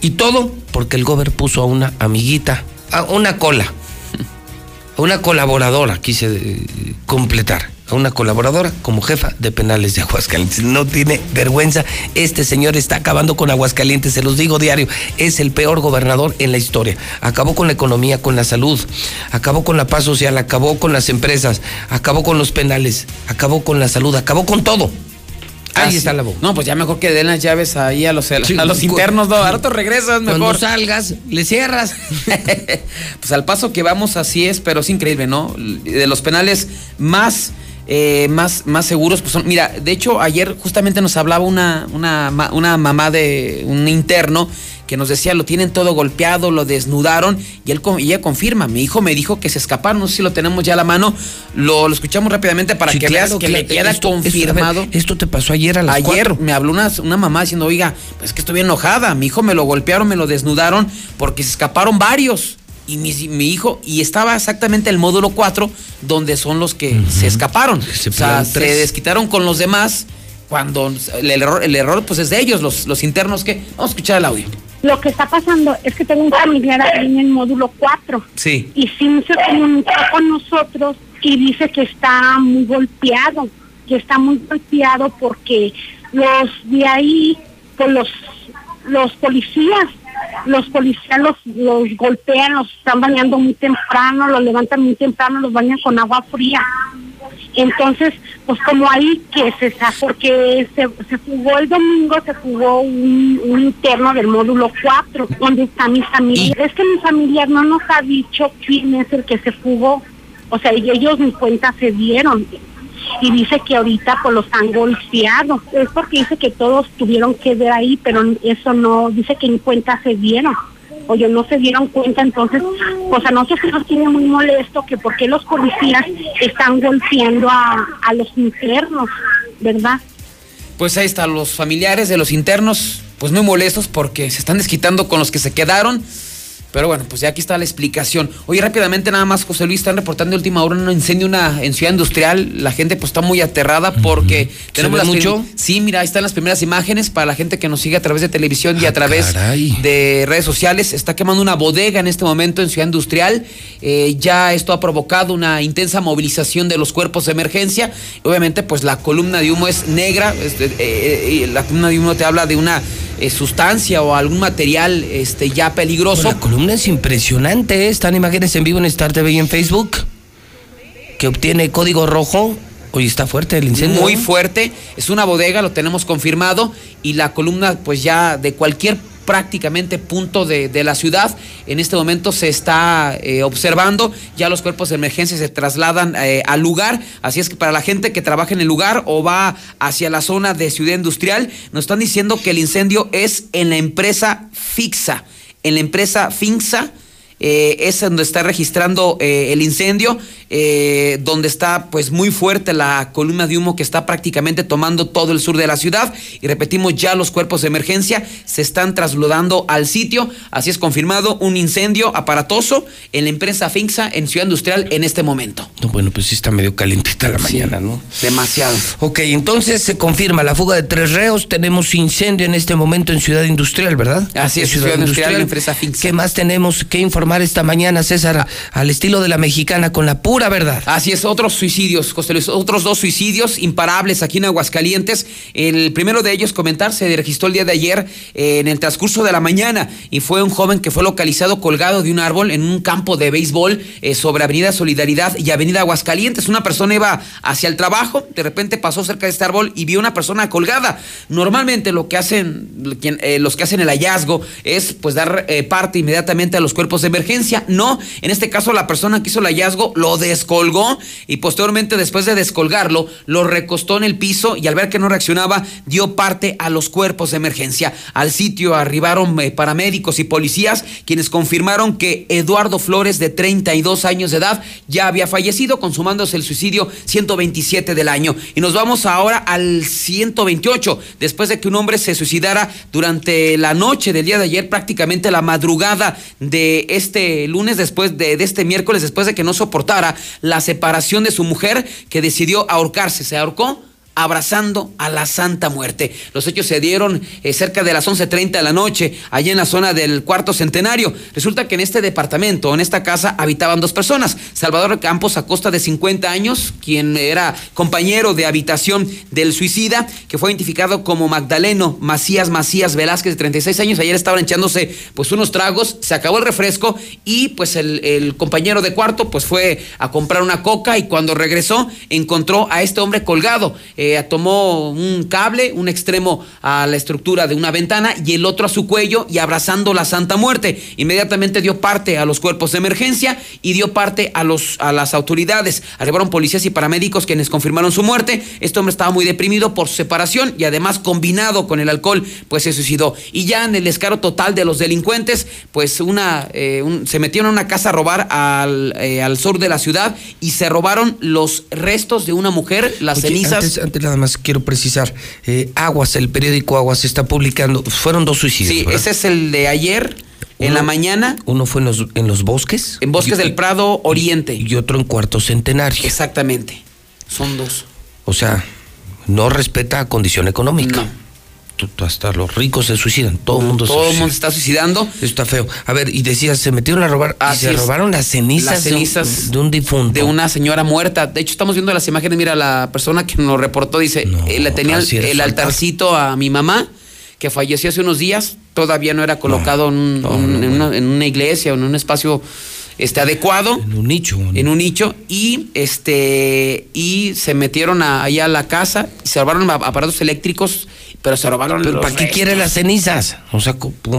Y todo porque el gober puso a una amiguita, a una cola, a una colaboradora, quise eh, completar, a una colaboradora como jefa de penales de Aguascalientes. No tiene vergüenza. Este señor está acabando con Aguascalientes, se los digo diario. Es el peor gobernador en la historia. Acabó con la economía, con la salud, acabó con la paz social, acabó con las empresas, acabó con los penales, acabó con la salud, acabó con todo. Ahí Ah, sí. está la bomba. No, pues ya mejor que den las llaves ahí a los, a los internos, no, ahora te regresas mejor. Cuando salgas, le cierras. pues al paso que vamos así es, pero es increíble, ¿no? De los penales más, eh, más, más seguros, pues son. Mira, de hecho, ayer justamente nos hablaba una, una, una mamá de un interno que nos decía, lo tienen todo golpeado, lo desnudaron, y él y ella confirma, mi hijo me dijo que se escaparon, no sé si lo tenemos ya a la mano, lo, lo escuchamos rápidamente para Sí, que claro, veas que le queda Esto- esto- a ver, confirmado. Esto, te pasó ayer a las Ayer me habló una, una mamá diciendo, oiga, pues es que estoy bien enojada. Mi hijo me lo golpearon, me lo desnudaron porque se escaparon varios. Y mi, mi hijo, y estaba exactamente el módulo 4, donde son los que se escaparon. Se o sea, se desquitaron con los demás cuando el error, el error pues es de ellos, los, los internos que... Vamos a escuchar el audio. Lo que está pasando es que tengo un familiar ahí en el módulo 4 Sí. y sí se comunicó con nosotros y dice que está muy golpeado, que está muy golpeado porque los de ahí, pues los, los policías, los policías los, los golpean, los están bañando muy temprano, los levantan muy temprano, los bañan con agua fría. Entonces, pues como ahí que se porque se, se jugó el domingo, se jugó un, un interno del módulo 4, donde está mi familia. Es que mi familiar no nos ha dicho quién es el que se fugó. O sea, y ellos ni cuenta se dieron. Y dice que ahorita pues los han golpeado. Es porque dice que todos tuvieron que ver ahí, pero eso no, dice que ni cuenta se dieron. Oye, no se dieron cuenta, entonces, pues a nosotros nos tiene muy molesto que por qué los policías están golpeando a, a los internos, ¿verdad? Pues ahí están los familiares de los internos, pues muy molestos porque se están desquitando con los que se quedaron. Pero bueno, pues ya aquí está la explicación. Oye, rápidamente nada más, José Luis, están reportando última hora un incendio una, en Ciudad Industrial. La gente pues está muy aterrada porque tenemos ve las prim- mucho? Sí, mira, ahí están las primeras imágenes para la gente que nos sigue a través de televisión y a través Ah, caray. de redes sociales. Está quemando una bodega en este momento en Ciudad Industrial. Eh, ya esto ha provocado una intensa movilización de los cuerpos de emergencia. Obviamente, pues la columna de humo es negra. Es de- eh, eh, la columna de humo te habla de una sustancia o algún material este, ya peligroso. La columna es impresionante, están imágenes en vivo en Star TV y en Facebook, que obtiene código rojo. Oye, está fuerte el incendio. Muy fuerte, es una bodega, lo tenemos confirmado, y la columna pues ya de cualquier prácticamente punto de, de la ciudad. En este momento se está eh, observando, ya los cuerpos de emergencia se trasladan eh, al lugar, así es que para la gente que trabaja en el lugar o va hacia la zona de ciudad industrial, nos están diciendo que el incendio es en la empresa Fixa, en la empresa Finxa. Eh, es donde está registrando eh, el incendio, eh, donde está pues muy fuerte la columna de humo que está prácticamente tomando todo el sur de la ciudad. Y repetimos, ya los cuerpos de emergencia se están trasladando al sitio. Así es confirmado un incendio aparatoso en la empresa Finxa en Ciudad Industrial en este momento. No, bueno, pues sí está medio calentita la mañana, ¿no? Demasiado. Ok, entonces se confirma la fuga de tres reos. Tenemos incendio en este momento en Ciudad Industrial, ¿verdad? Así es, Ciudad Industrial, empresa Finxa. ¿Qué más tenemos que esta mañana, César? Al estilo de la mexicana, con la pura verdad. Así es, otros suicidios, José otros dos suicidios imparables aquí en Aguascalientes. El primero de ellos, comentar, se registró el día de ayer eh, en el transcurso de la mañana y fue un joven que fue localizado colgado de un árbol en un campo de béisbol eh, sobre Avenida Solidaridad y Avenida Aguascalientes. Una persona iba hacia el trabajo, de repente pasó cerca de este árbol y vio una persona colgada. Normalmente lo que hacen, eh, los que hacen el hallazgo es pues dar eh, parte inmediatamente a los cuerpos de emergencia. No, en este caso la persona que hizo el hallazgo lo descolgó y posteriormente después de descolgarlo lo recostó en el piso y al ver que no reaccionaba dio parte a los cuerpos de emergencia. Al sitio arribaron eh, paramédicos y policías quienes confirmaron que Eduardo Flores de 32 años de edad ya había fallecido consumándose el suicidio 127 del año. Y nos vamos ahora al 128 después de que un hombre se suicidara durante la noche del día de ayer prácticamente la madrugada de este lunes después de, de este miércoles después de que no soportara la separación de su mujer que decidió ahorcarse. Se ahorcó abrazando a la Santa Muerte. Los hechos se dieron eh, cerca de las 11.30 de la noche, allá en la zona del cuarto centenario. Resulta que en este departamento, en esta casa, habitaban dos personas. Salvador Campos Acosta, de 50 años, quien era compañero de habitación del suicida, que fue identificado como Magdaleno Macías Macías Velázquez, de 36 años. Ayer estaban echándose pues unos tragos, se acabó el refresco y pues el, el compañero de cuarto pues fue a comprar una coca y cuando regresó encontró a este hombre colgado. Eh, tomó un cable, un extremo a la estructura de una ventana y el otro a su cuello y abrazando la Santa Muerte. Inmediatamente dio parte a los cuerpos de emergencia y dio parte a, los, a las autoridades. Arribaron policías y paramédicos quienes confirmaron su muerte. Este hombre estaba muy deprimido por su separación y además combinado con el alcohol, pues se suicidó. Y ya en el descaro total de los delincuentes, pues una, eh, un- se metieron a una casa a robar al, eh, al sur de la ciudad y se robaron los restos de una mujer, las Oye, cenizas. Antes, nada más quiero precisar, eh, Aguas, el periódico Aguas está publicando, fueron dos suicidios. Sí, ¿verdad? ese es el de ayer, en la mañana, Uno fue en los, en los bosques. en Bosques y- del Prado Oriente. Y otro en Cuarto Centenario. Exactamente. Son dos. O sea, no respeta condición económica. Tú hasta los ricos se suicidan, todo el mundo se Todo el mundo se está suicidando. Eso está feo. A ver, y decías, se metieron a robar, y se es. robaron las cenizas, Las de un- cenizas de un, difunto. de una señora muerta. De hecho, estamos viendo las imágenes. Mira, la persona que nos reportó dice, eh, le tenía el altarcito a mi mamá, que falleció hace unos días. Todavía no era colocado en, un- un- en una, en una iglesia o en un espacio este, adecuado. En un nicho. En un nicho. Y este y se metieron a- ahí a la casa, se robaron aparatos eléctricos, pero se robaron Pero ¿para qué quiere las cenizas? O sea,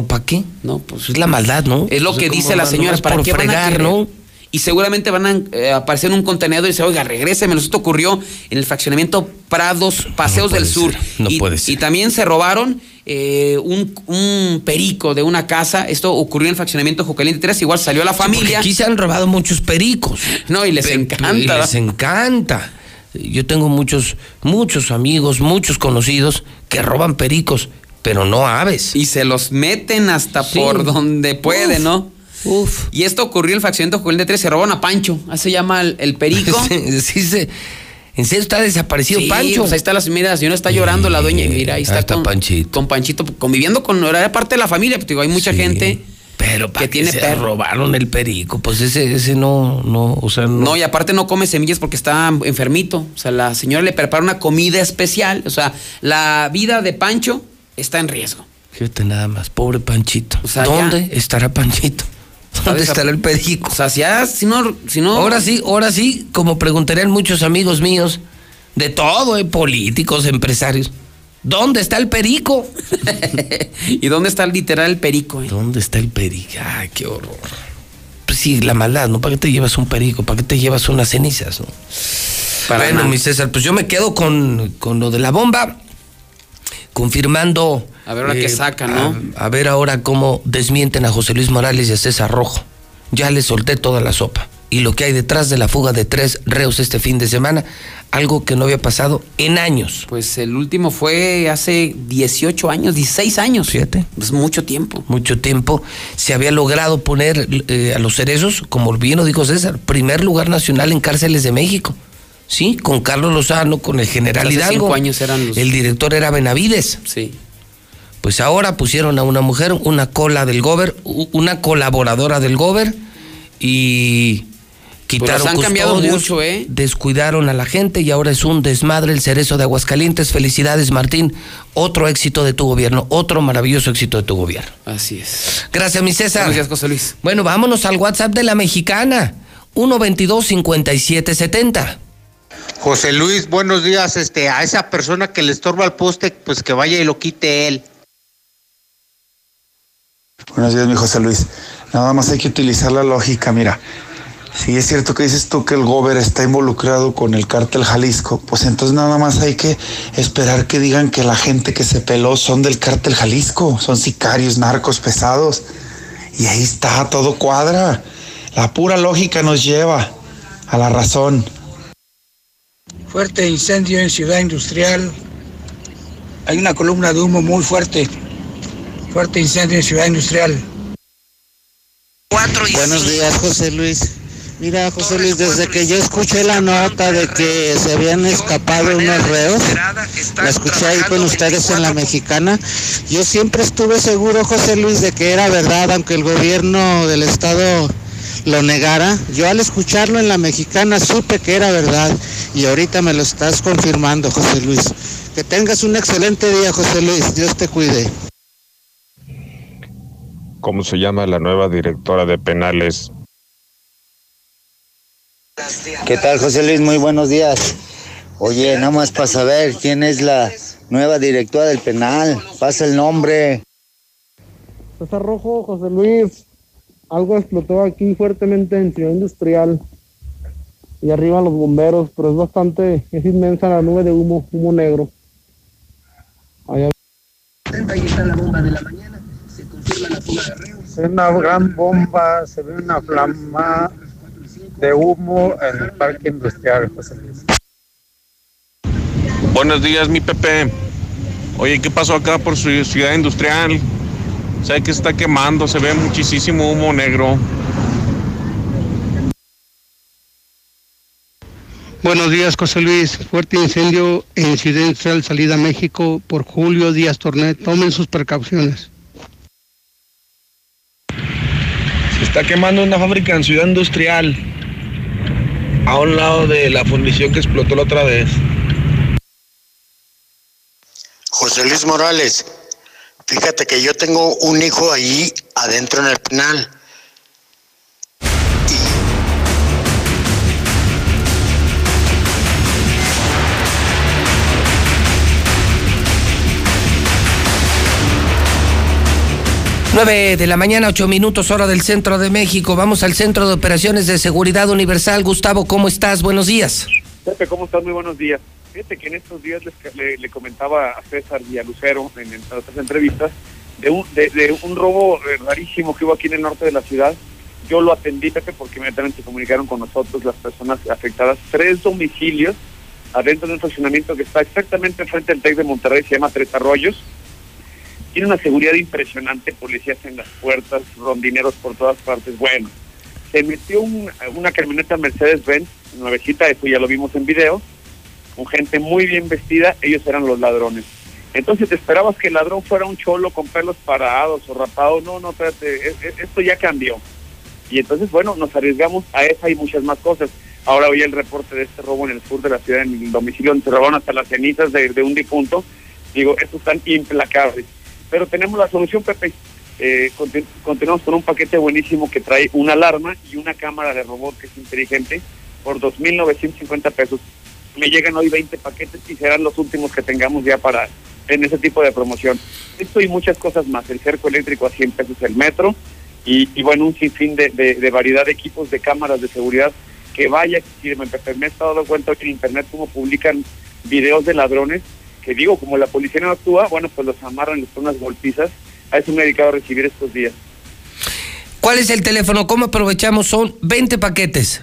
¿para qué? No, pues es la maldad, ¿no? Es lo O sea, que dice la señora, ¿para por qué van a fregar? ¿no? Y seguramente van a eh, aparecer en un contenedor y dice, oiga, regréseme. Esto ocurrió en el fraccionamiento Prados, Paseos del Sur. no y, puede ser. y también se robaron eh, un, un perico de una casa. Esto ocurrió en el fraccionamiento Jocaliente 3. Igual salió la familia. Aquí se han robado muchos pericos. No, y les encanta. y les encanta. Yo tengo muchos, muchos amigos, muchos conocidos que roban pericos, pero no aves. Y se los meten hasta Sí. por donde puede, Uf, ¿no? Uf. Y esto ocurrió en el fraccionamiento Jocaliente 3. Se robaron a Pancho. Así se llama el, el perico. Sí, sí, en serio está desaparecido Sí, Pancho. pues ahí está la, mira, la señora está llorando, la dueña, y mira, ahí está, ahí está con, Panchito. con Panchito, conviviendo con, era parte de la familia, pues digo, hay mucha gente Pero que que tiene se perro. robaron el perico, pues ese, ese no, no, o sea, no. No, y aparte no come semillas porque está enfermito. O sea, la señora le prepara una comida especial. O sea, la vida de Pancho está en riesgo. Fíjate nada más, pobre Panchito. O sea, ¿Dónde ya. estará Panchito? ¿Dónde estará el perico? O sea, si, ya- si no, si no. Ahora sí, ahora sí, como preguntarían muchos amigos míos, de todo, eh, políticos, empresarios. ¿Dónde está el perico? ¿Y dónde está literal el perico? eh? ¿Dónde está el perico? Ay, qué horror. Pues sí, la maldad, ¿no? ¿Para qué te llevas un perico? ¿Para qué te llevas unas cenizas? no? Para bueno, nada. mi César, pues yo me quedo con, con lo de la bomba, confirmando. A ver ahora qué sacan, ¿no? A, a ver ahora cómo desmienten a José Luis Morales y a César Rojo. Ya les solté toda la sopa. Y lo que hay detrás de la fuga de tres reos este fin de semana, algo que no había pasado en años. Pues el último fue hace 18 años, 16 años. Fíjate. Pues mucho tiempo. mucho tiempo se había logrado poner eh, a los cerezos, como bien lo dijo César, primer lugar nacional en cárceles de México. Sí, con Carlos Lozano, con el general Hidalgo. cinco años eran los- El director era Benavides. Sí. Pues ahora pusieron a una mujer, una cola del gober, una colaboradora del gober y quitaron Pues han cambiado mucho, ¿eh? descuidaron a la gente y ahora es un desmadre el cerezo de Aguascalientes. Felicidades, Martín. Otro éxito de tu gobierno, otro maravilloso éxito de tu gobierno. Así es. Gracias, mi César. Días, José Luis. Bueno, vámonos al WhatsApp de la mexicana. 122-5770. José Luis, buenos días. Este, a esa persona que le estorba el poste, pues que vaya y lo quite él. Buenos días, mi José Luis. Nada más hay que utilizar la lógica. Mira, si es cierto que dices tú que el Gober está involucrado con el cártel Jalisco, pues entonces nada más hay que esperar que digan que la gente que se peló son del cártel Jalisco, son sicarios, narcos pesados. Y ahí está, todo cuadra. La pura lógica nos lleva a la razón. Fuerte incendio en Ciudad Industrial. Hay una columna de humo muy fuerte. Fuerte incendio en Ciudad Industrial. Buenos días, José Luis. Mira, José Luis, desde que yo escuché la nota de que se habían escapado unos reos, la escuché ahí con ustedes en la mexicana, yo siempre estuve seguro, José Luis, de que era verdad, aunque el gobierno del estado lo negara. Yo al escucharlo en la mexicana supe que era verdad y ahorita me lo estás confirmando, José Luis. Que tengas un excelente día, José Luis. Dios te cuide. ¿Cómo se llama la nueva directora de penales? ¿Qué tal, José Luis? Muy buenos días. Oye, nada más para saber quién es la nueva directora del penal. Pasa el nombre. César Rojo, José Luis, algo explotó aquí fuertemente en Ciudad Industrial y arriba los bomberos, pero es bastante, es inmensa la nube de humo, humo negro. Allá. Es una gran bomba, se ve una flama de humo en el parque industrial, José Luis. Buenos días, mi Pepe. Oye, ¿qué pasó acá por su ciudad industrial? Sé que se está quemando, se ve muchísimo humo negro. Buenos días, José Luis. Fuerte incendio en Ciudad Industrial, salida a México por Julio Díaz Tornet. Tomen sus precauciones. Se está quemando una fábrica en Ciudad Industrial, a un lado de la fundición que explotó la otra vez. José Luis Morales, fíjate que yo tengo un hijo ahí adentro en el penal. Nueve de la mañana, ocho minutos, hora del centro de México. Vamos al Centro de Operaciones de Seguridad Universal. Gustavo, ¿cómo estás? Buenos días. Pepe, ¿cómo estás? Muy buenos días. Fíjate que en estos días les- le, comentaba a César y a Lucero en, en otras entrevistas de un, de, de un robo eh, rarísimo que hubo aquí en el norte de la ciudad. Yo lo atendí, Pepe, porque inmediatamente se comunicaron con nosotros las personas afectadas. Tres domicilios adentro de un fraccionamiento que está exactamente frente al TEC de Monterrey, se llama Tres Arroyos. Tiene una seguridad impresionante, policías en las puertas, rondineros por todas partes. Bueno, se metió un- una camioneta Mercedes-Benz, nuevecita, eso ya lo vimos en video, con gente muy bien vestida, ellos eran los ladrones. Entonces te esperabas que el ladrón fuera un cholo con pelos parados o rapado, no, no, espérate, e- e- esto ya cambió. Y entonces, bueno, nos arriesgamos a esa y muchas más cosas. Ahora oí el reporte de este robo en el sur de la ciudad, en el domicilio donde se robaron hasta las cenizas de, de un difunto. Digo, estos están implacables. Pero tenemos la solución, Pepe. Eh, conti- continuamos con un paquete buenísimo que trae una alarma y una cámara de robot que es inteligente por 2.950 pesos. Me llegan hoy 20 paquetes y serán los últimos que tengamos ya para en ese tipo de promoción. Esto y muchas cosas más. El cerco eléctrico a 100 pesos el metro y, y bueno, un sinfín de, de, variedad de equipos de cámaras de seguridad que vaya que sirven. Pepe, me he estado dando cuenta hoy en internet cómo publican videos de ladrones que digo, como la policía no actúa, bueno, pues los amarran, les ponen unas golpizas. A eso me he dedicado a recibir estos días. ¿Cuál es el teléfono? ¿Cómo aprovechamos? Son 20 paquetes.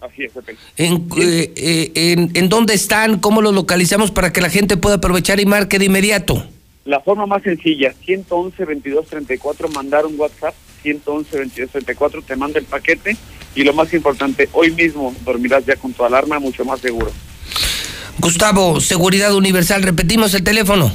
Así es, Pepe. ¿En, eh, eh, en, en dónde están? ¿Cómo los localizamos para que la gente pueda aprovechar y marque de inmediato? La forma más sencilla, 111 22 34, mandar un WhatsApp, 111 22 34, te manda el paquete y lo más importante, hoy mismo dormirás ya con tu alarma mucho más seguro. Gustavo, Seguridad Universal, repetimos el teléfono.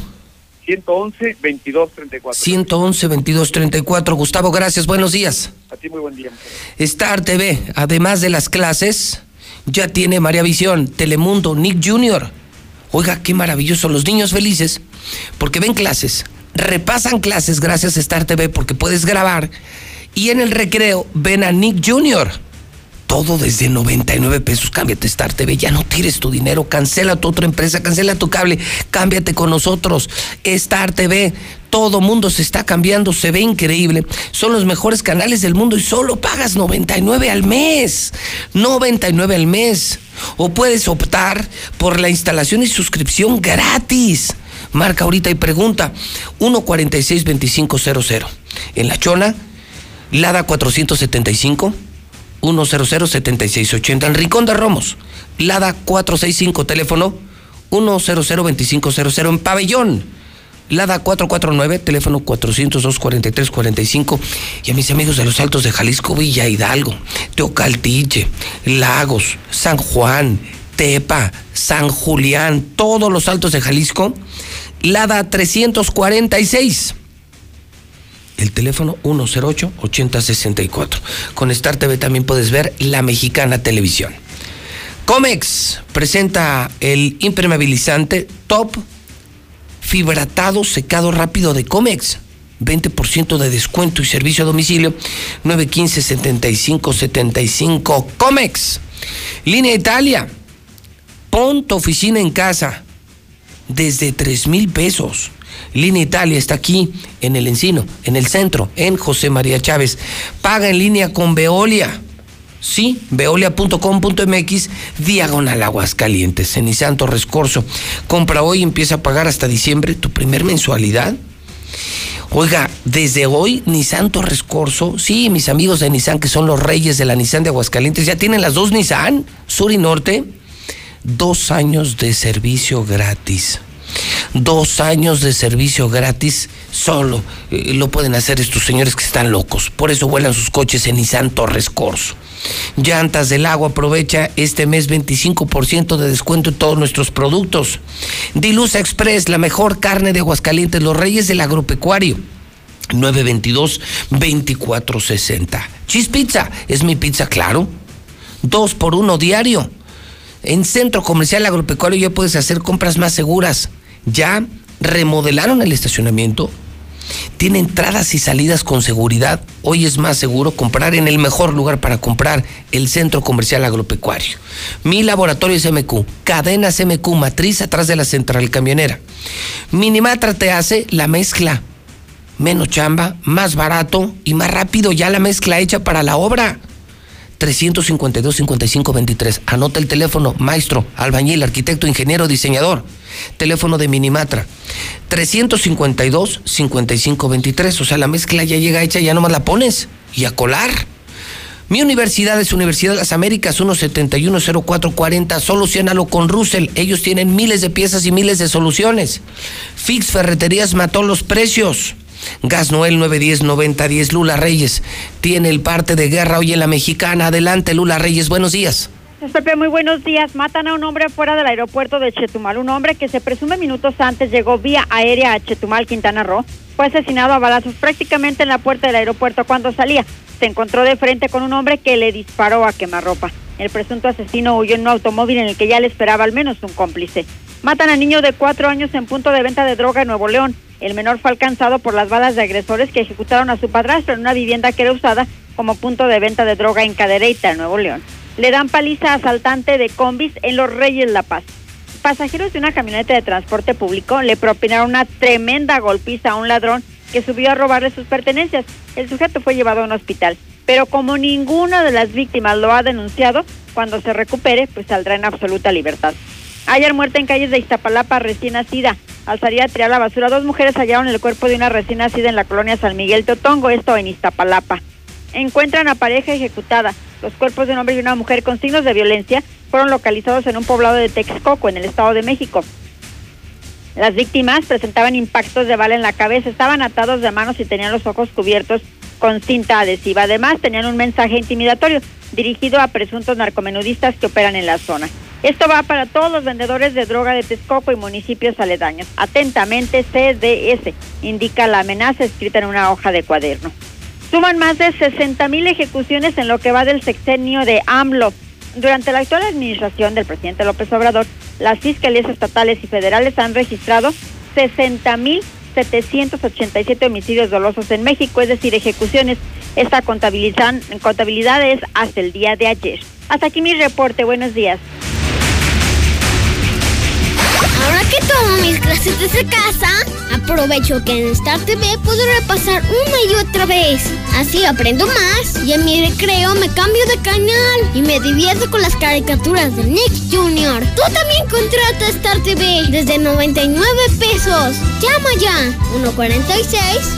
111 22 34. 111 2234. Gustavo, gracias, buenos días. A ti muy buen día. Star TV, además de las clases, ya tiene María Visión, Telemundo, Nick Jr. Oiga, qué maravilloso, los niños felices, porque ven clases, repasan clases gracias a Star TV porque puedes grabar y en el recreo ven a Nick Jr. Todo desde 99 pesos. Cámbiate Star TV. Ya no tires tu dinero. Cancela tu otra empresa. Cancela tu cable. Cámbiate con nosotros. Star TV. Todo mundo se está cambiando. Se ve increíble. Son los mejores canales del mundo y solo pagas 99 al mes. 99 al mes. O puedes optar por la instalación y suscripción gratis. Marca ahorita y pregunta. 146-2500. En La Chona, Lada 475. 100-7680 en Rincón de Romos, Lada 465, teléfono 100-2500 en Pabellón, Lada 449, teléfono 402-4345 y a mis amigos de los Altos de Jalisco, Villa Hidalgo, Teocaltiche, Lagos, San Juan, Tepa, San Julián, todos los Altos de Jalisco, Lada 346 el teléfono 108-8064. Con Star TV también puedes ver La Mexicana Televisión. Comex presenta el impermeabilizante Top Fibratado Secado Rápido de Comex. 20% de descuento y servicio a domicilio 915-7575 Comex. Línea Italia. Pon tu oficina en casa desde 3 mil pesos. Línea Italia está aquí en el Encino, en el centro, en José María Chávez. Paga en línea con Veolia. Sí, veolia.com.mx, diagonal Aguascalientes, en Nissan Torres Corso. Compra hoy y empieza a pagar hasta diciembre tu primer mensualidad. Oiga, desde hoy Nissan Torres sí, mis amigos de Nissan que son los reyes de la Nissan de Aguascalientes, ya tienen las dos Nissan, Sur y Norte, dos años de servicio gratis dos años de servicio gratis solo eh, lo pueden hacer estos señores que están locos. Por eso vuelan sus coches en Nissan Torres Corso. Llantas del agua aprovecha este mes 25% de descuento en todos nuestros productos. Dilusa Express, la mejor carne de Aguascalientes, los reyes del agropecuario. 922-2460. Cheese Pizza, es mi pizza, claro. Dos por uno diario. En Centro Comercial Agropecuario ya puedes hacer compras más seguras. Ya remodelaron el estacionamiento. Tiene entradas y salidas con seguridad. Hoy es más seguro comprar en el mejor lugar para comprar, el Centro Comercial Agropecuario. Mi laboratorio es MQ, cadenas MQ, matriz atrás de la central camionera. Minimatra te hace la mezcla. Menos chamba, más barato y más rápido ya la mezcla hecha para la obra. 352-5523. Anota el teléfono, maestro, albañil, arquitecto, ingeniero, diseñador. Teléfono de Minimatra. 352-5523. O sea, la mezcla ya llega hecha, ya nomás la pones. Y a colar. Mi universidad es Universidad de las Américas, 1710440. Solucionalo con Russell. Ellos tienen miles de piezas y miles de soluciones. Fix Ferreterías mató los precios. Gas Noel 910-9010, Lula Reyes. Tiene el parte de guerra hoy en la mexicana. Adelante, Lula Reyes, buenos días. Pepe, muy buenos días. Matan a un hombre fuera del aeropuerto de Chetumal. Un hombre que se presume minutos antes llegó vía aérea a Chetumal, Quintana Roo. Fue asesinado a balazos prácticamente en la puerta del aeropuerto cuando salía. Se encontró de frente con un hombre que le disparó a quemarropa. El presunto asesino huyó en un automóvil en el que ya le esperaba al menos un cómplice. Matan a niño de cuatro años en punto de venta de droga en Nuevo León. El menor fue alcanzado por las balas de agresores que ejecutaron a su padrastro en una vivienda que era usada como punto de venta de droga en Cadereyta, Nuevo León. Le dan paliza a asaltante de combis en Los Reyes La Paz. Pasajeros de una camioneta de transporte público le propinaron una tremenda golpiza a un ladrón que subió a robarle sus pertenencias. El sujeto fue llevado a un hospital, pero como ninguna de las víctimas lo ha denunciado, cuando se recupere, pues saldrá en absoluta libertad. Ayer muerta en calles de Iztapalapa, recién nacida. Al salir a la basura, dos mujeres hallaron el cuerpo de una recién nacida en la colonia San Miguel Totongo, esto en Iztapalapa. Encuentran a pareja ejecutada. Los cuerpos de un hombre y una mujer con signos de violencia fueron localizados en un poblado de Texcoco, en el Estado de México. Las víctimas presentaban impactos de bala en la cabeza, estaban atados de manos y tenían los ojos cubiertos con cinta adhesiva. Además, tenían un mensaje intimidatorio dirigido a presuntos narcomenudistas que operan en la zona. Esto va para todos los vendedores de droga de Texcoco y municipios aledaños. Atentamente, CDS, indica la amenaza escrita en una hoja de cuaderno. Suman más de 60 mil ejecuciones en lo que va del sexenio de AMLO. Durante la actual administración del presidente López Obrador, las fiscalías estatales y federales han registrado 60 mil 787 homicidios dolosos en México, es decir, ejecuciones. Esta contabilidad es hasta el día de ayer. Hasta aquí mi reporte. Buenos días. Ahora que tomo mis clases desde casa, aprovecho que en Star TV puedo repasar una y otra vez. Así aprendo más y en mi recreo me cambio de canal y me divierto con las caricaturas de Nick Jr. Tú también contrata Star TV desde 99 pesos. Llama ya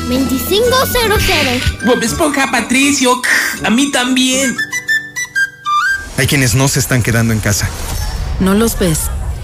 146-2500. Bob Esponja Patricio, a mí también. Hay quienes no se están quedando en casa. No los ves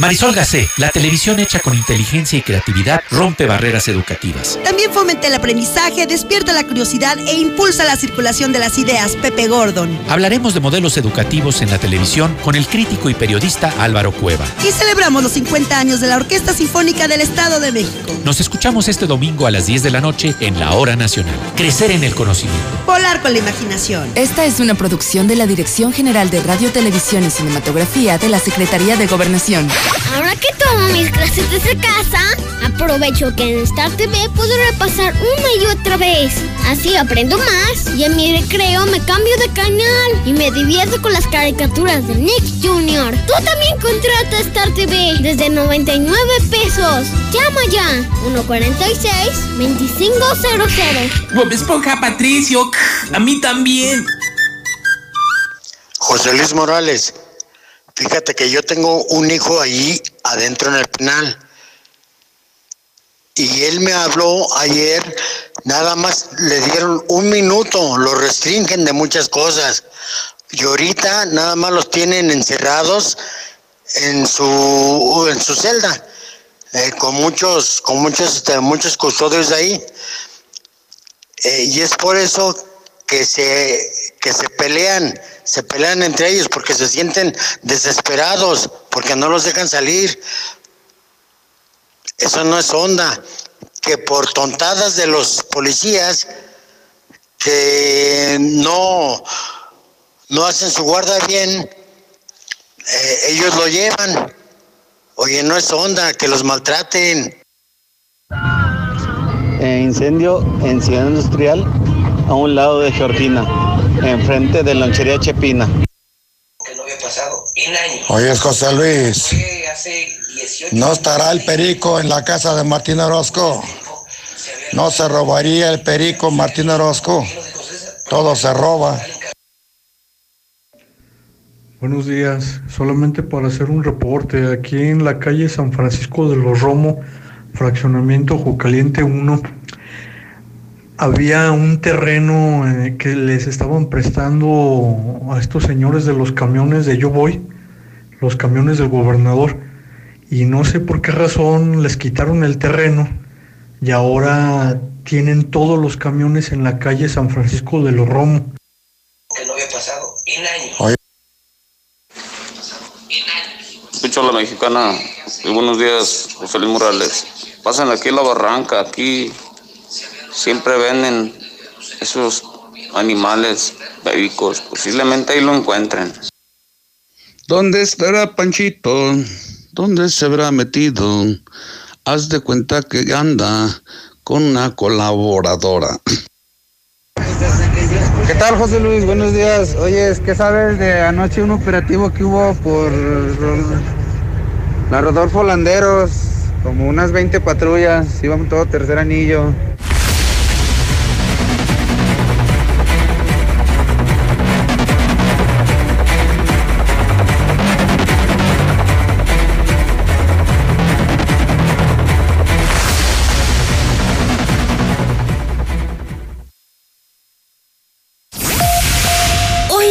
Marisol Gacé, la televisión hecha con inteligencia y creatividad rompe barreras educativas. También fomenta el aprendizaje, despierta la curiosidad e impulsa la circulación de las ideas. Pepe Gordon. Hablaremos de modelos educativos en la televisión con el crítico y periodista Álvaro Cueva. Y celebramos los 50 años de la Orquesta Sinfónica del Estado de México. Nos escuchamos este domingo a las 10 de la noche en la Hora Nacional. Crecer en el conocimiento. Volar con la imaginación. Esta es una producción de la Dirección General de Radio, Televisión y Cinematografía de la Secretaría de Gobernación. Ahora que tomo mis clases desde casa, aprovecho que en Star TV puedo repasar una y otra vez. Así aprendo más y en mi recreo me cambio de canal y me divierto con las caricaturas de Nick Jr. Tú también contrata Star TV desde 99 pesos. Llama ya 146-2500. Bob Esponja Patricio, a mí también. José Luis Morales. Fíjate que yo tengo un hijo ahí adentro en el penal. Y él me habló ayer nada más le dieron un minuto, lo restringen de muchas cosas. Y ahorita nada más los tienen encerrados en su en su celda eh, con muchos con muchos este, muchos custodios ahí Eh, y es por eso que se que se pelean se pelean entre ellos porque se sienten desesperados porque no los dejan salir eso no es onda que por tontadas de los policías que no no hacen su guarda bien eh, ellos lo llevan. Oye, no es onda que los maltraten. Eh, incendio en Ciudad Industrial a un lado de Georgina, enfrente de Lonchería Chepina. Oye, José Luis, ¿no estará el perico en la casa de Martín Orozco? ¿No se robaría el perico Martín Orozco? Todo se roba. Buenos días, solamente para hacer un reporte, aquí en la calle San Francisco de los Romo, fraccionamiento Jucaliente 1, había un terreno eh, que les estaban prestando a estos señores de los camiones de Yo Voy, los camiones del gobernador, y no sé por qué razón les quitaron el terreno y ahora tienen todos los camiones en la calle San Francisco de los Romo. Oye, Escucho a la mexicana. Muy buenos días, José Luis Morales. Pasan aquí la barranca, aquí siempre venden esos animales bélicos. Posiblemente ahí lo encuentren. ¿Dónde estará Panchito? ¿Dónde se habrá metido? Haz de cuenta que anda con una colaboradora. ¿Qué tal, José Luis? Buenos días. Oye, ¿qué sabes de anoche un operativo que hubo por la Rodolfo Landeros? Como unas 20 patrullas, íbamos todo tercer anillo.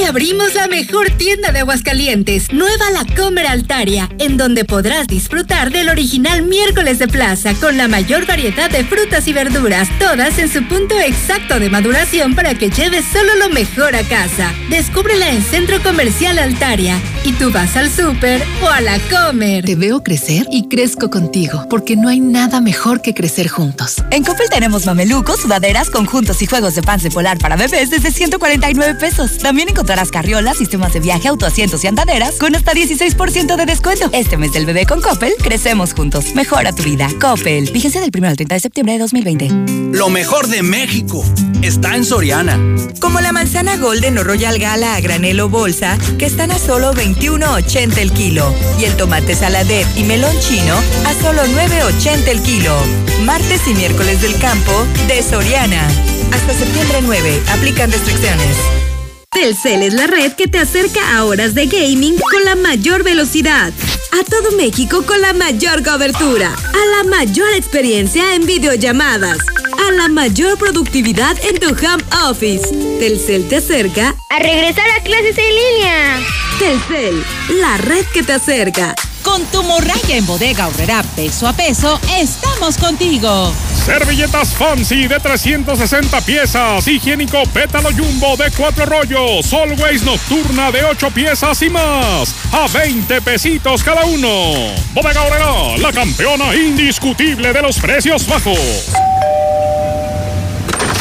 Abrimos la mejor tienda de Aguascalientes, Nueva La Comer Altaria, en donde podrás disfrutar del original miércoles de plaza con la mayor variedad de frutas y verduras, todas en su punto exacto de maduración para que lleves solo lo mejor a casa. Descúbrela en Centro Comercial Altaria y tú vas al súper o a la Comer. Te veo crecer y crezco contigo, porque no hay nada mejor que crecer juntos. En Coppel tenemos mamelucos, sudaderas, conjuntos y juegos de pants de polar para bebés desde 149 pesos. También encontrarás carriolas, sistemas de viaje, autoasientos y andaderas con hasta 16% de descuento. Este mes del bebé con Coppel, crecemos juntos. Mejora tu vida. Coppel. Fíjense del 1 al 30 de septiembre de 2020. Lo mejor de México está en Soriana. Como la manzana Golden o Royal Gala a granel o bolsa, que están a solo 21.80 el kilo. Y el tomate saladet y melón chino a solo 9.80 el kilo. Martes y miércoles del campo de Soriana. Hasta septiembre 9. Aplican restricciones. Telcel es la red que te acerca a horas de gaming con la mayor velocidad, a todo México con la mayor cobertura, a la mayor experiencia en videollamadas, a la mayor productividad en tu home office. Telcel te acerca A regresar a clases en línea. Telcel, la red que te acerca. Con tu morralla en bodega horrera peso a peso, estamos contigo. Servilletas Fancy de 360 piezas, higiénico pétalo jumbo de 4 rollos, Always nocturna de 8 piezas y más, a 20 pesitos cada uno. Bodega Horrera, la campeona indiscutible de los precios bajos.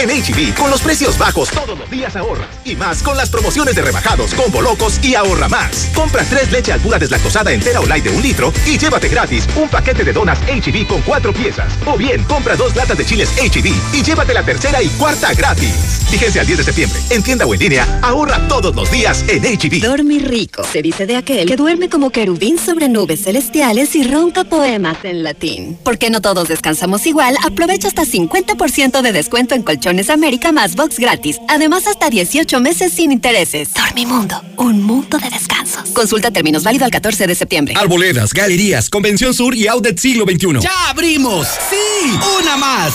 En HB, con los precios bajos todos los días ahorras. Y más con las promociones de rebajados, combo locos y ahorra más. Compra tres leche al pura deslactosada entera o light de un litro y llévate gratis un paquete de donas HB con cuatro piezas. O bien, compra dos latas de chiles HB y llévate la tercera y cuarta gratis. Fíjense al 10 de septiembre. En tienda o en línea, ahorra todos los días en HB. Dormir rico. Se dice de aquel que duerme como querubín sobre nubes celestiales y ronca poemas en latín. Porque no todos descansamos igual, aprovecha hasta 50% de descuento en Colchones América más box gratis. Además, hasta 18 meses sin intereses. Dormimundo, un mundo de descansos. Consulta términos válido al 14 de septiembre. Arboledas, galerías, Convención Sur y Outlet Siglo XXI. ¡Ya abrimos! ¡Sí! ¡Una más!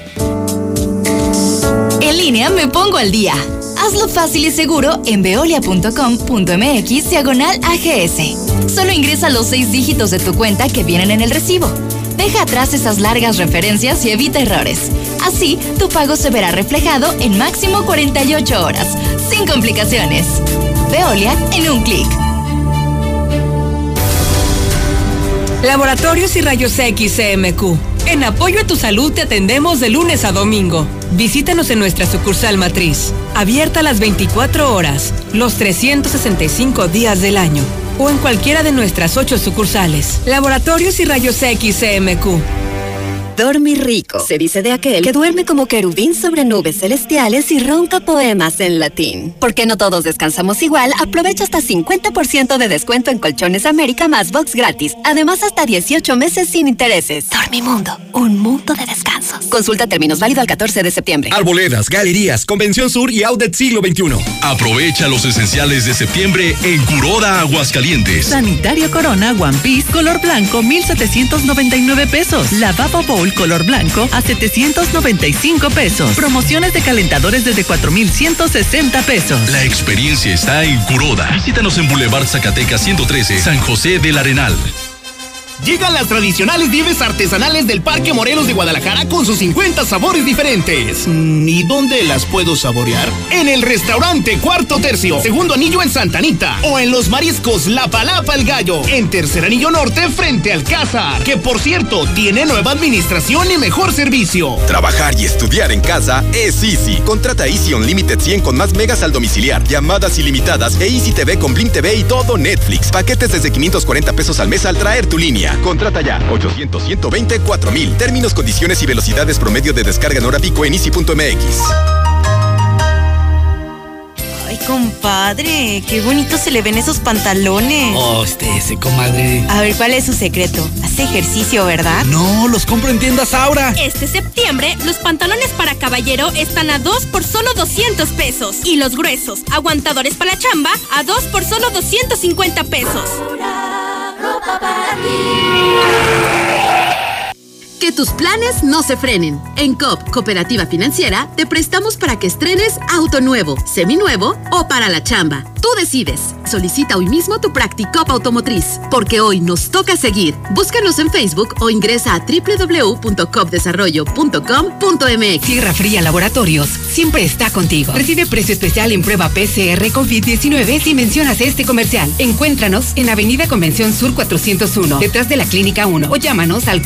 En línea me pongo al día. Hazlo fácil y seguro en veolia.com.mx diagonal AGS. Solo ingresa los seis dígitos de tu cuenta que vienen en el recibo. Deja atrás esas largas referencias y evita errores. Así, tu pago se verá reflejado en máximo 48 horas, sin complicaciones. Veolia en un clic. Laboratorios y Rayos X CMQ. En apoyo a tu salud te atendemos de lunes a domingo. Visítanos en nuestra sucursal matriz, abierta las 24 horas, los 365 días del año, o en cualquiera de nuestras ocho sucursales. Laboratorios y Rayos X CMQ. Dormir rico. Se dice de aquel que duerme como querubín sobre nubes celestiales y ronca poemas en latín. Porque no todos descansamos igual, aprovecha hasta 50% de descuento en Colchones América más box gratis. Además, hasta 18 meses sin intereses. Dormimundo, un mundo de descansos. Consulta términos válido al 14 de septiembre. Arboledas, galerías, Convención Sur y Outlet Siglo XXI. Aprovecha los esenciales de septiembre en Curoda Aguascalientes. Sanitario Corona One Piece color blanco 1799 pesos. Lavabo Bowl color blanco a 795 pesos. Promociones de calentadores desde 4160 pesos. La experiencia está en Curoda. Visítanos en Boulevard Zacatecas 113, San José del Arenal. Llegan las tradicionales nieves artesanales del Parque Morelos de Guadalajara con sus 50 sabores diferentes. Mm, ¿Y dónde las puedo saborear? En el restaurante Cuarto Tercio, segundo anillo en Santanita. O en los mariscos La Palapa el Gallo, en tercer anillo norte frente al Cázar. Que por cierto, tiene nueva administración y mejor servicio. Trabajar y estudiar en casa es Easy. Contrata Easy Unlimited 100 con más megas al domiciliar, llamadas ilimitadas e Easy TV con Blim TV y todo Netflix. Paquetes desde 540 pesos al mes al traer tu línea. Contrata ya 800 120 4000. Términos, condiciones y velocidades promedio de descarga en hora pico en easy.mx. Ay, compadre, qué bonito se le ven esos pantalones. Oh, este, ese, comadre. A ver, ¿cuál es su secreto? Hace ejercicio, ¿verdad? No, los compro en tiendas Aura. Este septiembre, los pantalones para caballero están a 2 por solo 200 pesos. Y los gruesos, aguantadores para la chamba, a 2 por solo 250 pesos. ropa para ti. Que tus planes no se frenen. En COP, Cooperativa Financiera, te prestamos para que estrenes auto nuevo, seminuevo o para la chamba. Tú decides. Solicita hoy mismo tu Practicop Automotriz, porque hoy nos toca seguir. Búscanos en Facebook o ingresa a www.copdesarrollo.com.mx. Sierra Fría Laboratorios siempre está contigo. Recibe precio especial en prueba PCR COVID-19 si mencionas este comercial. Encuéntranos en Avenida Convención Sur 401, detrás de la Clínica 1, o llámanos al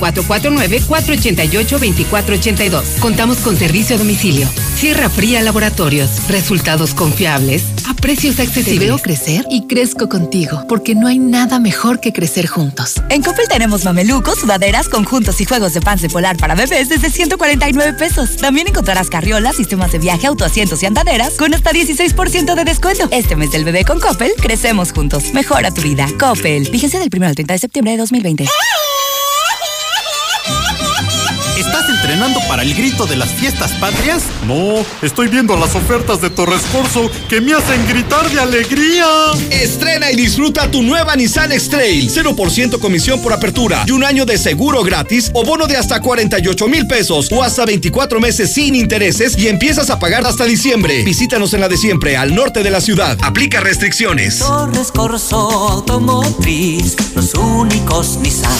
449-488-2482. Contamos con servicio a domicilio. Sierra Fría Laboratorios. Resultados confiables a precios accesibles. Te veo crecer y crezco contigo, porque no hay nada mejor que crecer juntos. En Coppel tenemos mamelucos, sudaderas, conjuntos y juegos de pants polar para bebés desde 149 pesos. También encontrarás carriolas, sistemas de viaje, autoasientos y andaderas con hasta 16% de descuento. Este mes del bebé con Coppel, crecemos juntos. Mejora tu vida. Coppel. Vigencia del 1 al 30 de septiembre de 2020. ¿Estás entrenando para el grito de las fiestas patrias? No, estoy viendo las ofertas de Torres Corso que me hacen gritar de alegría. Estrena y disfruta tu nueva Nissan X-Trail. 0% comisión por apertura y un año de seguro gratis o bono de hasta 48 mil pesos o hasta 24 meses sin intereses y empiezas a pagar hasta diciembre. Visítanos en la de siempre, al norte de la ciudad. Aplica restricciones. Torres Corso Automotriz, los únicos Nissan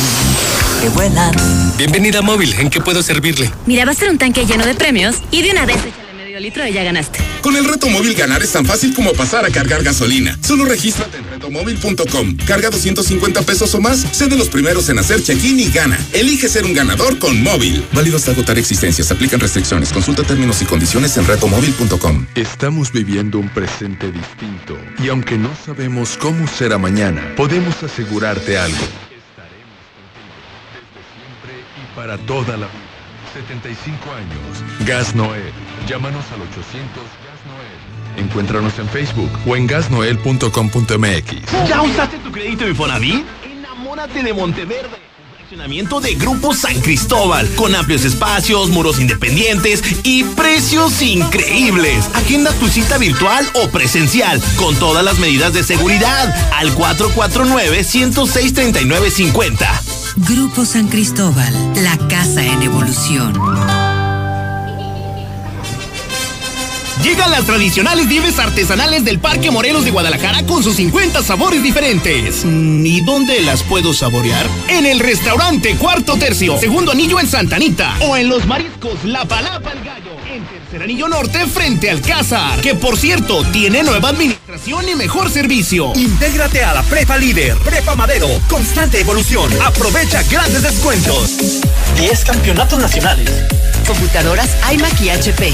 que vuelan. Bienvenida móvil, ¿en qué puedo servirle? Mira, va a ser un tanque lleno de premios y de una vez échale medio litro y ya ganaste. Con el reto móvil ganar es tan fácil como pasar a cargar gasolina. Solo regístrate en retomóvil.com. Carga 250 pesos o más, sé de los primeros en hacer check-in y gana. Elige ser un ganador con móvil. Válido hasta agotar existencias. Aplican restricciones. Consulta términos y condiciones en retomóvil.com. Estamos viviendo un presente distinto y aunque no sabemos cómo será mañana, podemos asegurarte algo. Estaremos contigo desde siempre y para toda la vida. 75 años. Gas Noel. Llámanos al 800 Gas Noel. Encuéntranos en Facebook o en gasnoel.com.mx. ¿Ya usaste tu crédito Infonavit? Enamórate de Monteverde. Fraccionamiento de Grupo San Cristóbal, con amplios espacios, muros independientes y precios increíbles. Agenda tu cita virtual o presencial, con todas las medidas de seguridad, al 449-106-3950. Grupo San Cristóbal, la casa en evolución. Llegan las tradicionales nieves artesanales del Parque Morelos de Guadalajara con sus 50 sabores diferentes. Mm, ¿Y dónde las puedo saborear? En el restaurante Cuarto Tercio, segundo anillo en Santa Anita. O en los mariscos La Palapa el Gallo, en tercer anillo norte frente al Cázar. Que por cierto, tiene nueva administración y mejor servicio. Intégrate a la Prepa Líder, Prepa Madero, constante evolución. Aprovecha grandes descuentos. 10 campeonatos nacionales. Computadoras iMac y HP.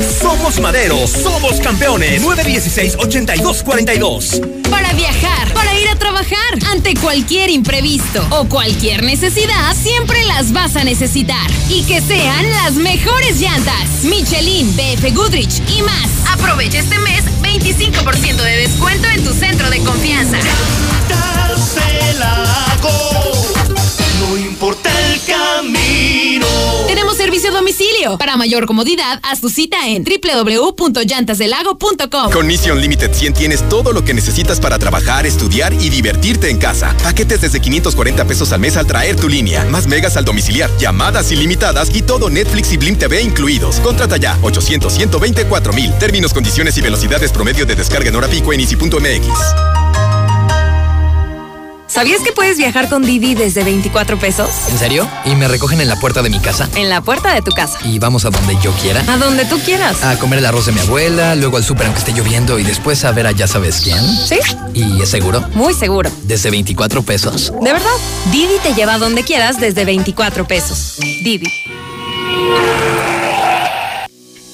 Somos Madero, somos campeones. 916-8242. Para viajar, para ir a trabajar, ante cualquier imprevisto o cualquier necesidad, siempre las vas a necesitar. Y que sean las mejores llantas. Michelin, BF Goodrich y más. Aprovecha este mes 25% de descuento en tu centro de confianza. Servicio domicilio. Para mayor comodidad, haz tu cita en www.llantasdelago.com. Con Mission Limited 100 tienes todo lo que necesitas para trabajar, estudiar y divertirte en casa. Paquetes desde 540 pesos al mes al traer tu línea. Más megas al domiciliar, llamadas ilimitadas y todo Netflix y Blim TV incluidos. Contrata ya 800 124 mil. Términos, condiciones y velocidades promedio de descarga en hora pico en easy.mx. ¿Sabías que puedes viajar con Didi desde 24 pesos? ¿En serio? ¿Y me recogen en la puerta de mi casa? En la puerta de tu casa. ¿Y vamos a donde yo quiera? A donde tú quieras. A comer el arroz de mi abuela, luego al súper aunque esté lloviendo y después a ver a ya sabes quién. ¿Sí? ¿Y es seguro? Muy seguro. ¿Desde 24 pesos? ¿De verdad? Didi te lleva a donde quieras desde 24 pesos. Didi.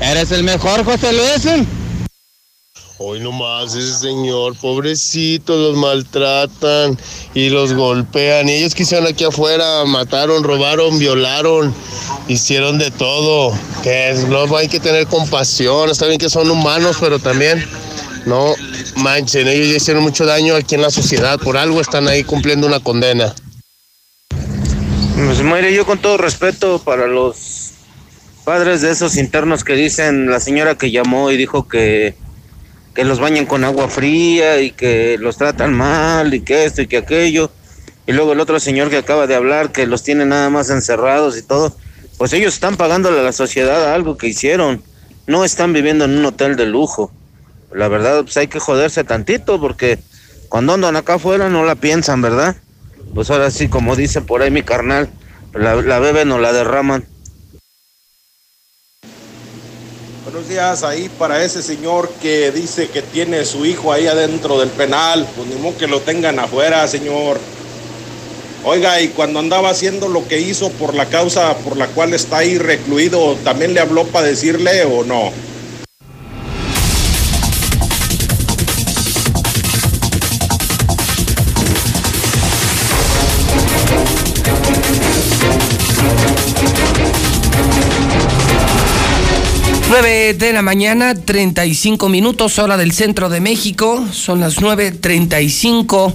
eres el mejor, José Luis. Hoy nomás ese señor, pobrecito, los maltratan y los golpean. Y ellos que hicieron aquí afuera, mataron, robaron, violaron, hicieron de todo. Que es- no hay que tener compasión, está bien que son humanos, pero también no manchen, ellos ya hicieron mucho daño aquí en la sociedad, por algo están ahí cumpliendo una condena. Pues mire, yo con todo respeto para los padres de esos internos que dicen, la señora que llamó y dijo que, que los bañan con agua fría y que los tratan mal y que esto y que aquello. Y luego el otro señor que acaba de hablar que los tiene nada más encerrados y todo. Pues ellos están pagándole a la sociedad algo que hicieron. No están viviendo en un hotel de lujo. La verdad, pues hay que joderse tantito porque cuando andan acá afuera no la piensan, ¿verdad? Pues ahora sí, como dice por ahí mi carnal, la, la beben o la derraman. Buenos días ahí para ese señor que dice que tiene su hijo ahí adentro del penal. Pues ni modo que lo tengan afuera, señor. Oiga, y cuando andaba haciendo lo que hizo por la causa por la cual está ahí recluido, ¿también le habló para decirle o no? 9 de la mañana, 35 minutos, hora del centro de México. Son las 9.35,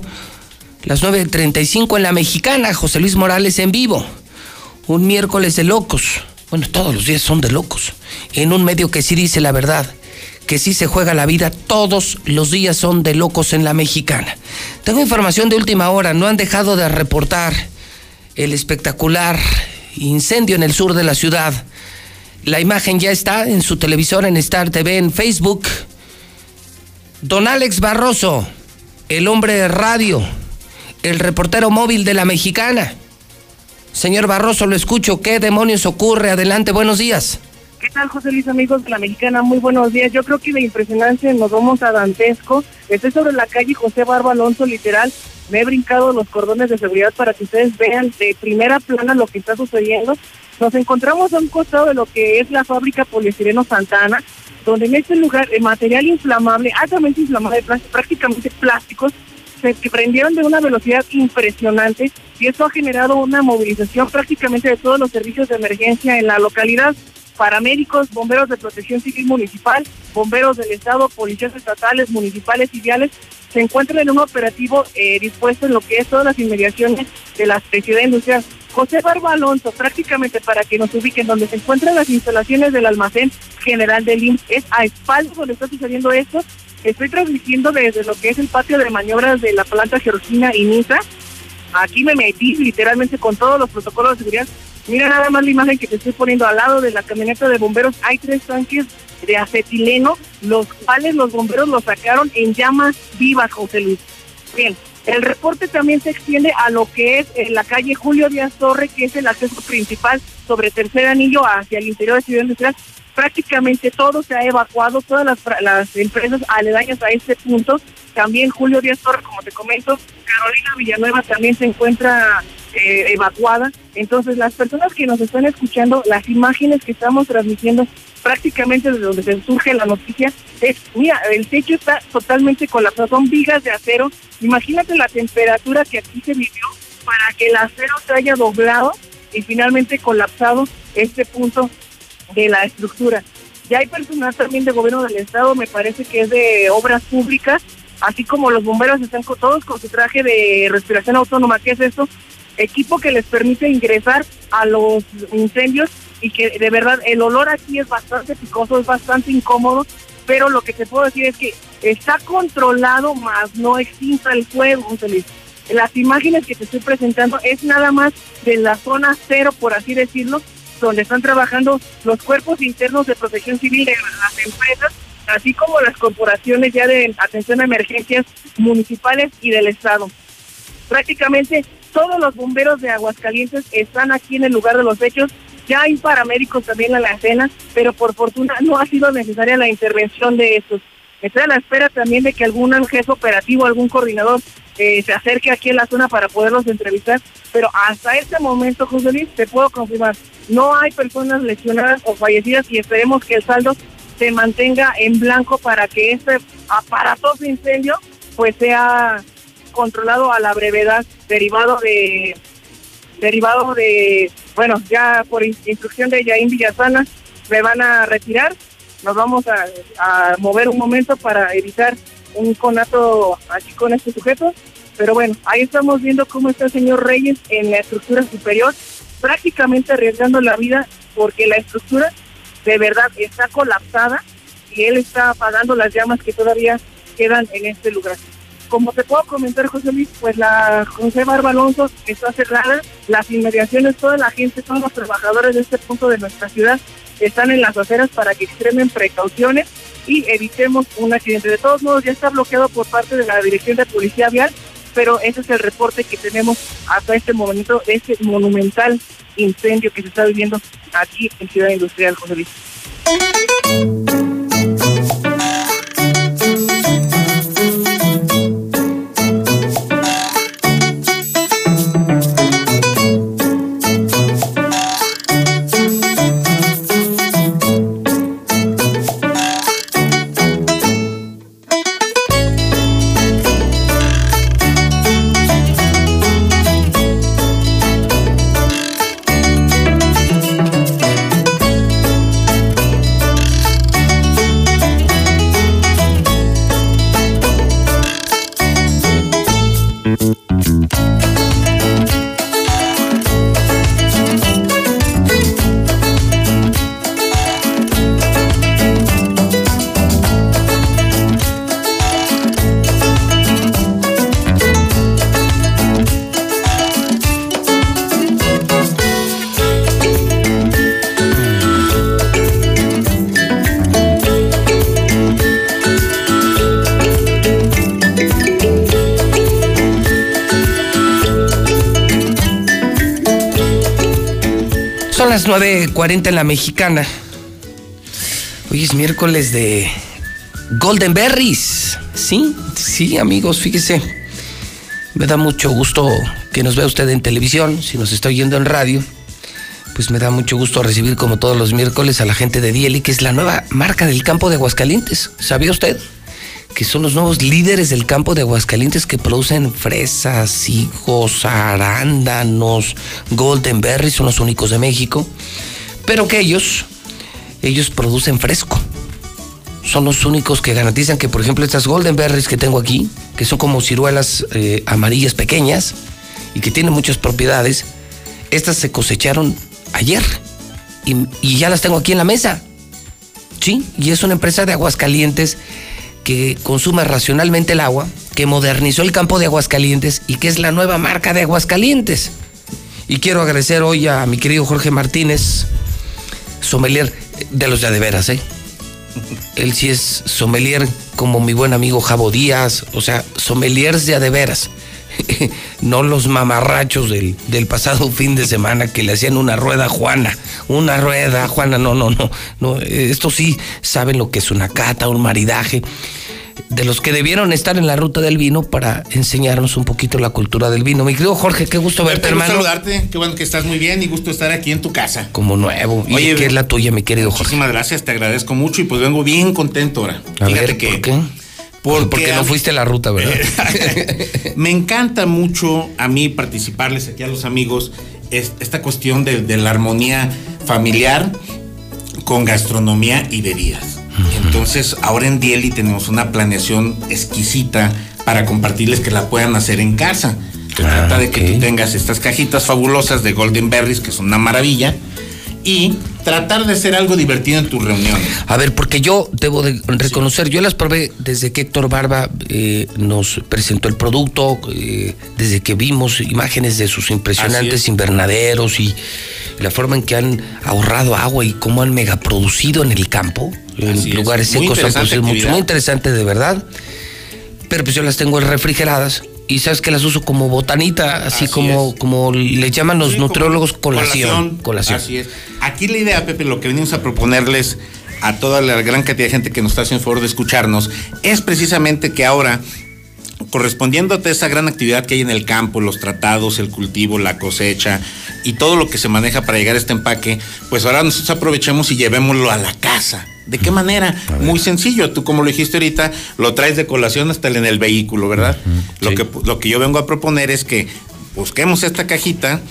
las 9.35 en la mexicana. José Luis Morales en vivo. Un miércoles de locos. Bueno, todos los días son de locos. En un medio que sí dice la verdad, que sí se juega la vida, todos los días son de locos en la mexicana. Tengo información de última hora, no han dejado de reportar el espectacular incendio en el sur de la ciudad la imagen ya está en su televisor, en Star TV, en Facebook. Don Alex Barroso, el hombre de radio, el reportero móvil de la mexicana. Señor Barroso, lo escucho. ¿Qué demonios ocurre? Adelante, buenos días. ¿Qué tal, José Luis, amigos de la Mexicana? Muy buenos días. Yo creo que de impresionante nos vamos a dantesco. Estoy sobre la calle José Barba Alonso, literal. Me he brincado los cordones de seguridad para que ustedes vean de primera plana lo que está sucediendo. Nos encontramos a un costado de lo que es la fábrica Poliestireno Santana, donde en este lugar el material inflamable, altamente inflamable, prácticamente plásticos, se prendieron de una velocidad impresionante y eso ha generado una movilización prácticamente de todos los servicios de emergencia en la localidad paramédicos, bomberos de protección civil municipal, bomberos del Estado, policías estatales, municipales y viales, se encuentran en un operativo eh, dispuesto en lo que es todas las inmediaciones de la ciudad industrial. José Barba Alonso, prácticamente para que nos ubiquen donde se encuentran las instalaciones del almacén general del IMSS, es a espaldas donde está sucediendo esto. Estoy transmitiendo desde lo que es el patio de maniobras de la planta Georgina y Nisa. Aquí me metí literalmente con todos los protocolos de seguridad Mira nada más la imagen que te estoy poniendo al lado de la camioneta de bomberos. Hay tres tanques de acetileno, los cuales los bomberos los sacaron en llamas vivas, José Luis. Bien, el reporte también se extiende a lo que es en la calle Julio Díaz Torre, que es el acceso principal sobre Tercer Anillo hacia el interior de Ciudad Industrial. Prácticamente todo se ha evacuado, todas las, las empresas aledañas a este punto. También Julio Díaz Torre, como te comento, Carolina Villanueva también se encuentra eh, evacuada. Entonces, las personas que nos están escuchando, las imágenes que estamos transmitiendo prácticamente desde donde se surge la noticia, es, mira, el techo está totalmente colapsado, son vigas de acero. Imagínate la temperatura que aquí se vivió para que el acero se haya doblado y finalmente colapsado este punto de la estructura. Ya hay personal también de gobierno del estado, me parece que es de obras públicas, así como los bomberos están todos con su traje de respiración autónoma. ¿Qué es esto? equipo que les permite ingresar a los incendios y que de verdad el olor aquí es bastante picoso, es bastante incómodo, pero lo que te puedo decir es que está controlado, más no extinta el fuego, Feliz. Las imágenes que te estoy presentando es nada más de la zona cero, por así decirlo, donde están trabajando los cuerpos internos de protección civil de las empresas, así como las corporaciones ya de atención a emergencias municipales y del Estado. Prácticamente todos los bomberos de Aguascalientes están aquí en el lugar de los hechos. Ya hay paramédicos también en la escena, pero por fortuna no ha sido necesaria la intervención de estos. Estoy a la espera también de que algún jefe operativo, algún coordinador eh, se acerque aquí en la zona para poderlos entrevistar, pero hasta este momento, José Luis, te puedo confirmar, no hay personas lesionadas o fallecidas y esperemos que el saldo se mantenga en blanco para que este aparatoso incendio pues sea controlado a la brevedad derivado de derivado de bueno ya por instrucción de Yaín Villasana me van a retirar. Nos vamos a, mover un momento para evitar un conato aquí con este sujeto. Pero bueno ahí estamos viendo cómo está el señor Reyes en la estructura superior prácticamente arriesgando la vida porque la estructura de verdad está colapsada y él está apagando las llamas que todavía quedan en este lugar como te puedo comentar, José Luis, pues la José Barba Alonso está cerrada, las inmediaciones, toda la gente, todos los trabajadores de este punto de nuestra ciudad están en las aceras para que extremen precauciones y evitemos un accidente. De todos modos, ya está bloqueado por parte de la Dirección de Policía Vial, pero ese es el reporte que tenemos hasta este momento este monumental incendio que se está viviendo aquí en Ciudad Industrial, José Luis. 9.40 en la mexicana. Hoy es miércoles de Golden Berries. Sí, sí, amigos, fíjese. Me da mucho gusto que nos vea usted en televisión, si nos está oyendo en radio. Pues me da mucho gusto recibir como todos los miércoles a la gente de Dieli, que es la nueva marca del campo de Aguascalientes. ¿Sabía usted? Que son los nuevos líderes del campo de Aguascalientes que producen fresas, higos, arándanos, golden berries, son los únicos de México. Pero que ellos, ellos producen fresco son los únicos que garantizan que, por ejemplo, estas golden berries que tengo aquí, que son como ciruelas eh, amarillas pequeñas y que tienen muchas propiedades, estas se cosecharon ayer y, y, ya las tengo aquí en la mesa. Sí, y es una empresa de Aguascalientes que consume racionalmente el agua, que modernizó el campo de Aguascalientes y que es la nueva marca de Aguascalientes. Y quiero agradecer hoy a mi querido Jorge Martínez, sommelier de los de veras, ¿eh? Él sí es sommelier como mi buen amigo Javo Díaz, o sea, sommeliers de adeveras. no los mamarrachos del, del, pasado fin de semana que le hacían una rueda a Juana. Una rueda, Juana, no, no, no. no estos sí saben lo que es una cata, un maridaje de los que debieron estar en la ruta del vino para enseñarnos un poquito la cultura del vino. Mi querido Jorge, qué gusto verte, hermano. saludarte, qué bueno que estás muy bien y gusto estar aquí en tu casa. Como nuevo. ¿Y Oye, qué es la tuya, mi querido Jorge? Muchísimas gracias, te agradezco mucho y pues vengo bien contento ahora. A Fíjate ver, que. ¿por qué? Porque, no fuiste la ruta, ¿verdad? me encanta mucho a mí participarles aquí a los amigos esta cuestión de, de la armonía familiar con gastronomía y bebidas. Entonces, ahora en Dieli tenemos una planeación exquisita para compartirles que la puedan hacer en casa. Se trata de que tú tengas estas cajitas fabulosas de Golden Berries, que son una maravilla, y tratar de hacer algo divertido en tu reunión. A ver, porque yo debo de reconocer, yo las probé desde que Héctor Barba eh, nos presentó el producto, eh, desde que vimos imágenes de sus impresionantes invernaderos y la forma en que han ahorrado agua y cómo han megaproducido en el campo, en lugares secos, han mucho, muy interesante de verdad. Pero pues yo las tengo refrigeradas y sabes que las uso como botanita, así, como, como le llaman los nutriólogos colación, colación. Así es. Aquí la idea, Pepe, lo que venimos a proponerles a toda la gran cantidad de gente que nos está haciendo el favor de escucharnos, es precisamente que ahora correspondiendo a esa gran actividad que hay en el campo, los tratados, el cultivo, la cosecha y todo lo que se maneja para llegar a este empaque, pues ahora nosotros aprovechemos y llevémoslo a la casa. ¿De qué manera? Muy sencillo. Tú, como lo dijiste ahorita, lo traes de colación hasta en el vehículo, ¿verdad? lo, que, lo que yo vengo a proponer es que busquemos esta cajita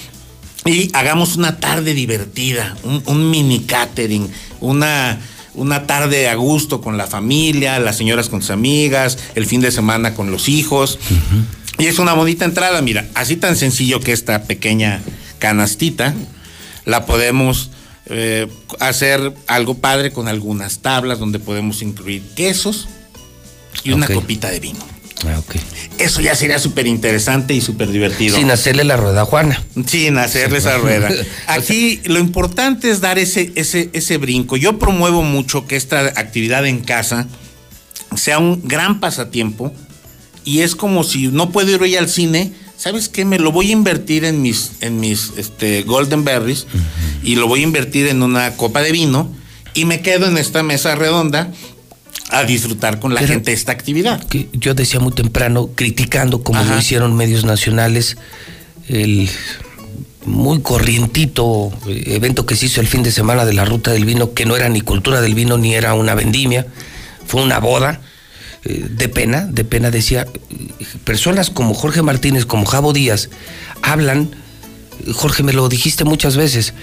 y hagamos una tarde divertida, un, mini catering, una, una tarde a gusto con la familia, las señoras con sus amigas, el fin de semana con los hijos. Y es una bonita entrada, mira, así tan sencillo que esta pequeña canastita la podemos eh, hacer algo padre con algunas tablas donde podemos incluir quesos y una copita de vino. Ah, Eso ya sería súper interesante y súper divertido. Sin hacerle la rueda a Juana. Sin hacerle esa rueda. Aquí lo importante es dar ese, ese, ese brinco. Yo promuevo mucho que esta actividad en casa sea un gran pasatiempo y es como si no puedo ir hoy al cine, ¿sabes qué? Me lo voy a invertir en mis, en mis este, Golden Berries y lo voy a invertir en una copa de vino y me quedo en esta mesa redonda a disfrutar con la gente esta actividad. Que yo decía muy temprano, criticando como lo hicieron medios nacionales, el muy corrientito evento que se hizo el fin de semana de la ruta del vino, que no era ni cultura del vino ni era una vendimia, fue una boda eh, de pena, de pena decía, personas como Jorge Martínez, como Javo Díaz, hablan, Jorge me lo dijiste muchas veces,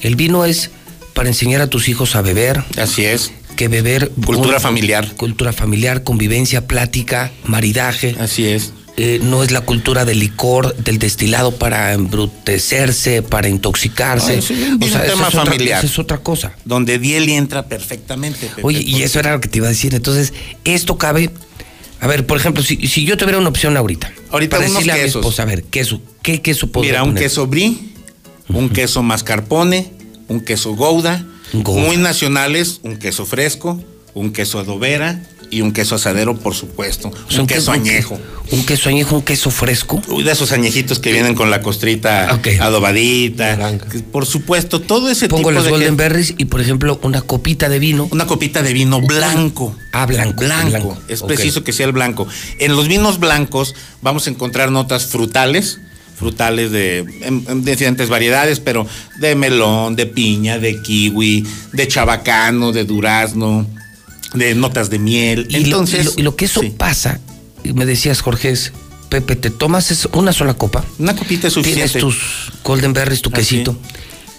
el vino es para enseñar a tus hijos a beber. Así es. Que beber. Cultura familiar. Cultura familiar, convivencia, plática, maridaje. Así es. Eh, no es la cultura del licor, del destilado para embrutecerse, para intoxicarse. es un, tema familiar. es otra cosa. Donde Dieli entra perfectamente. Oye, y eso era lo que te iba a decir. Entonces, esto cabe. A ver, por ejemplo, si, si yo tuviera una opción ahorita. Ahorita para decirle quesos. a mi esposa, a ver, queso, ¿qué queso podría Mira, un queso brie, un queso mascarpone, un queso gouda, muy nacionales, un queso fresco, un queso adobera, y un queso asadero, por supuesto. O sea, un queso añejo. Un queso añejo, un queso fresco. Uy, de esos añejitos que vienen con la costrita adobadita. Por supuesto, todo ese Pongo tipo los de Golden Berries y, por ejemplo, una copita de vino. Una copita de vino blanco. Ah, blanco. Blanco. blanco. Es preciso que sea el blanco. En los vinos blancos vamos a encontrar notas frutales, frutales de, en- en diferentes variedades, pero de melón, de piña, de kiwi, de chabacano, de durazno, de notas de miel. Y, lo- Entonces, y lo, y lo que eso pasa, me decías, Jorge, es, Pepe, te tomas es- una sola copa. Una copita es suficiente. Tienes tus Golden Berries, tu Así. quesito.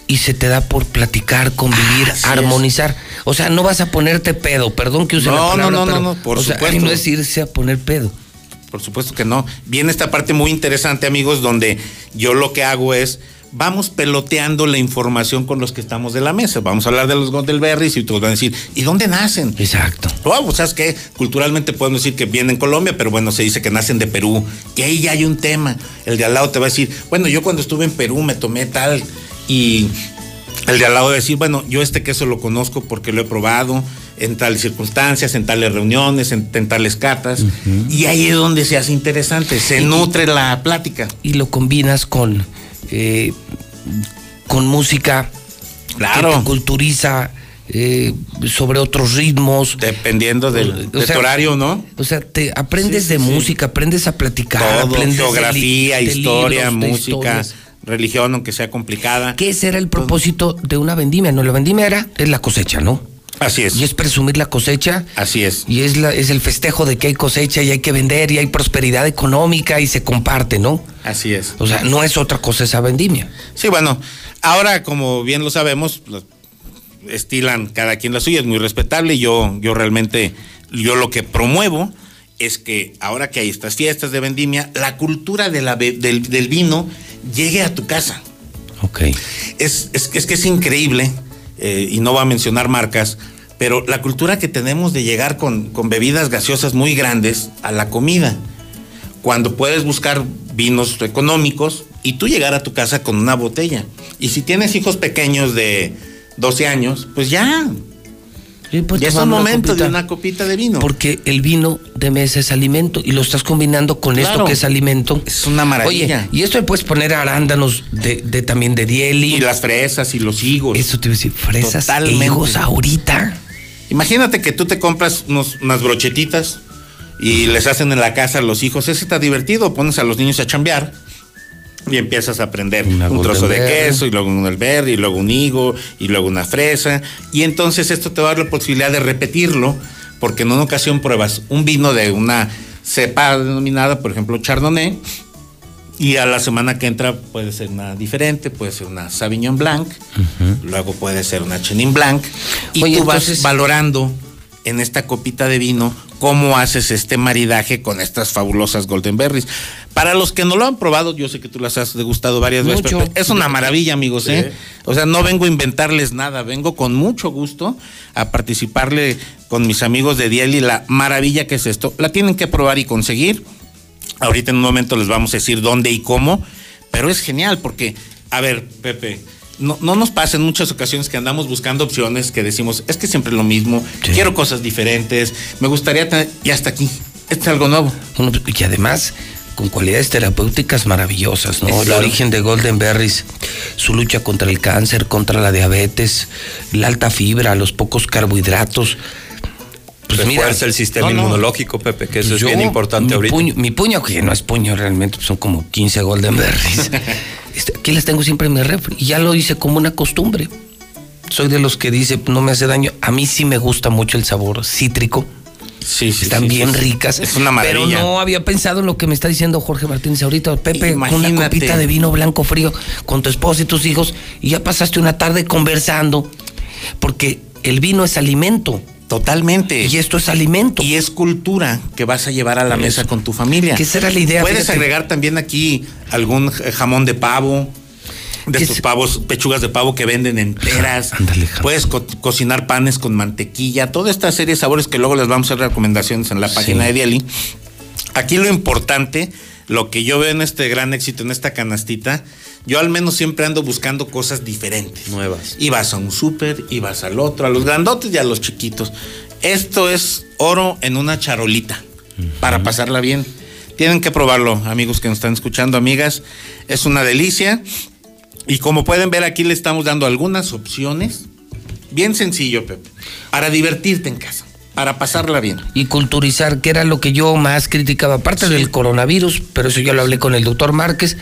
Y se te da por platicar, convivir, Así armonizar. O sea, no vas a ponerte pedo, perdón que use la No, palabra. no, no, pero, no, no, por o sea, supuesto. ahí no es irse a poner pedo. Por supuesto que no. Viene esta parte muy interesante, amigos, donde yo lo que hago es vamos peloteando la información con los que estamos de la mesa. Vamos a hablar de los Golden Berries y todos van a decir, ¿y dónde nacen? Exacto. Oh, pues, ¿sabes qué? Culturalmente podemos decir que vienen en Colombia, pero bueno, se dice que nacen de Perú. Y ahí ya hay un tema. El de al lado te va a decir, bueno, yo cuando estuve en Perú me tomé tal. Y el de al lado va a decir, bueno, yo este queso lo conozco porque lo he probado en tales circunstancias, en tales reuniones, en, en tales catas. Y ahí es donde se hace interesante, se nutre la plática. Y lo combinas con, eh, con música Claro. que te culturiza eh, sobre otros ritmos. Dependiendo del, O de sea, tu horario, ¿no? O sea, te aprendes Sí, de sí. música, aprendes a platicar, Todo, aprendes de geografía, de historia, libros, música, religión, aunque sea complicada. ¿Qué ese era el propósito de una vendimia? No, la vendimia era es la cosecha, ¿no? Así es. Y es presumir la cosecha. Así es. Y es, la, es el festejo de que hay cosecha y hay que vender y hay prosperidad económica y se comparte, ¿no? Así es. O sea, no es otra cosa esa vendimia. Sí, bueno, ahora como bien lo sabemos, estilan cada quien la suya, es muy respetable. Yo, yo realmente, yo lo que promuevo es que ahora que hay estas fiestas de vendimia, la cultura de la del, del vino llegue a tu casa. Ok. Es, es, es que es increíble, eh, y no va a mencionar marcas, pero la cultura que tenemos de llegar con, con bebidas gaseosas muy grandes a la comida. Cuando puedes buscar vinos económicos y tú llegar a tu casa con una botella. Y si tienes hijos pequeños de 12 años, pues ya. Pues, ya es un momento de una copita de vino. Porque el vino de mesa es alimento y lo estás combinando con esto que es alimento. Es una maravilla. Oye, y esto le puedes poner arándanos de, de también de dieli. Y las fresas y los higos. Eso te iba a decir, fresas e Totalmente. higos ahorita. Imagínate que tú te compras unos- unas brochetitas y les hacen en la casa a los hijos. Ese está divertido. Pones a los niños a chambear y empiezas a aprender un trozo de queso y luego un berry y luego un higo y luego una fresa. Y entonces esto te va a dar la posibilidad de repetirlo porque en una ocasión pruebas un vino de una cepa denominada, por ejemplo, Chardonnay. Y a la semana que entra puede ser una diferente, puede ser una Sauvignon Blanc, luego puede ser una Chenin Blanc. Y Oye, tú vas valorando en esta copita de vino cómo haces este maridaje con estas fabulosas Golden Berries. Para los que no lo han probado, yo sé que tú las has degustado varias Mucho. veces, Pepe, es una maravilla, amigos, ¿eh? O sea, no vengo a inventarles nada, vengo con mucho gusto a participarle con mis amigos de Dieli la maravilla que es esto. La tienen que probar y conseguir. Ahorita en un momento les vamos a decir dónde y cómo, pero es genial porque, a ver, Pepe, no, no nos pasa en muchas ocasiones que andamos buscando opciones que decimos, es que siempre es lo mismo, quiero cosas diferentes, me gustaría tener, y hasta aquí, este es algo nuevo. Y además, con cualidades terapéuticas maravillosas, ¿no? El origen de Golden Berries, su lucha contra el cáncer, contra la diabetes, la alta fibra, los pocos carbohidratos. Pues Refuerza el sistema no, no. inmunológico, Pepe, que eso Pues es bien importante mi ahorita. Puño, mi puño, que no es puño realmente, pues son como 15 Golden Berries. Este, aquí las tengo siempre en mi refri y ya lo hice como una costumbre. Soy de los que dice, no me hace daño. A mí sí me gusta mucho el sabor cítrico. Sí, sí, Están sí, bien ricas. Es una maravilla. Pero no había pensado en lo que me está diciendo Jorge Martínez ahorita. Pepe, con una Imagínate. copita de vino blanco frío con tu esposa y tus hijos y ya pasaste una tarde conversando. Porque el vino es alimento. Totalmente. Y esto es alimento. Y es cultura que vas a llevar a la mesa con tu familia. Que esa era la idea, Puedes fíjate. agregar también aquí algún jamón de pavo, de estos pavos, pechugas de pavo que venden enteras. Puedes co- cocinar panes con mantequilla, toda esta serie de sabores que luego les vamos a hacer recomendaciones en la página de Dieli. Aquí lo importante, lo que yo veo en este gran éxito, en esta canastita, yo al menos siempre ando buscando cosas diferentes. Nuevas. Y vas a un súper, y vas al otro, a los grandotes y a los chiquitos. Esto es oro en una charolita, para pasarla bien. Tienen que probarlo, amigos que nos están escuchando, amigas. Es una delicia. Y como pueden ver, aquí le estamos dando algunas opciones. Bien sencillo, Pepe. Para divertirte en casa, para pasarla bien. Y culturizar, que era lo que yo más criticaba, aparte del coronavirus, pero eso ya lo hablé con el doctor Márquez.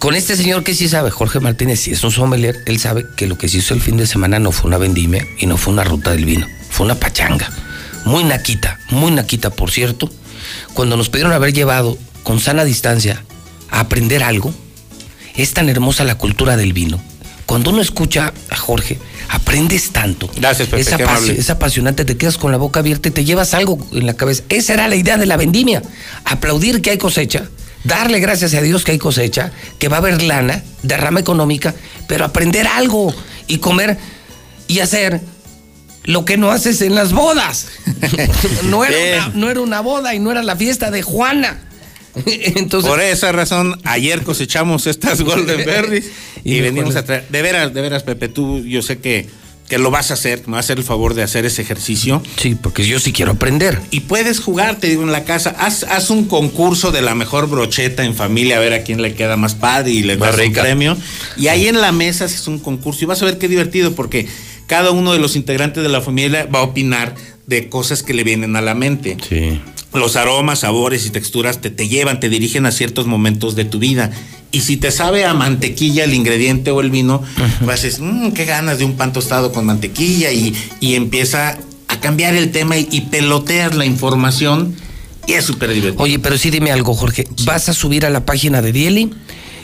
Con este señor que sí sabe, Jorge Martínez, si es un sommelier, él sabe que lo que se hizo el fin de semana no fue una vendimia y no fue una ruta del vino, fue una pachanga. Muy naquita, muy naquita, por cierto. Cuando nos pidieron haber llevado con sana distancia a aprender algo, es tan hermosa la cultura del vino. Cuando uno escucha a Jorge, aprendes tanto. Gracias, Pepe, es, apasionante, te quedas con la boca abierta y te llevas algo en la cabeza. Esa era la idea de la vendimia. Aplaudir que hay cosecha, darle gracias a Dios que hay cosecha, que va a haber lana, derrama económica, pero aprender algo y comer y hacer lo que no haces en las bodas. no, era una, no era una boda y no era la fiesta de Juana. Entonces, Por esa razón, ayer cosechamos estas Golden Berries y, Y venimos a traer. De veras, de veras, Pepe, tú, yo sé que, que lo vas a hacer, me vas a hacer el favor de hacer ese ejercicio. Sí, porque yo sí quiero aprender. Y puedes jugar, te digo, en la casa. Haz, haz un concurso de la mejor brocheta en familia, a ver a quién le queda más padre y le das un premio. Y ahí en la mesa haces un concurso y vas a ver qué divertido, porque cada uno de los integrantes de la familia va a opinar de cosas que le vienen a la mente. Sí. Los aromas, sabores y texturas te, te llevan, te dirigen a ciertos momentos de tu vida. Y si te sabe a mantequilla el ingrediente o el vino, vas a decir, "Mm, qué ganas de un pan tostado con mantequilla y, y empieza a cambiar el tema y, y peloteas la información y es súper divertido. Oye, pero sí dime algo, Jorge. ¿Vas a subir a la página de Dieli?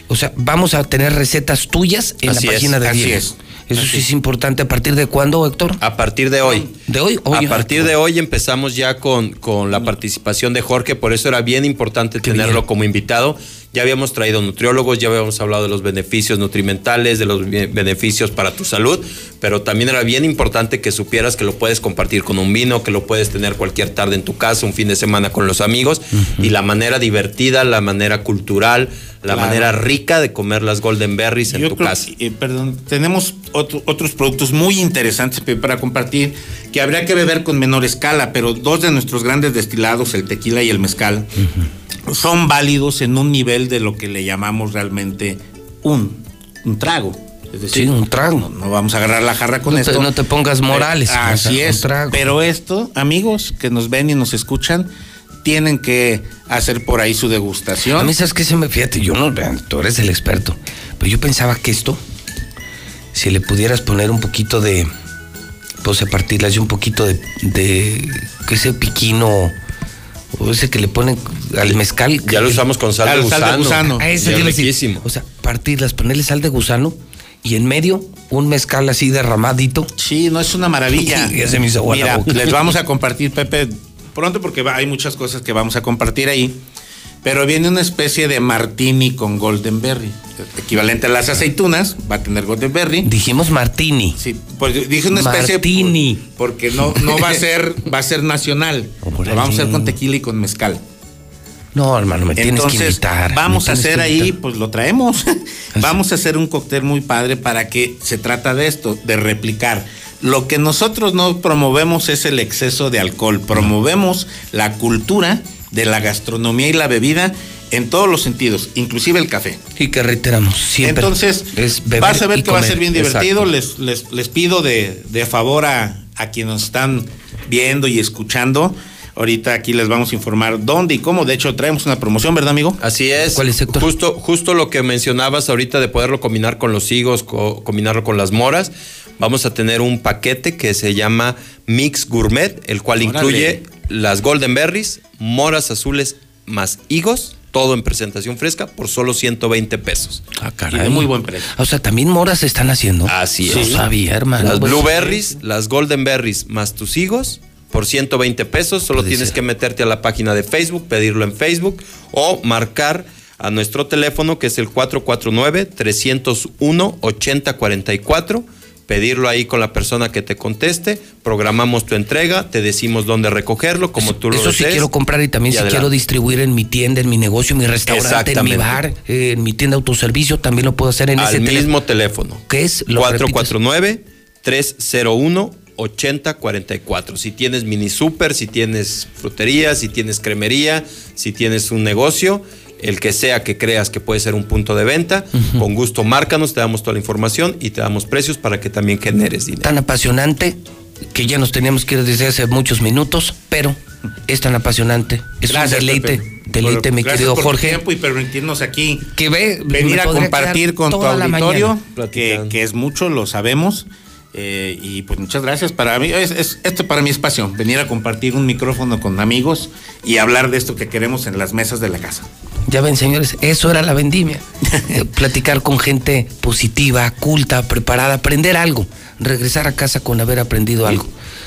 O sea, vamos a tener recetas tuyas en Así la es, página de así Dieli. es, Eso sí es importante. ¿A partir de cuándo, Héctor? A partir de hoy. ¿De hoy? A partir de hoy empezamos ya con, con la participación de Jorge, por eso era bien importante tenerlo bien. como invitado. Ya habíamos traído nutriólogos, ya habíamos hablado de los beneficios nutrimentales, de los be- beneficios para tu salud, pero también era bien importante que supieras que lo puedes compartir con un vino, que lo puedes tener cualquier tarde en tu casa, un fin de semana con los amigos, y la manera divertida, la manera cultural, la Claro. manera rica de comer las golden berries en Yo tu creo casa. eh, perdón, tenemos otro- otros productos muy interesantes para compartir que habría que beber con menor escala, pero dos de nuestros grandes destilados, el tequila y el mezcal, son válidos en un nivel de lo que le llamamos realmente un, un trago. Es decir, Sí, un trago. No, no vamos a agarrar la jarra con No te- esto. no te pongas morales, Eh, Así es. trago. Pero esto, amigos que nos ven y nos escuchan, tienen que hacer por ahí su degustación. A mí, ¿sabes qué se me fíjate? Yo no, tú eres el experto. Pero yo pensaba que esto, si le pudieras poner un poquito de. Pues a partirlas y un poquito de. de ese piquino. O ese que le ponen al mezcal. Ya lo usamos con sal de Al sal de gusano. gusano. A ese Ya te iba a decir. riquísimo. O sea, partirlas, ponerle sal de gusano y en medio un mezcal así derramadito. Sí, no es una maravilla. Ya se me hizo Mira, boca. les vamos a compartir, Pepe, pronto porque hay muchas cosas que vamos a compartir ahí. Pero viene una especie de martini con golden berry. Equivalente a las aceitunas, va a tener golden berry. Dijimos martini. Sí, pues dije una especie Martini. porque no, no va a ser, va a ser nacional. Órale. Lo vamos a hacer con tequila y con mezcal. No, hermano, me tienes que Entonces, invitar. vamos a hacer ahí, pues lo traemos. vamos a hacer un cóctel muy padre para que se trata de esto, de replicar. Lo que nosotros no promovemos es el exceso de alcohol, promovemos la cultura de la gastronomía y la bebida en todos los sentidos, inclusive el café. Y que reiteramos siempre. Entonces, es beber vas a ver que va a ser bien divertido. Les, les, les pido de, de favor a, a quienes nos están viendo y escuchando. Ahorita aquí les vamos a informar dónde y cómo. De hecho, traemos una promoción, ¿verdad, amigo? Así es. ¿Cuál es, Héctor? Justo, justo lo que mencionabas ahorita de poderlo combinar con los higos, co- combinarlo con las moras. Vamos a tener un paquete que se llama Mix Gourmet, el cual Órale. incluye las golden berries, moras azules más higos, todo en presentación fresca por solo 120 pesos. Ah, Y caray. de muy buen precio. O sea, también moras se están haciendo. Así es. sabía, hermano. Las Pues, blueberries, las golden berries más tus higos por 120 pesos. Solo Puede tienes ser. que meterte a la página de Facebook, pedirlo en Facebook o marcar a nuestro teléfono que es el 449-301-8044. Pedirlo ahí con la persona que te conteste, programamos tu entrega, te decimos dónde recogerlo, como tú lo Eso sí desees. quiero comprar y también Y si adelante. quiero distribuir en mi tienda, en mi negocio, en mi restaurante, en mi bar, eh, en mi tienda de autoservicio, también lo puedo hacer en Al ese teléfono. mismo teléfono. ¿Qué es? Lo repites. 449-301-8044. Si tienes mini super, si tienes frutería, si tienes cremería, si tienes un negocio, el que sea que creas que puede ser un punto de venta, con gusto márcanos, te damos toda la información y te damos precios para que también generes dinero. Tan apasionante que ya nos teníamos que ir desde hace muchos minutos, pero es tan apasionante. Es Gracias, un deleite, Pepe. deleite, Por- mi querido por Jorge. tiempo y permitirnos aquí que ve, venir a compartir con tu auditorio, que, que es mucho, lo sabemos. Eh, y pues muchas gracias. Para mí, es, es- esto para mi espacio, venir a compartir un micrófono con amigos y hablar de esto que queremos en las mesas de la casa. Ya ven, señores, eso era la vendimia. Eh, Platicar con gente positiva, culta, preparada, aprender algo. Regresar a casa con haber aprendido algo.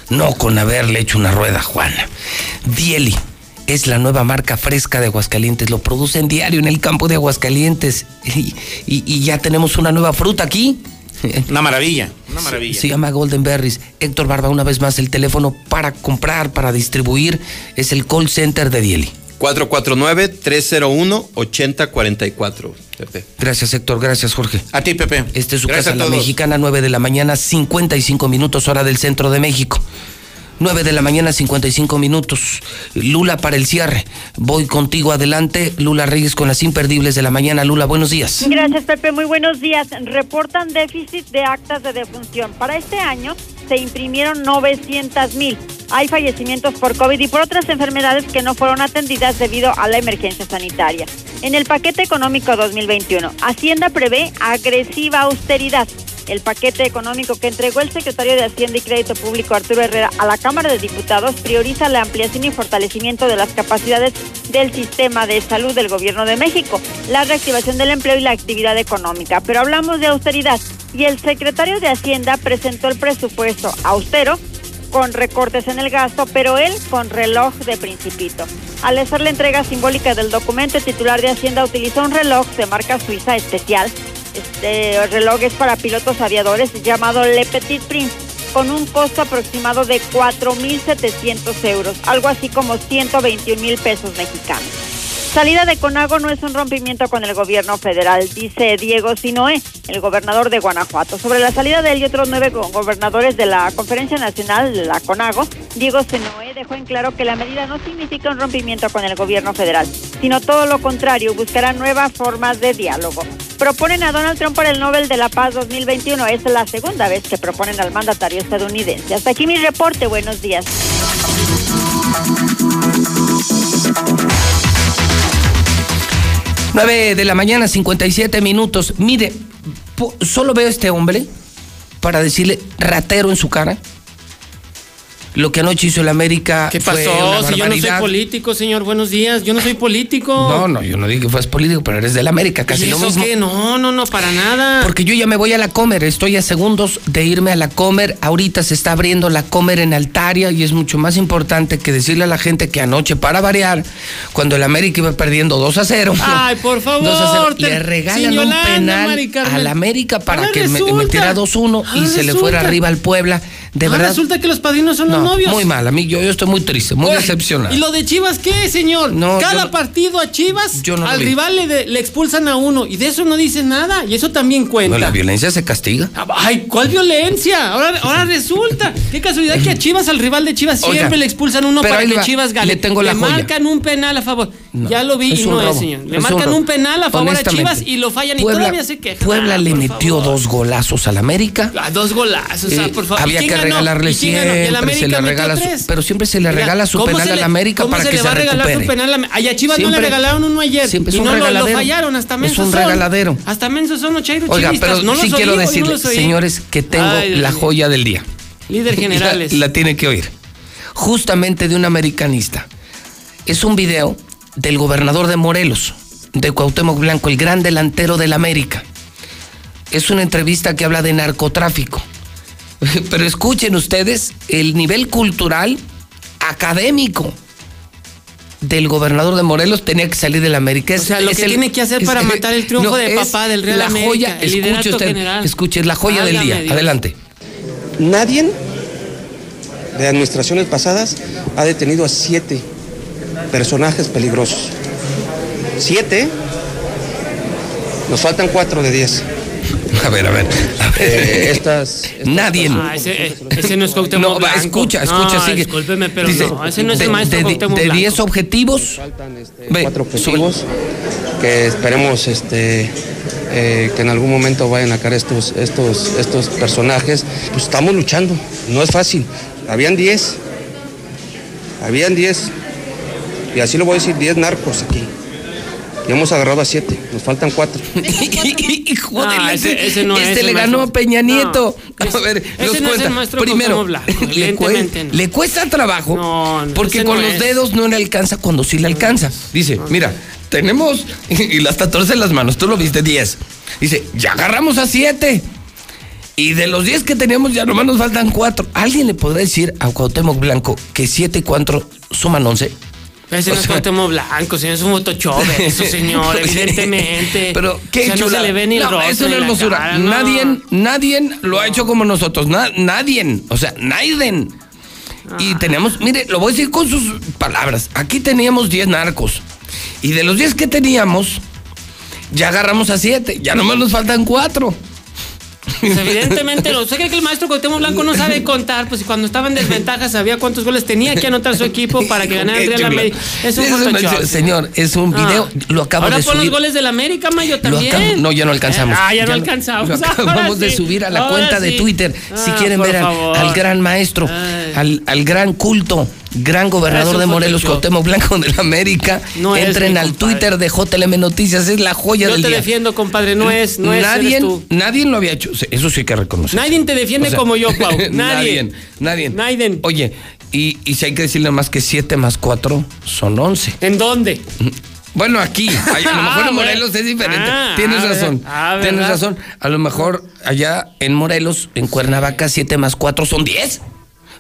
No con haberle hecho una rueda a Juana. Dieli es la nueva marca fresca de Aguascalientes. Lo producen diario en el campo de Aguascalientes. Y, y- y ya tenemos una nueva fruta aquí. Una maravilla, una maravilla. Se llama Golden Berries. Héctor Barba, una vez más, el teléfono para comprar, para distribuir, es el call center de Dieli. 449-301-8044. Pepe. Gracias, Héctor. Gracias, Jorge. A ti, Pepe. Este es su Gracias casa, a la mexicana, 9 de la mañana, 55 minutos, hora del centro de México. 9 de la mañana, 55 minutos. Lula para el cierre. Voy contigo adelante. Lula Reyes con las imperdibles de la mañana. Lula, buenos días. Gracias, Pepe. Muy buenos días. Reportan déficit de actas de defunción. Para este año se imprimieron 900 mil. Hay fallecimientos por COVID y por otras enfermedades que no fueron atendidas debido a la emergencia sanitaria. En el paquete económico 2021, Hacienda prevé agresiva austeridad. El paquete económico que entregó el secretario de Hacienda y Crédito Público Arturo Herrera a la Cámara de Diputados prioriza la ampliación y fortalecimiento de las capacidades del sistema de salud del Gobierno de México, la reactivación del empleo y la actividad económica. Pero hablamos de austeridad y el secretario de Hacienda presentó el presupuesto austero con recortes en el gasto, pero él con reloj de principito. Al hacer la entrega simbólica del documento, el titular de Hacienda utilizó un reloj de marca suiza especial. Este reloj es para pilotos aviadores llamado Le Petit Prince, con un costo aproximado de 4.700 euros, algo así como 121 mil pesos mexicanos. Salida de Conago no es un rompimiento con el gobierno federal, dice Diego Sinoé, el gobernador de Guanajuato. Sobre la salida de él y otros nueve go- gobernadores de la Conferencia Nacional, de la Conago, Diego Sinoé dejó en claro que la medida no significa un rompimiento con el gobierno federal, sino todo lo contrario, buscará nuevas formas de diálogo. Proponen a Donald Trump para el Nobel de la Paz 2021. Es la segunda vez que proponen al mandatario estadounidense. Hasta aquí mi reporte. Buenos días. 9 de la mañana, 57 minutos. Mire, solo veo a este hombre para decirle ratero en su cara. Lo que anoche hizo el América. ¿Qué fue pasó? una Si yo no soy político, señor, buenos días. Yo no soy político. No, no, yo no digo que fueras político, pero eres del América, casi ¿Y lo eso mismo. qué? No, no, no, para nada. Porque yo ya me voy a la Comer, estoy a segundos de irme a la Comer. Ahorita se está abriendo la Comer en Altaria y es mucho más importante que decirle a la gente que anoche, para variar, cuando el América iba perdiendo 2 a 0. Ay, por favor. 2 a 0, te- le regalan un penal al América para Ahora que me- metiera 2-1 y Ahora se le fuera arriba al Puebla. De Ahora verdad. resulta que los padrinos son los no, novios. Muy mal, amigo. Yo, yo estoy muy triste, muy Oye, decepcionado. ¿Y lo de Chivas qué, señor? No, Cada yo partido a Chivas, Yo no lo al rival le, de- le expulsan a uno. Y de eso no dice nada. Y eso también cuenta. No, la violencia se castiga. Ay, ¿cuál violencia? Ahora, ahora resulta. Qué casualidad que a Chivas, al rival de Chivas, Oiga, siempre le expulsan uno para que va, Chivas gane. le tengo la le joya. marcan un penal a favor. ya lo vi y no es, señor. Le es marcan un, penal a favor a Chivas y lo fallan Puebla, y todavía se quejan. Puebla Ah, le metió favor. dos golazos al América. Ah, dos golazos, Eh, ah, por favor. había ¿Y que? Regalarle ¿Y quién ganó? Y el siempre, América se le metió regala su- tres. pero siempre se le Oiga, regala su ¿cómo penal se al le- América cómo para se que le se va a regalar recupere. su penal a- Ay, a Chivas no Siempre- le regalaron uno ayer. siempre es y un no lo- lo, regaladero. fallaron, hasta Es mensos un son. regaladero. Hasta mensos son los chairos Oiga, chivistas. pero no los sí oí, quiero hoy no los oí. señores, que tengo Ay, Dios la mío. joya del día. Líder generales. La, la tiene que oír. Justamente de un americanista. Es un video del gobernador de Morelos, de Cuauhtémoc Blanco, el gran delantero del América. Es una entrevista que habla de narcotráfico. Pero escuchen ustedes el nivel cultural académico del gobernador de Morelos tenía que salir del América. O sea, lo que tiene que hacer para matar el triunfo de papá del Real la América, joya, el escuche usted, general. escuche, es la joya del día. Dios. Adelante. nadie de administraciones pasadas ha detenido a siete personajes peligrosos. Siete. Nos faltan cuatro de diez. A ver, a ver. a ver. Eh, estas, Nadie. Ah, ese, eh, ese no es Cuauhtémoc No, va, Blanco. escucha, escucha, no, sigue. discúlpeme, pero Dice, no, ese no es de, el maestro de- Cuauhtémoc de Blanco. 10 objetivos. Ve, cuatro objetivos que esperemos este eh, que en algún momento vayan a caer estos estos estos personajes pues estamos luchando no es fácil habían 10 habían 10 y así lo voy a decir 10 narcos aquí y hemos agarrado a 7 nos faltan 4 Hijo de Ah, la- ese- ese no es este le ganó maestro. a Peña Nieto. a ver, ese los no es el maestro Primero, Blanco, le, cue- evidentemente no. le cuesta trabajo no, porque con no los es. dedos no le alcanza cuando sí le alcanza. Dice, mira, tenemos, y las 14 en las manos, tú lo viste, 10. Dice, ya agarramos a 7. Y de los 10 que teníamos ya nomás nos faltan 4. ¿Alguien le podrá decir a Cuauhtémoc Blanco que 7 y 4 suman 11? Ese no es Cuauhtémoc Blanco, señor, es un Photoshop, eso, señor, evidentemente. Pero qué o sea, no chulada. se le ve ni No, rostro no es la hermosura. cara, no. Nadie, nadie lo ha hecho como nosotros. Na- nadie. O sea, nadie. Ah. Y tenemos, mire, lo voy a decir con sus palabras. Aquí teníamos 10 narcos. Y de los 10 que teníamos, ya agarramos a 7. Ya nomás nos faltan 4. Pues evidentemente no. ¿Usted cree que el maestro Cuauhtémoc Blanco no sabe contar? Pues cuando estaba en desventaja sabía cuántos goles tenía que anotar su equipo para que ganara el América. Es un Photoshop. Señor, es un Ah. video, lo acabo Ahora de pon subir. los goles del América, Mayo, también. acabo- no, ya no alcanzamos. Ah, ya, no alcanzamos. Lo acabamos Ahora de subir a la Ahora cuenta de. Twitter. si Ah, quieren ver al, al gran maestro, al, al gran culto, gran gobernador de Morelos. Cuauhtémoc Blanco de la América, No es entren al compadre. Twitter de JLM Noticias. Es la joya Yo del te día. defiendo, compadre. No es, no es. nadie, eres tú. nadie lo había hecho. Eso sí hay que reconocer. Nadie te defiende O sea, como yo, Pau. Nadie. nadie. Nadie. Nadie. Oye, y, y si hay que decirle más que 7 más 4 son 11. ¿En dónde? Bueno, aquí. A lo mejor Ah, en bueno. Morelos es diferente. Ah, Tienes ah, razón. ah, Tienes razón. A lo mejor allá en Morelos, en Cuernavaca, 7 más 4 son 10.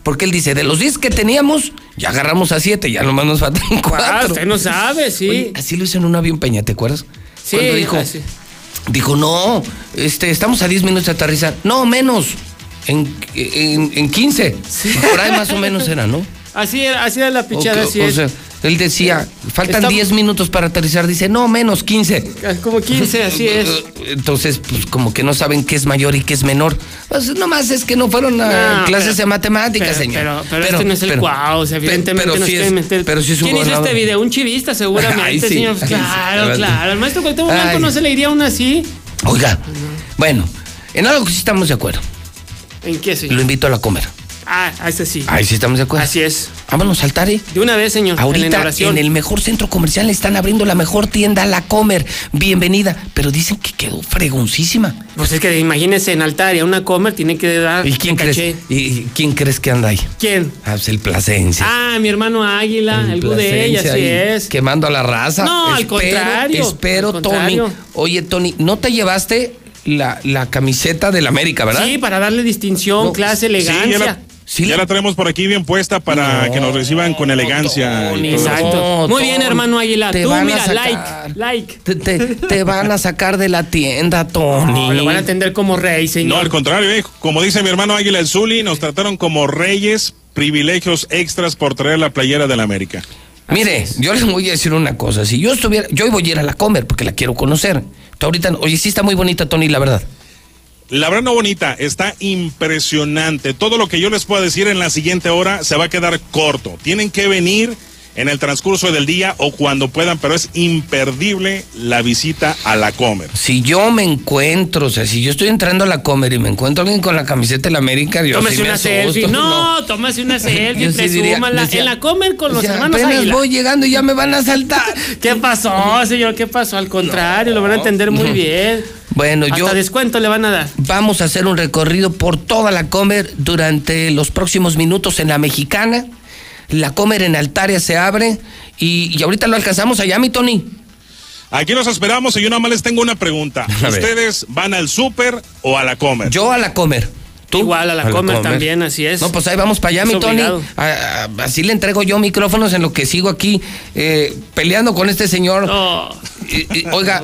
Porque él dice, de los 10 que teníamos, ya agarramos a 7, ya nomás nos faltan 4. Ah, usted no sabe, sí. así lo hizo en un avión Peña, ¿te acuerdas? Sí, Cuando dijo, así. dijo, no, este, estamos a 10 minutos de aterrizar. No, menos. En, en, en 15. Por ahí más o menos era, ¿no? Así era, así era la pichada, que- así o es. sea, él decía, faltan Estamos- 10 minutos para aterrizar. Dice, no, menos 15. Como 15, así es. Entonces, pues como que no saben qué es mayor y qué es menor. Pues nomás es que no fueron a No, clases pero- de matemáticas, pero, señor. Pero, pero, este no es el cuau, o sea, evidentemente pero sí quieren es- meter. Pero es un ¿Quién hizo este video? Un chivista, seguramente, Ay, sí, señor. ay, claro, claro. El maestro Cuauhtémoc Blanco no se le iría aún así. Oiga, bueno, en algo que sí estamos de acuerdo. ¿En qué, señor? Lo invito a la comer. Ah, ese sí. Ahí sí estamos de acuerdo. Así es. Vámonos al Tare. De una vez, señor. Ahorita en el mejor centro comercial están abriendo la mejor tienda, La Comer. Bienvenida. Pero dicen que quedó fregoncísima. Pues es que imagínese en Altaria, una comer tiene que dar ¿Y quién crees? ¿Y y quién crees que anda ahí? ¿Quién? Ah, pues el Plasencia. Ah, mi hermano Águila, el, de Plasencia ella, así es. Quemando a la raza. No, al contrario, Espero, al Tony. Oye, Tony, ¿no te llevaste la, la camiseta del América, verdad? Sí, para darle distinción, No, clase, elegancia. La, ya la traemos por aquí bien puesta para que nos reciban con elegancia. y todo eso. Exacto. Muy bien, hermano Águila. te Tú, van a mira, sacar. like, like. Te, te- te van a sacar de la tienda, Tony. No, lo van a atender como rey, No, señor. al contrario, eh, como dice mi hermano Águila el Zuli, nos trataron como reyes, privilegios extras por traer la playera del América. Mire, yo les voy a decir una cosa. Si yo estuviera, yo voy a ir a la comer porque la quiero conocer. Tú ahorita, oye, sí está muy bonita, Tony, la verdad. La verdad no bonita, está impresionante. Todo lo que yo les pueda decir en la siguiente hora se va a quedar corto. Tienen que venir en el transcurso del día o cuando puedan, pero es imperdible la visita a la Comer. Si yo me encuentro, o sea, si yo estoy entrando a la comer y me encuentro alguien con la camiseta de la América, yo Tómese sí me una asusto, selfie. No, tómese una selfie, Yo sí diría- presúmala. decía- en la comer con los decía, hermanos apenas Águila. voy llegando y ya me van a saltar. ¿Qué pasó, señor? ¿Qué pasó? Al contrario, lo van a entender muy bien. Bueno, Hasta yo descuento le van a dar. vamos a hacer un recorrido por toda la comer durante los próximos minutos en la mexicana. La comer en Altaria se abre y, y ahorita lo alcanzamos allá, mi Tony. Aquí los esperamos y yo nada más les tengo una pregunta. A ver. ¿Ustedes van al súper o a la Comer? Yo a la comer. ¿Tú? Igual a la comer también, así es. No, pues ahí vamos para allá, Es mi Tony. obligado. A- a- así le entrego yo micrófonos en lo que sigo aquí eh, peleando con este señor. Y- y, oiga,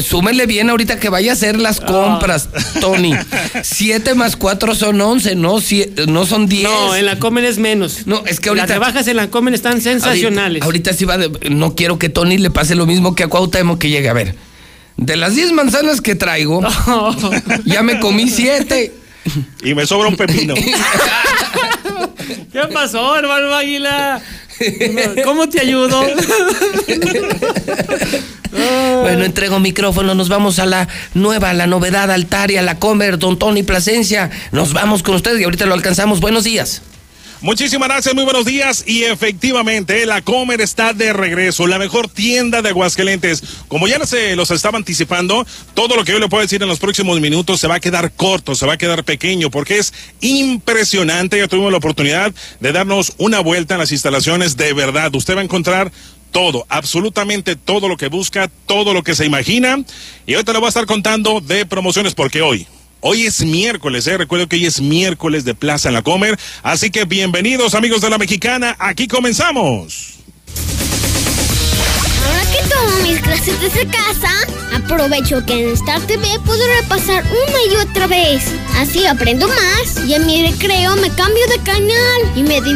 súmele bien ahorita que vaya a hacer las compras, Tony. Siete más cuatro son once, no, Sie- no son diez. No, en la Comer es menos. No, es que ahorita- Las rebajas en la Comer están sensacionales. Ahorita, ahorita sí va de- No quiero que Tony le pase lo mismo que a Cuauhtémoc que llegue. A ver, de las 10 manzanas que traigo, ya me comí siete. Y me sobra un pepino. ¿Qué pasó, hermano Águila? ¿Cómo te ayudo? Bueno, entrego micrófono, nos vamos a la nueva, la novedad, Altaria, la Comer, Don Tony Plasencia. Nos vamos con ustedes y ahorita lo alcanzamos. Buenos días. Muchísimas gracias, muy buenos días. Y efectivamente, la Comer está de regreso, la mejor tienda de Aguascalientes. Como ya se los estaba anticipando, todo lo que yo le puedo decir en los próximos minutos se va a quedar corto, se va a quedar pequeño, porque es impresionante. Ya tuvimos la oportunidad de darnos una vuelta en las instalaciones de verdad. Usted va a encontrar todo, absolutamente todo lo que busca, todo lo que se imagina. Y ahorita le voy a estar contando de promociones porque hoy, hoy es miércoles, ¿eh? recuerdo que hoy es miércoles de Plaza en la Comer. Así que bienvenidos amigos de la Mexicana, aquí comenzamos. Ahora que tomo mis clases desde casa, aprovecho que en Star TV puedo repasar una y otra vez. Así aprendo más y en mi recreo me cambio de canal y me divierto.